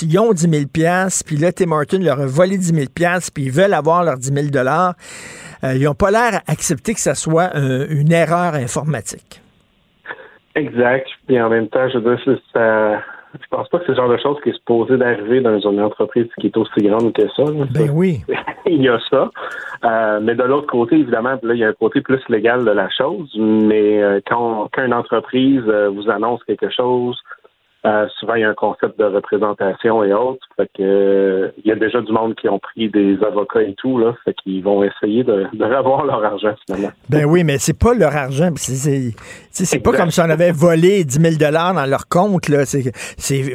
Ils ont 10 000 puis là, Tim Horton leur a volé 10 000 puis ils veulent avoir leurs 10 000 euh, Ils n'ont pas l'air à accepter que ça soit euh, une erreur informatique. Exact. Puis en même temps, je veux dire, c'est- ça, je pense pas que c'est le genre de chose qui est supposé d'arriver dans une entreprise qui est aussi grande que ça. Ben oui. il y a ça. Euh, mais de l'autre côté, évidemment, là, il y a un côté plus légal de la chose. Mais euh, quand, quand une entreprise euh, vous annonce quelque chose, euh, souvent il y a un concept de représentation et autres. Fait que euh, il y a déjà du monde qui ont pris des avocats et tout, là. Fait qu'ils vont essayer de, de revoir leur argent finalement. Ben oui, mais c'est pas leur argent. C'est, pas comme si on avait volé 10 000 dans leur compte. Là.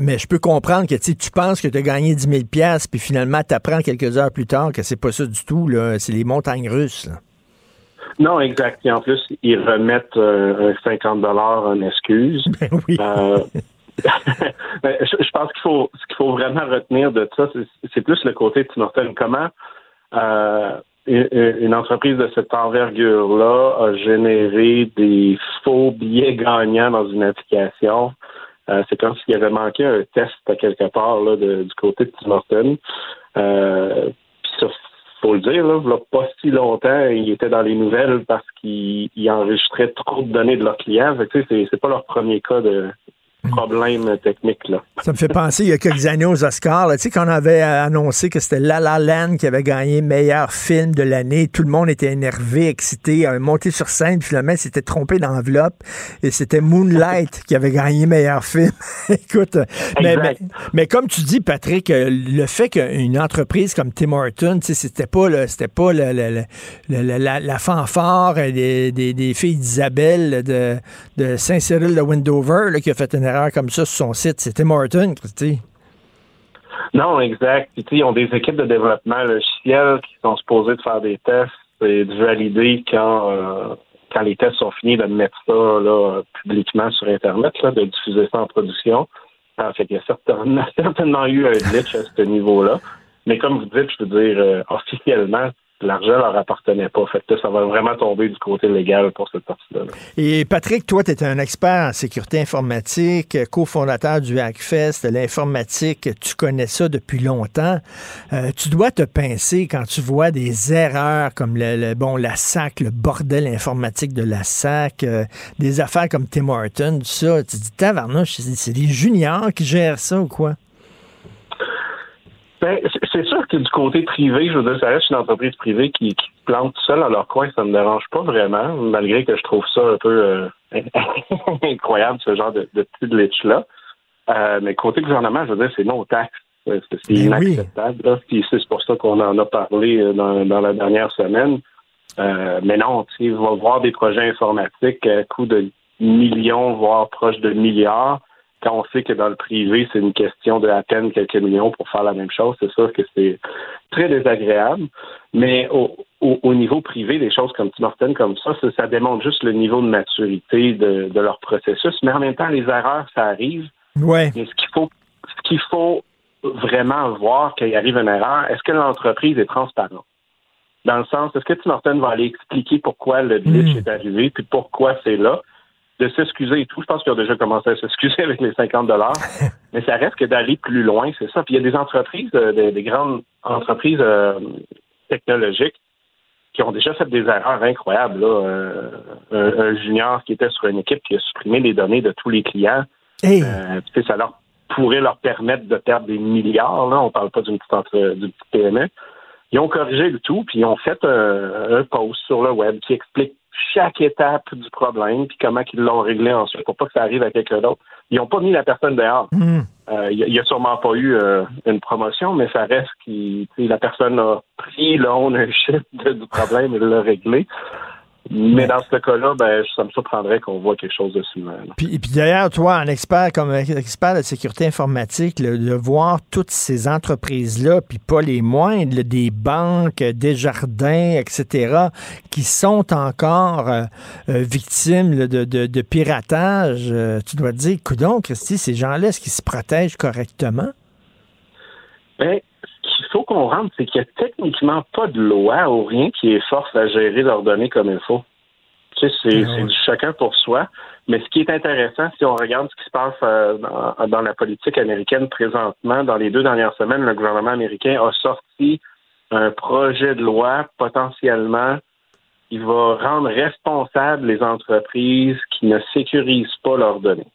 Mais je peux comprendre que tu penses que tu as gagné 10 000 puis finalement, tu apprends quelques heures plus tard que c'est pas ça du tout. Là. C'est les montagnes russes. là. Non, exact. Et en plus, ils remettent euh, un 50 en excuse. Ben oui. Ben, je, pense qu'il faut ce qu'il faut vraiment retenir de ça, c'est, plus le côté de Tim. Comment euh, une, entreprise de cette envergure-là a généré des faux billets gagnants dans une application? Euh, c'est comme s'il avait manqué un test à quelque part du côté de Tim Hortons. Euh, faut le dire, y pas si longtemps, il était dans les nouvelles parce qu'il il enregistrait trop de données de leurs clients. C'est pas leur premier cas de problème technique. Là. Ça me fait penser, il y a quelques années aux Oscars, là, tu sais, quand on avait annoncé que c'était La La Land qui avait gagné meilleur film de l'année, tout le monde était énervé, excité, monté sur scène, puis finalement, s'était trompé d'enveloppe, et c'était Moonlight qui avait gagné meilleur film. Écoute, mais, mais, comme tu dis, Patrick, euh, le fait qu'une entreprise comme Tim Hortons, tu sais, c'était pas, le- c'était pas le- la, la fanfare des, des- des filles d'Isabelle de, de Saint-Cyril de Windover là, qui a fait une comme ça sur son site, c'était Morton, tu sais. Non, exact. Ils ont des équipes de développement logiciel qui sont supposées de faire des tests et de valider quand, euh, quand les tests sont finis, de mettre ça là, publiquement sur Internet, là, de diffuser ça en production. Ah, fait qu'il y a certainement, certainement eu un glitch à ce niveau-là. Mais comme vous dites, je veux dire, euh, officiellement, l'argent leur appartenait pas. Fait que ça va vraiment tomber du côté légal pour cette partie-là. là. Et Patrick, toi, tu un expert en sécurité informatique, cofondateur du Hackfest, l'informatique, tu connais ça depuis longtemps. Euh, tu dois te pincer quand tu vois des erreurs comme le, le- bon la SAC, le bordel informatique de la SAC, euh, des affaires comme Tim Horton, tout ça. Tu te dis, c'est c'est des juniors qui gèrent ça ou quoi? Ben, c'est- sûr que du côté privé, je veux dire, ça reste une entreprise privée qui, qui plante tout seul dans leur coin, ça me dérange pas vraiment, malgré que je trouve ça un peu euh, incroyable, ce genre de, de petit glitch-là. Euh, mais côté gouvernement, je veux dire, c'est non taxe. C'est c'est inacceptable. là. Puis c'est pour ça qu'on en a parlé euh, dans, dans la dernière semaine. Euh, mais non, tu sais, on va voir des projets informatiques à coût de millions, voire proche de milliards quand on sait que dans le privé, c'est une question de à peine quelques millions pour faire la même chose, c'est sûr que c'est très désagréable. Mais au, au, au niveau privé, des choses comme Tim Hortons, comme ça, ça, ça démontre juste le niveau de maturité de, de leur processus. Mais en même temps, les erreurs, ça arrive. Ouais. Mais ce qu'il faut, ce qu'il faut vraiment voir qu'il arrive une erreur, est-ce que l'entreprise est transparente? Dans le sens, est-ce que Tim Hortons va aller expliquer pourquoi le glitch est arrivé, puis pourquoi c'est là? De s'excuser et tout. Je pense qu'ils ont déjà commencé à s'excuser avec les 50 dollars. Mais ça reste que d'aller plus loin, c'est ça. Puis il y a des entreprises, euh, des, des grandes entreprises euh, technologiques qui ont déjà fait des erreurs incroyables. Là. Euh, un, un, junior qui était sur une équipe qui a supprimé les données de tous les clients. Hey. Euh, ça leur pourrait leur permettre de perdre des milliards. Là. On parle pas d'une petite, entre, d'une petite PME. Ils ont corrigé le tout, puis ils ont fait un, un post sur le web qui explique chaque étape du problème, puis comment ils l'ont réglé ensuite pour pas que ça arrive à quelqu'un d'autre. Ils n'ont pas mis la personne dehors. Mm. Euh, il n'y a sûrement pas eu euh, une promotion, mais ça reste que la personne a pris le ownership de, du problème et l'a réglé. Mais dans ce cas-là, ben, ça me surprendrait qu'on voit quelque chose de similaire. Puis, puis d'ailleurs, toi, en expert comme expert de sécurité informatique, de voir toutes ces entreprises-là, puis pas les moindres, des banques, des jardins, etc., qui sont encore euh, euh, victimes là, de, de- de piratage, euh, tu dois te dire, coudon, Christy, ces gens-là, est-ce qu'ils se protègent correctement? Ben, faut qu'on rentre, c'est qu'il n'y a techniquement pas de loi ou rien qui les force à gérer leurs données comme il faut. Tu sais, c'est c'est du chacun pour soi. Mais ce qui est intéressant, si on regarde ce qui se passe euh, dans, dans la politique américaine présentement, dans les deux dernières semaines, le gouvernement américain a sorti un projet de loi potentiellement qui va rendre responsables les entreprises qui ne sécurisent pas leurs données.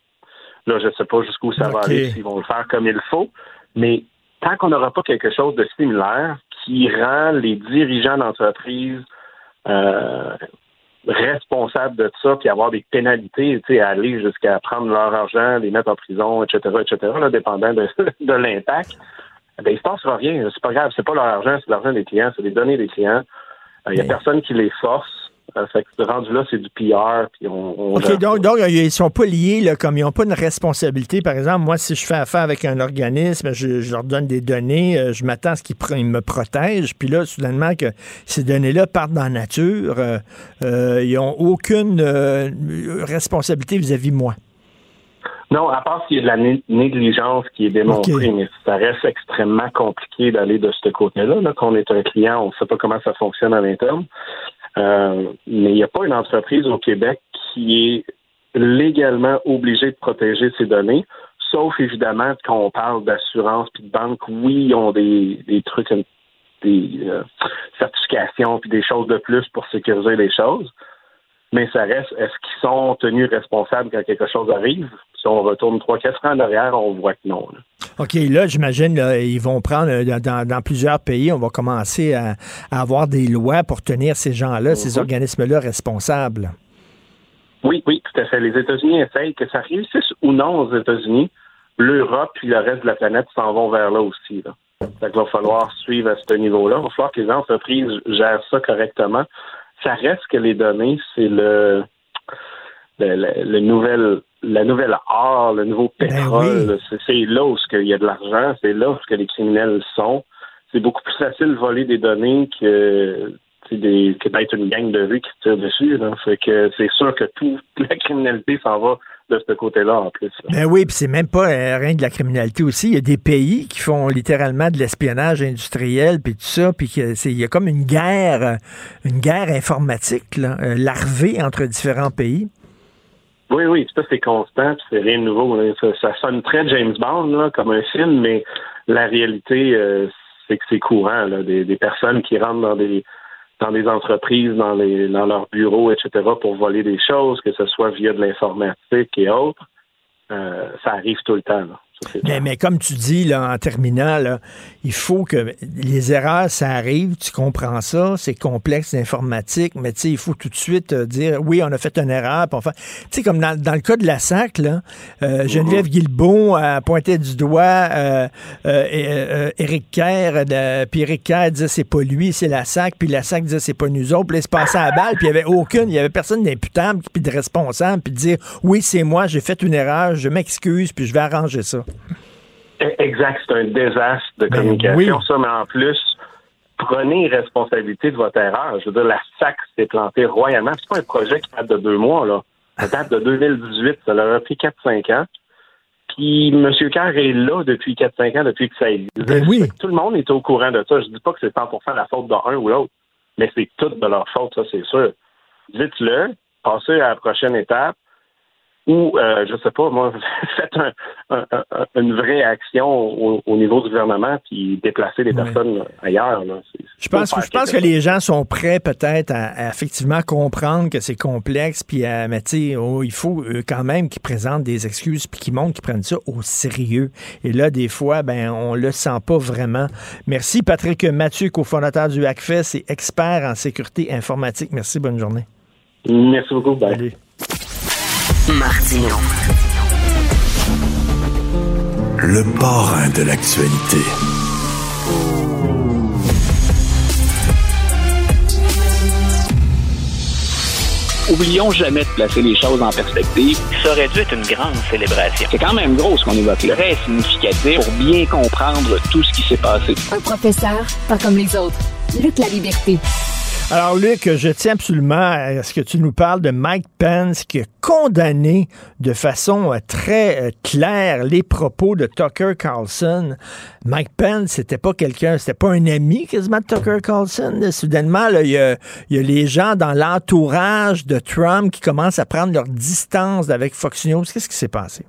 Là, je ne sais pas jusqu'où ça va aller, s'ils vont le faire comme il faut, mais tant qu'on n'aura pas quelque chose de similaire qui rend les dirigeants d'entreprise euh, responsables de ça, puis avoir des pénalités, tu sais, aller jusqu'à prendre leur argent, les mettre en prison, etc., etc., là, dépendant de, de l'impact, ben, il se passera rien. C'est pas grave, c'est pas leur argent, c'est l'argent des clients, c'est les données des clients. Il n'y a personne qui les force. Fait que ce rendu-là, c'est du PR, puis on, on OK, donc, donc ils sont pas liés, là, comme ils n'ont pas une responsabilité. Par exemple, moi, si je fais affaire avec un organisme, je, je leur donne des données, euh, je m'attends à ce qu'ils me protègent. Puis là, soudainement, que ces données-là partent dans la nature, euh, euh, ils n'ont aucune euh, responsabilité vis-à-vis de moi. Non, à part s'il y a de la né- négligence qui est démontrée, mais ça reste extrêmement compliqué d'aller de ce côté-là. Là, Qu'on est un client, on ne sait pas comment ça fonctionne à l'interne. Euh, mais il n'y a pas une entreprise au Québec qui est légalement obligée de protéger ses données, sauf évidemment quand on parle d'assurance puis de banque, oui, ils ont des, des trucs, des euh, certifications puis des choses de plus pour sécuriser les choses. Mais ça reste, est-ce qu'ils sont tenus responsables quand quelque chose arrive? Si on retourne trois, quatre ans derrière, on voit que non. là. OK, là, j'imagine, ils vont prendre, euh, dans, plusieurs pays, on va commencer à, à avoir des lois pour tenir ces gens-là, ces organismes-là responsables. Oui, oui, tout à fait. Les États-Unis essayent que ça réussisse ou non aux États-Unis. L'Europe puis le reste de la planète s'en vont vers là aussi. Là. Fait qu'il va falloir suivre à ce niveau-là. Il va falloir que les entreprises gèrent ça correctement. Ça reste que les données, c'est le, le, le- le nouvel, la nouvelle or, le nouveau pétrole. C'est- C'est là où il y a de l'argent, c'est là où les criminels sont. C'est beaucoup plus facile de voler des données que des, que d'être une gang de rue qui tire dessus. Là. Fait que c'est sûr que toute la criminalité s'en va de ce côté-là en plus. Ben oui, puis c'est même pas euh, rien de la criminalité aussi. Il y a des pays qui font littéralement de l'espionnage industriel, puis tout ça, puis c'est- il y a comme une guerre, une guerre informatique, là, euh, larvée entre différents pays. Oui, oui, ça c'est constant, c'est rien de nouveau. là. Ça, ça sonne très James Bond là, comme un film, mais la réalité, euh, c'est que c'est courant. Là, des, des personnes qui rentrent dans des dans des entreprises, dans les dans leurs bureaux, etc., pour voler des choses, que ce soit via de l'informatique et autres, euh, ça arrive tout le temps. Là. Mais, mais comme tu dis, là, en terminant, là, il faut que les erreurs, ça arrive, tu comprends ça, c'est complexe, l'informatique, mais tu sais, il faut tout de suite euh, dire, oui, on a fait une erreur, puis on fait... Tu sais, comme dans, dans le cas de la SAC, là, euh, Geneviève Guilbeault a pointé du doigt euh, euh, euh, Éric Kerr, puis Éric Kerr disait c'est pas lui, c'est la SAC, puis la SAC disait c'est pas nous autres, puis là, il se passait à la balle, puis il y avait aucune, il y avait personne d'imputable, puis de responsable, puis de dire, oui, c'est moi, j'ai fait une erreur, je m'excuse, puis je vais arranger ça. E- Exact, c'est un désastre de Ben communication, ça, mais en plus, prenez responsabilité de votre erreur. Je veux dire, la SAC s'est plantée royalement. C'est pas un projet qui date de deux mois, là. Ça date de 2018, ça leur a pris 4-5 ans. Puis M. Kerr est là depuis 4-5 ans, depuis que ça existe. Ben oui. Tout le monde est au courant de ça. Je dis pas que c'est 100% la faute d'un ou l'autre, mais c'est toute de leur faute, ça, c'est sûr. Dites-le, passez à la prochaine étape, ou, euh, je sais pas, moi, faites un- un- un- une vraie action au, au niveau du gouvernement, puis déplacer les personnes ailleurs. Là. Je pense, faut je pense que les gens sont prêts peut-être à, à effectivement comprendre que c'est complexe, puis à, mais tu sais, oh, il faut euh, quand même qu'ils présentent des excuses, puis qu'ils montrent qu'ils prennent ça au sérieux. Et là, des fois, ben, on le sent pas vraiment. Merci Patrick Mathieu, cofondateur du Hackfest et expert en sécurité informatique. Merci, bonne journée. Merci beaucoup. Bye. Salut. Martino. Le parrain de l'actualité. Oublions jamais de placer les choses en perspective. Ça aurait dû être une grande célébration. C'est quand même gros ce qu'on évoque là. Très significatif pour bien comprendre tout ce qui s'est passé. Un professeur, pas comme les autres. Lutte la liberté. Alors, Luc, je tiens absolument à ce que tu nous parles de Mike Pence qui a condamné de façon euh, très euh, claire les propos de Tucker Carlson. Mike Pence, c'était pas quelqu'un, c'était pas un ami quasiment de Tucker Carlson. Soudainement, il y, a, les gens dans l'entourage de Trump qui commencent à prendre leur distance avec Fox News. Qu'est-ce qui s'est passé?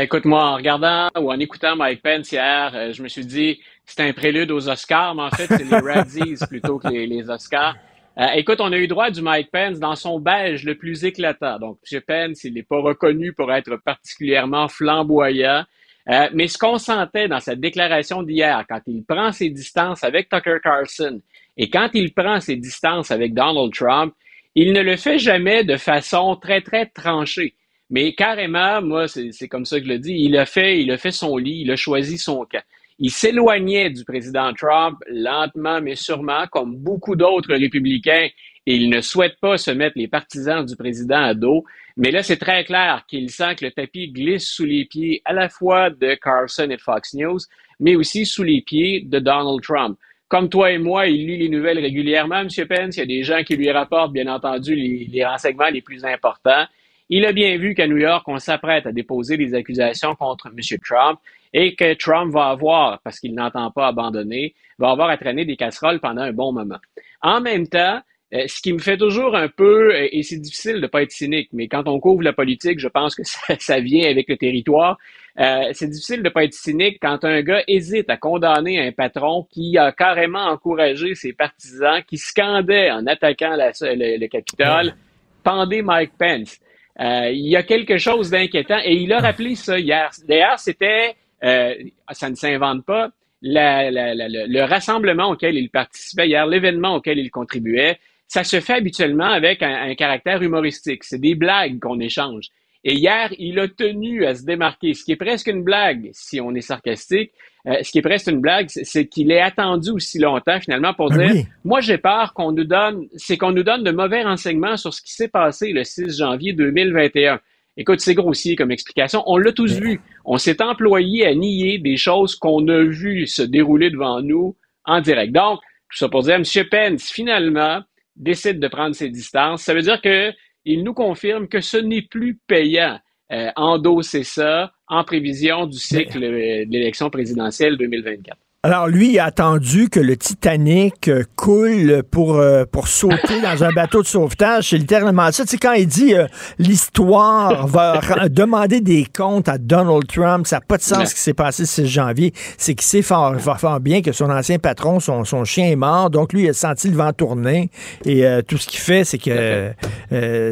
écoute-moi, en regardant ou en écoutant Mike Pence hier, euh, je me suis dit, c'est un prélude aux Oscars, mais en fait, c'est les Razzies plutôt que les, Oscars. Euh, écoute, on a eu droit du Mike Pence dans son beige le plus éclatant. Donc, M. Pence, il n'est pas reconnu pour être particulièrement flamboyant. Euh, mais ce qu'on sentait dans sa déclaration d'hier, quand il prend ses distances avec Tucker Carlson et quand il prend ses distances avec Donald Trump, il ne le fait jamais de façon très, très tranchée. Mais carrément, moi, c'est comme ça que je le dis, il a fait, il a fait son lit, il a choisi son camp. Il s'éloignait du président Trump lentement mais sûrement, comme beaucoup d'autres républicains, et il ne souhaite pas se mettre les partisans du président à dos. Mais là, c'est très clair qu'il sent que le tapis glisse sous les pieds à la fois de Carlson et Fox News, mais aussi sous les pieds de Donald Trump. Comme toi et moi, il lit les nouvelles régulièrement, M. Pence. Il y a des gens qui lui rapportent, bien entendu, les renseignements les plus importants. Il a bien vu qu'à New York, on s'apprête à déposer des accusations contre M. Trump et que Trump va avoir, parce qu'il n'entend pas abandonner, va avoir à traîner des casseroles pendant un bon moment. En même temps, euh, ce qui me fait toujours un peu, euh, et c'est difficile de ne pas être cynique, mais quand on couvre la politique, je pense que ça, vient avec le territoire. Euh, c'est difficile de ne pas être cynique quand un gars hésite à condamner un patron qui a carrément encouragé ses partisans, qui scandaient en attaquant le, le, Capitole, pendez Mike Pence. il y a quelque chose d'inquiétant et il a rappelé ça hier. D'ailleurs, c'était euh, ça ne s'invente pas. le rassemblement auquel il participait hier, l'événement auquel il contribuait, ça se fait habituellement avec un, caractère humoristique. C'est des blagues qu'on échange. Et hier, il a tenu à se démarquer, ce qui est presque une blague, si on est sarcastique. Euh, ce qui est presque une blague, c'est qu'il est attendu aussi longtemps, finalement, pour ben dire, moi, j'ai peur qu'on nous donne, c'est qu'on nous donne de mauvais renseignements sur ce qui s'est passé le 6 janvier 2021. Écoute, c'est grossier comme explication. On l'a tous vu. On s'est employé à nier des choses qu'on a vues se dérouler devant nous en direct. Donc, tout ça pour dire, M. Pence, finalement, décide de prendre ses distances. Ça veut dire qu'il nous confirme que ce n'est plus payant euh, endosser ça en prévision du cycle de l'élection présidentielle 2024. Alors, lui, il a attendu que le Titanic euh, coule pour, euh, pour sauter dans un bateau de sauvetage. C'est littéralement ça. Tu sais, quand il dit euh, l'histoire va demander des comptes à Donald Trump, ça n'a pas de sens ce qui s'est passé ce 6 janvier. C'est qu'il sait fort, fort, bien que son ancien patron, son, son, chien est mort. Donc, lui, il a senti le vent tourner. Et tout ce qu'il fait, c'est que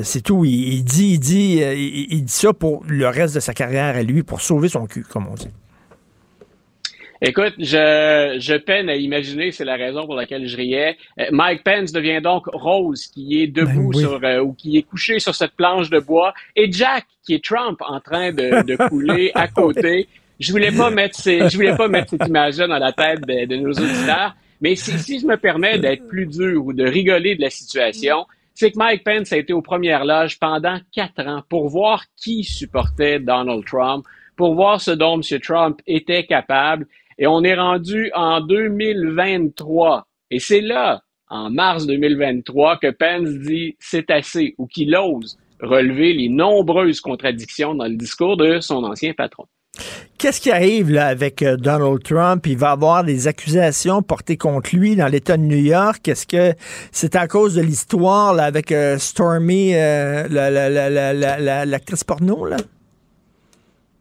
c'est tout. Il, dit, il dit, il dit ça pour le reste de sa carrière à lui, pour sauver son cul, comme on dit. Écoute, je, je peine à imaginer, c'est la raison pour laquelle je riais. Euh, Mike Pence devient donc Rose, qui est debout ben sur, euh, ou qui est couché sur cette planche de bois, et Jack, qui est Trump, en train de, de couler à côté. Je voulais pas mettre ces, je voulais pas mettre cette image-là dans la tête de, de nos auditeurs, mais si, si je me permets d'être plus dur ou de rigoler de la situation, c'est que Mike Pence a été aux premières loges pendant quatre ans pour voir qui supportait Donald Trump, pour voir ce dont M. Trump était capable. Et on est rendu en 2023. Et c'est là, en mars 2023, que Pence dit c'est assez ou qu'il ose relever les nombreuses contradictions dans le discours de son ancien patron. Qu'est-ce qui arrive là avec euh, Donald Trump? Il va avoir des accusations portées contre lui dans l'État de New York. Est-ce que c'est à cause de l'histoire avec euh, Stormy, euh, l'actrice porno? Là?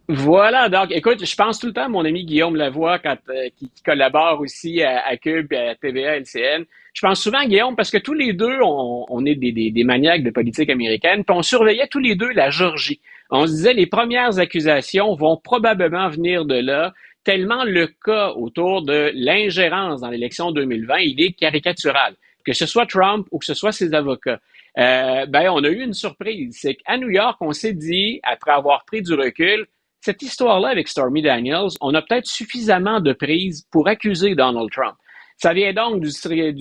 Voilà, donc écoute, je pense tout le temps à mon ami Guillaume Lavoie quand, euh, qui, collabore aussi à, Cube, à TVA, LCN. Je pense souvent à Guillaume parce que tous les deux, on, on est des, maniaques de politique américaine, puis on surveillait tous les deux la Georgie. On se disait les premières accusations vont probablement venir de là, tellement le cas autour de l'ingérence dans l'élection 2020, il est caricatural. Que ce soit Trump ou que ce soit ses avocats. Euh, ben, on a eu une surprise. C'est qu'à New York, on s'est dit, après avoir pris du recul, cette histoire-là avec Stormy Daniels, on a peut-être suffisamment de prises pour accuser Donald Trump. Ça vient donc du,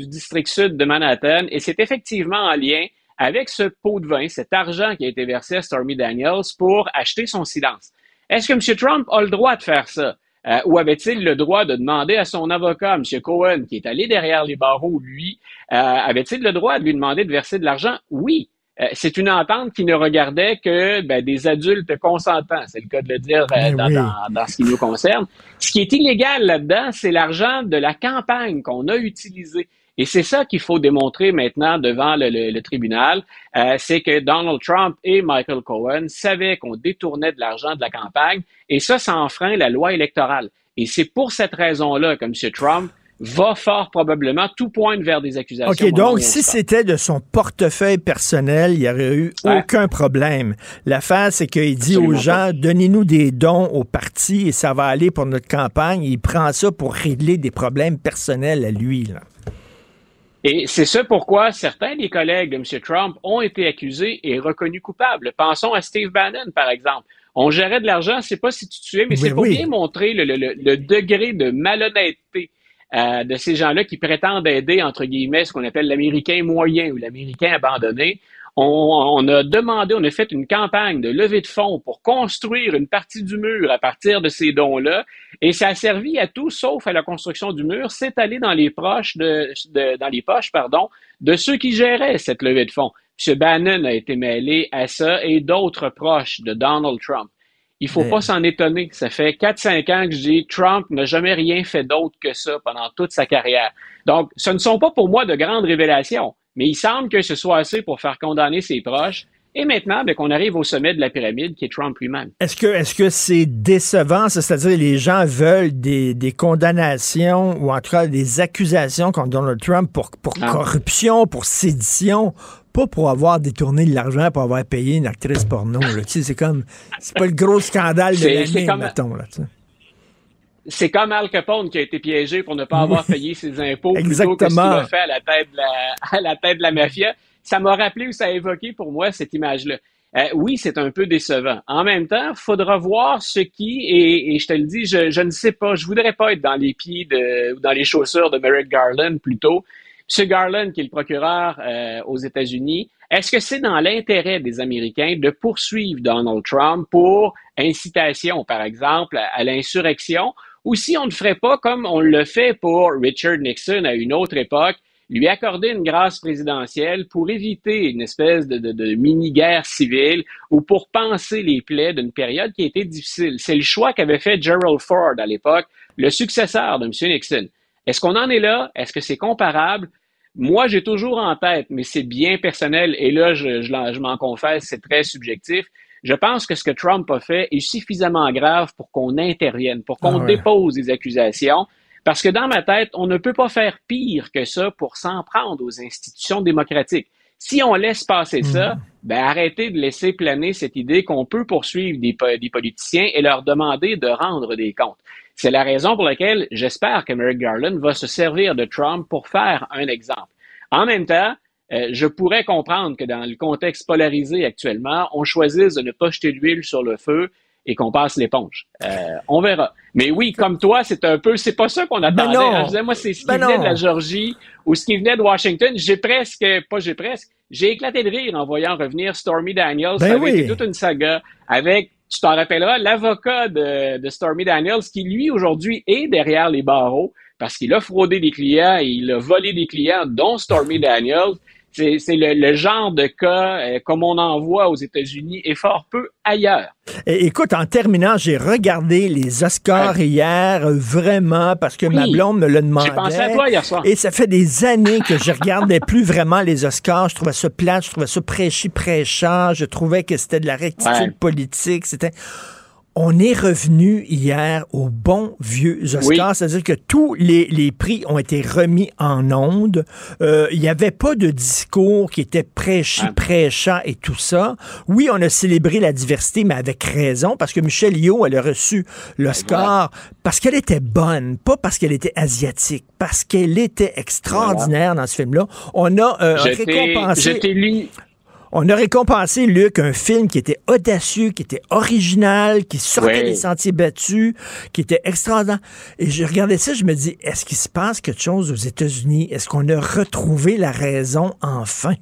district sud de Manhattan et c'est effectivement en lien avec ce pot de vin, cet argent qui a été versé à Stormy Daniels pour acheter son silence. Est-ce que M. Trump a le droit de faire ça? Euh, ou avait-il le droit de demander à son avocat, M. Cohen, qui est allé derrière les barreaux, lui, euh, avait-il le droit de lui demander de verser de l'argent? Oui. Euh, c'est une entente qui ne regardait que ben, des adultes consentants, c'est le cas de le dire Ben dans, oui. dans- dans ce qui nous concerne. Ce qui est illégal là-dedans, c'est l'argent de la campagne qu'on a utilisé. Et c'est ça qu'il faut démontrer maintenant devant le, le- le tribunal, euh, c'est que Donald Trump et Michael Cohen savaient qu'on détournait de l'argent de la campagne, et ça, ça enfreint la loi électorale. Et c'est pour cette raison-là que M. Trump va fort probablement tout pointe vers des accusations. OK, donc on si c'était de son portefeuille personnel, il n'y aurait eu Ouais. aucun problème. L'affaire, c'est qu'il dit aux gens, donnez-nous des dons au parti et ça va aller pour notre campagne. Il prend ça pour régler des problèmes personnels à lui. Là. Et c'est ce pourquoi certains des collègues de M. Trump ont été accusés et reconnus coupables. Pensons à Steve Bannon, par exemple. On gérait de l'argent, je sais pas si tu souviens, mais Oui, c'est pour oui. bien montrer le, le- le- le degré de malhonnêteté euh, de ces gens-là qui prétendent aider, entre guillemets, ce qu'on appelle l'Américain moyen ou l'Américain abandonné. On, on a demandé, on a fait une campagne de levée de fonds pour construire une partie du mur à partir de ces dons-là, et ça a servi à tout sauf à la construction du mur. C'est allé dans les proches de, de- dans les poches, pardon, de ceux qui géraient cette levée de fonds. M. Bannon a été mêlé à ça et d'autres proches de Donald Trump. Il faut Mais- pas s'en étonner. Ça fait 4-5 ans que je dis Trump n'a jamais rien fait d'autre que ça pendant toute sa carrière. Donc, ce ne sont pas pour moi de grandes révélations, mais il semble que ce soit assez pour faire condamner ses proches. Et maintenant, ben, qu'on arrive au sommet de la pyramide qui est Trump lui-même. Est-ce que est-ce que c'est décevant, c'est-à-dire les gens veulent des, des condamnations ou en tout cas des accusations contre Donald Trump pour, pour Ah. corruption, pour sédition, pas pour avoir détourné de l'argent pour avoir payé une actrice porno. là. Tu sais, c'est comme c'est pas le gros scandale de l'année, comme- mettons. Là, tu sais. C'est comme Al Capone qui a été piégé pour ne pas avoir payé ses impôts plutôt que ce qu'il Exactement. a fait à la tête de la, à la tête de la mafia. Ça m'a rappelé ou ça a évoqué pour moi cette image-là. Euh, oui, c'est un peu décevant. En même temps, faudra voir ce qui, et, je te le dis, je, ne sais pas, je voudrais pas être dans les pieds ou dans les chaussures de Merrick Garland plutôt. M. Garland, qui est le procureur euh, aux États-Unis, est-ce que c'est dans l'intérêt des Américains de poursuivre Donald Trump pour incitation, par exemple, à, à l'insurrection, ou si on ne ferait pas comme on le fait pour Richard Nixon à une autre époque, lui accorder une grâce présidentielle pour éviter une espèce de, de- de mini-guerre civile ou pour penser les plaies d'une période qui a été difficile. C'est le choix qu'avait fait Gerald Ford à l'époque, le successeur de M. Nixon. Est-ce qu'on en est là? Est-ce que c'est comparable? Moi, j'ai toujours en tête, mais c'est bien personnel, et là, je, je l'en- je m'en confesse, c'est très subjectif. Je pense que ce que Trump a fait est suffisamment grave pour qu'on intervienne, pour qu'on Ah ouais. dépose des accusations. Parce que dans ma tête, on ne peut pas faire pire que ça pour s'en prendre aux institutions démocratiques. Si on laisse passer ça, ben arrêtez de laisser planer cette idée qu'on peut poursuivre des, po- des politiciens et leur demander de rendre des comptes. C'est la raison pour laquelle j'espère que Merrick Garland va se servir de Trump pour faire un exemple. En même temps, euh, je pourrais comprendre que dans le contexte polarisé actuellement, on choisisse de ne pas jeter l'huile sur le feu et qu'on passe l'éponge. Euh, on verra. Mais oui, comme toi, c'est un peu, c'est pas ça qu'on attendait. non. hein. Je disais, moi, c'est ce qui Ben venait de la Georgie ou ce qui venait de Washington. J'ai presque, pas j'ai presque, j'ai éclaté de rire en voyant revenir Stormy Daniels. Ben ça avait oui. été toute une saga avec, tu t'en rappelleras, l'avocat de, de Stormy Daniels qui, lui, aujourd'hui, est derrière les barreaux parce qu'il a fraudé des clients et il a volé des clients, dont Stormy Daniels. C'est le, le genre de cas euh, comme on en voit aux États-Unis et fort peu ailleurs. Et écoute, en terminant, j'ai regardé les Oscars hier, vraiment, parce que ma Oui. blonde me le demandait. J'ai pensé à toi hier soir. Et ça fait des années que je regardais plus vraiment les Oscars. Je trouvais ça plate, je trouvais ça prêchi prêchant. Je trouvais que c'était de la rectitude Ouais. politique. C'était. On est revenu hier au bon vieux Oscars, Oui. c'est-à-dire que tous les, les prix ont été remis en ondes. Euh, Il n'y avait pas de discours qui était prêchi, prêchant et tout ça. Oui, on a célébré la diversité, mais avec raison, parce que Michelle Yeoh, elle a reçu l'Oscar parce qu'elle était bonne, pas parce qu'elle était asiatique, parce qu'elle était extraordinaire dans ce film-là. On a euh, récompensé... On a récompensé, Luc, un film qui était audacieux, qui était original, qui sortait Oui. des sentiers battus, qui était extraordinaire. Et je regardais ça, je me dis, est-ce qu'il se passe quelque chose aux États-Unis? Est-ce qu'on a retrouvé la raison enfin?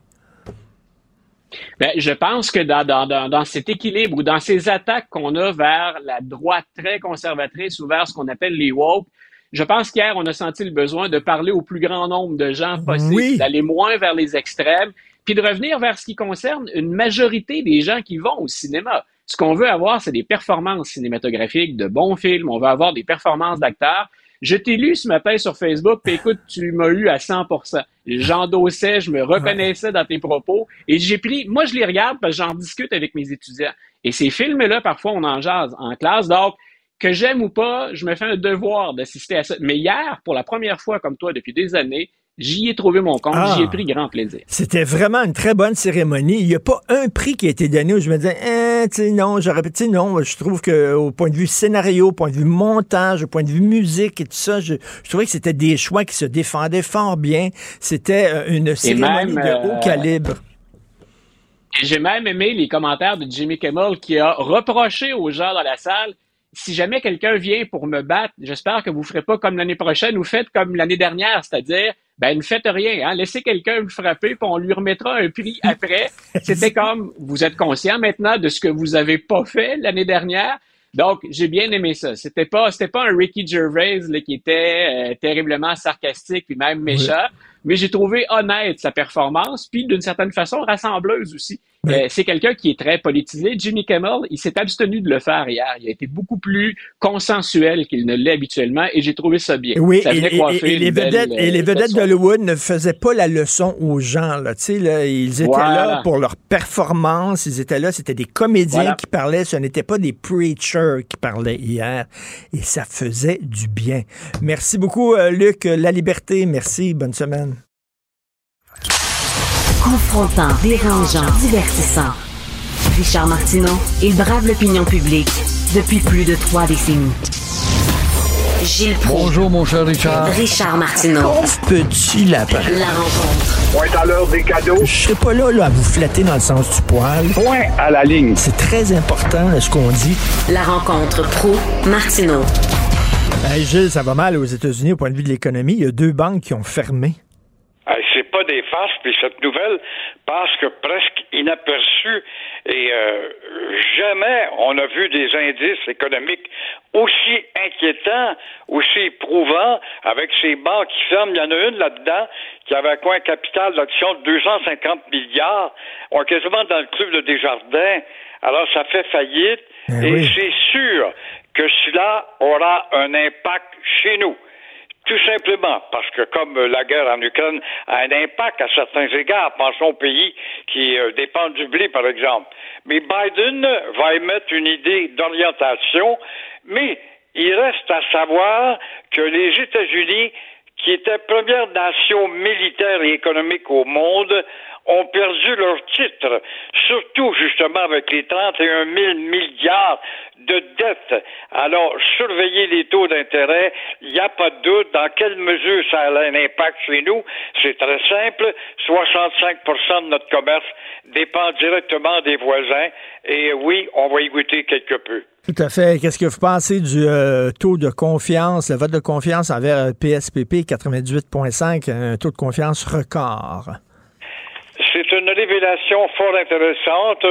Ben, je pense que dans, dans, dans, dans, cet équilibre ou dans ces attaques qu'on a vers la droite très conservatrice ou vers ce qu'on appelle les woke, je pense qu'hier, on a senti le besoin de parler au plus grand nombre de gens possible, d'aller moins vers les extrêmes, puis de revenir vers ce qui concerne une majorité des gens qui vont au cinéma. Ce qu'on veut avoir, c'est des performances cinématographiques, de bons films, on veut avoir des performances d'acteurs. Je t'ai lu ce matin sur Facebook, puis écoute, tu m'as eu à 100% J'endossais, je me reconnaissais dans tes propos, et j'ai pris, moi je les regarde parce que j'en discute avec mes étudiants. Et ces films-là, parfois, on en jase en classe, donc que j'aime ou pas, je me fais un devoir d'assister à ça. Mais hier, pour la première fois, comme toi, depuis des années, J'y ai trouvé mon compte, j'y ai ah. pris grand plaisir. C'était vraiment une très bonne cérémonie. Il n'y a pas un prix qui a été donné où je me disais, eh, tu sais, non, j'aurais tu non, je trouve que au point de vue scénario, au point de vue montage, au point de vue musique et tout ça, je, trouvais que c'était des choix qui se défendaient fort bien. C'était euh, une cérémonie de haut euh, calibre. J'ai même aimé les commentaires de Jimmy Kimmel qui a reproché aux gens dans la salle si jamais quelqu'un vient pour me battre, j'espère que vous ne ferez pas comme l'année prochaine ou faites comme l'année dernière, c'est-à-dire, ben, ne faites rien, hein. laissez quelqu'un me frapper, puis on lui remettra un prix après. C'était comme, vous êtes conscient maintenant de ce que vous avez pas fait l'année dernière. Donc, j'ai bien aimé ça. C'était pas, c'était pas un Ricky Gervais qui était euh, terriblement sarcastique puis même méchant mais j'ai trouvé honnête sa performance, puis d'une certaine façon rassembleuse aussi. Euh, c'est quelqu'un qui est très politisé. Jimmy Kimmel, il s'est abstenu de le faire hier. Il a été beaucoup plus consensuel qu'il ne l'est habituellement, et j'ai trouvé ça bien. Oui, et, les vedettes, et les vedettes d'Hollywood ne faisaient pas la leçon aux gens. Là. Là, ils étaient là pour leur performance, ils étaient là, c'était des comédiens qui parlaient, ce n'était pas des preachers qui parlaient hier, et ça faisait du bien. Merci beaucoup, euh, Luc. La liberté, merci, bonne semaine. Confrontant, dérangeant, divertissant. Richard Martineau, il brave l'opinion publique depuis plus de trois décennies. Gilles Proulx. Bonjour, mon cher Richard. Richard Martineau. petit lapin. La rencontre. Point à l'heure des cadeaux. Je serai pas là, là, à vous flatter dans le sens du poil. Point à la ligne. C'est très important, ce qu'on dit. La rencontre pro martineau Hey, Gilles, ça va mal aux États-Unis au point de vue de l'économie. Il y a deux banques qui ont fermé pas des farces, puis cette nouvelle passe que presque inaperçue et euh, jamais on a vu des indices économiques aussi inquiétants, aussi éprouvants, avec ces banques qui ferment. Il y en a une là-dedans qui avait quoi un capital d'action de 250 milliards. On est quasiment dans le club de Desjardins. Alors ça fait faillite ben et c'est sûr que cela aura un impact chez nous. Tout simplement parce que comme la guerre en Ukraine a un impact à certains égards, pensons aux pays qui euh, dépendent du blé, par exemple. Mais Biden va émettre une idée d'orientation, mais il reste à savoir que les États-Unis, qui étaient première nation militaire et économique au monde, ont perdu leur titre, surtout justement avec les 31 000 milliards de dettes. Alors, surveiller les taux d'intérêt, il n'y a pas de doute. Dans quelle mesure ça a un impact chez nous? C'est très simple. 65% de notre commerce dépend directement des voisins. Et oui, on va y goûter quelque peu. Tout à fait. Qu'est-ce que vous pensez du euh, taux de confiance, le vote de confiance envers PSPP 98.5, un taux de confiance record? C'est une révélation fort intéressante.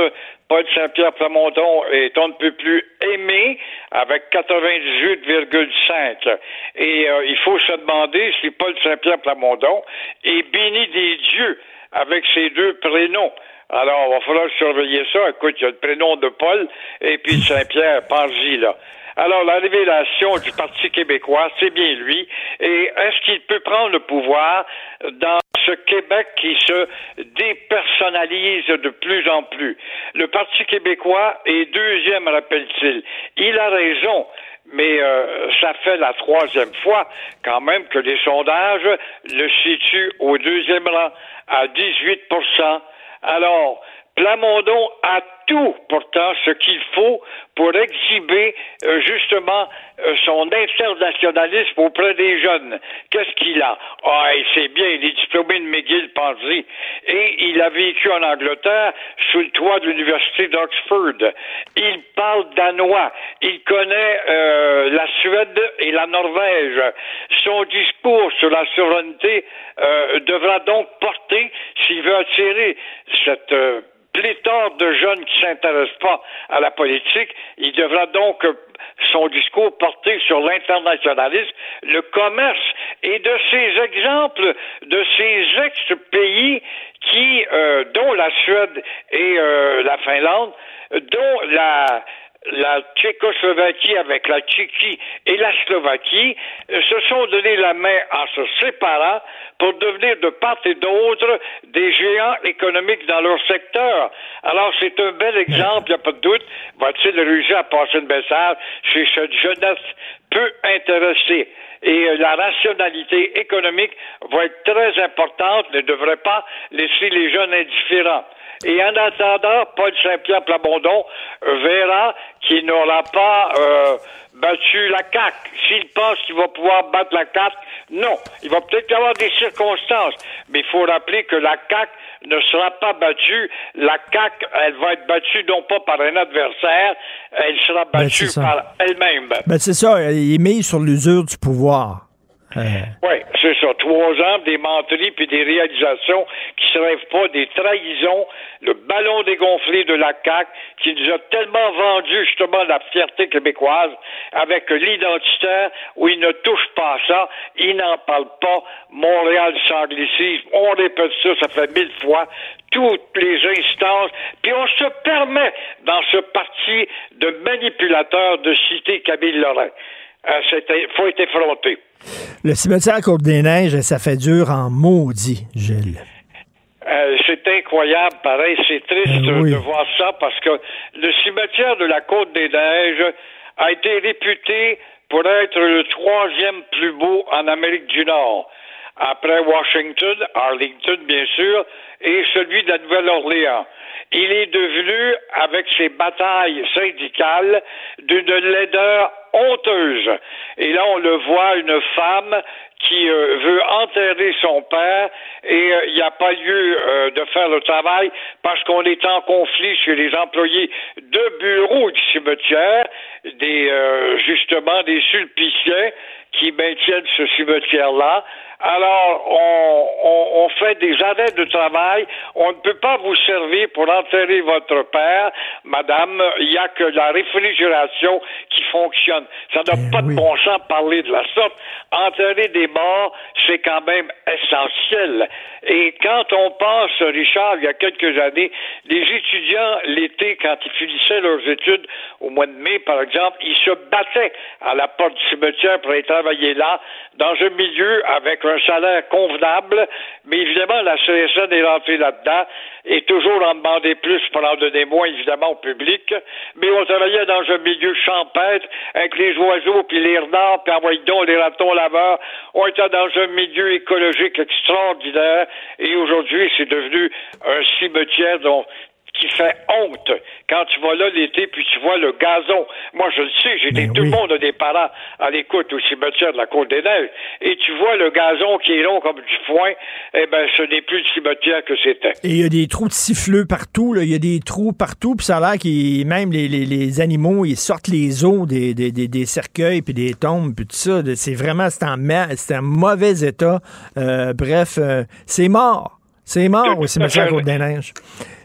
Paul Saint-Pierre Plamondon est on ne peut plus aimé avec 98,5. Et euh, il faut se demander si Paul Saint-Pierre Plamondon est béni des dieux avec ses deux prénoms. Alors, il va falloir surveiller ça. Écoute, il y a le prénom de Paul et puis Saint-Pierre, pense-y, là. Alors, la révélation du Parti québécois, c'est bien lui. Et est-ce qu'il peut prendre le pouvoir dans ce Québec qui se dépersonnalise de plus en plus? Le Parti québécois est deuxième, rappelle-t-il. Il a raison mais euh, ça fait la troisième fois quand même que les sondages le situent au deuxième rang à 18% Alors, Plamondon a tout pourtant ce qu'il faut pour exhiber euh, justement euh, son internationalisme auprès des jeunes. Qu'est-ce qu'il a? Ah, il bien, il est diplômé de McGill, pensez. Et il a vécu en Angleterre sous le toit de l'Université d'Oxford. Il parle danois. Il connaît euh, la Suède et la Norvège. Son discours sur la souveraineté devra donc porter, s'il veut attirer cette pléthore de jeunes qui s'intéressent pas à la politique. Il devra donc euh, son discours porter sur l'internationalisme, le commerce et de ces exemples de ces ex-pays qui, euh, dont la Suède et euh, la Finlande, dont la la Tchécoslovaquie avec la Tchéquie et la Slovaquie euh, se sont donné la main en se séparant pour devenir de part et d'autre des géants économiques dans leur secteur. Alors c'est un bel exemple, il n'y a pas de doute. Va-t-il réussir à passer une message chez cette jeunesse peu intéressée? Et euh, la rationalité économique va être très importante, ne devrait pas laisser les jeunes indifférents. Et en attendant, Paul Saint-Pierre Plamondon verra qu'il n'aura pas euh, battu la CAC. S'il pense qu'il va pouvoir battre la CAC, non. Il va peut-être y avoir des circonstances, mais il faut rappeler que la CAC ne sera pas battue. La CAC, elle va être battue non pas par un adversaire, elle sera Ben, battue par elle-même. Ben, c'est ça, il est mis sur l'usure du pouvoir. Oui, c'est ça. Trois ans, des menteries puis des réalisations qui ne se rêvent pas, des trahisons, le ballon dégonflé de la CAQ qui nous a tellement vendu justement la fierté québécoise avec l'identitaire où il ne touche pas ça, il n'en parle pas. Montréal sans anglicisme, on répète ça, ça fait mille fois toutes les instances, puis on se permet dans ce parti de manipulateurs de citer Camille Lorrain. Euh, c'était- faut être effronté. le cimetière à Côte-des-Neiges, ça fait dur en maudit, Gilles. Euh, c'est incroyable, pareil, c'est triste Ben oui. de voir ça parce que le cimetière de la Côte des Neiges a été réputé pour être le troisième plus beau en Amérique du Nord, après Washington, Arlington bien sûr, et celui de la Nouvelle-Orléans. Il est devenu, avec ses batailles syndicales, d'une laideur honteuse. Et là, on le voit, une femme qui euh, veut enterrer son père et euh, il n'y a pas lieu euh, de faire le travail parce qu'on est en conflit chez les employés de bureau du cimetière, des euh, justement des sulpiciens qui maintiennent ce cimetière-là. Alors, on, on, on fait des arrêts de travail. On ne peut pas vous servir pour enterrer votre père, madame. Il n'y a que la réfrigération qui fonctionne. Ça n'a pas de bon sens de parler de la sorte. Enterrer des morts, c'est quand même essentiel. Et quand on pense, Richard, il y a quelques années, les étudiants, l'été, quand ils finissaient leurs études, au mois de mai, par exemple, ils se battaient à la porte du cimetière pour aller travailler là, dans un milieu avec un salaire convenable, mais évidemment, la CSN est rentrée là-dedans et toujours en demander plus pour en donner moins, évidemment, au public. Mais on travaillait dans un milieu champêtre avec les oiseaux, puis les renards, puis envoyez donc les ratons laveurs. On était dans un milieu écologique extraordinaire et aujourd'hui, c'est devenu un cimetière dont qui fait honte quand tu vas là l'été puis tu vois le gazon. Moi, je le sais, j'ai des- tout le monde a des parents à l'écoute au cimetière de la Côte-des-Neiges et tu vois le gazon qui est long comme du foin, eh ben, ce n'est plus le cimetière que c'était. Et il y a des trous de siffleux partout, là. il y a des trous partout, puis ça a l'air que même les, les- les animaux, ils sortent les os des, des, des- des cercueils, puis des tombes, puis tout ça. C'est vraiment, c'est en, en mauvais état. Euh, bref, euh, c'est mort. C'est mort au cimetière. Côte-des-Neiges.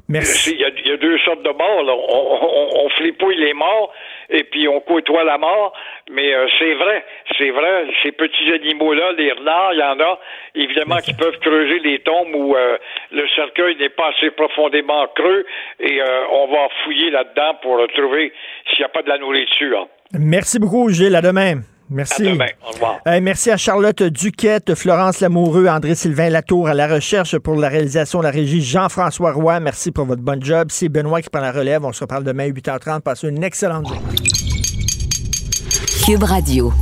Merci. Il y, a, il y a deux sortes de morts. Là. On, on, on flipouille les morts et puis on côtoie la mort. Mais euh, c'est vrai, c'est vrai. Ces petits animaux-là, les renards, il y en a, évidemment, qui peuvent creuser les tombes où euh, le cercueil n'est pas assez profondément creux et euh, on va fouiller là-dedans pour trouver s'il n'y a pas de la nourriture. Merci beaucoup, Gilles. À demain. Merci. À demain. Au revoir. Euh, merci à Charlotte Duquette, Florence Lamoureux, André-Sylvain Latour à la recherche pour la réalisation de la régie Jean-François Roy. Merci pour votre bonne job. C'est Benoît qui prend la relève. On se reparle demain à 8h30. Passez une excellente journée. Cube Radio.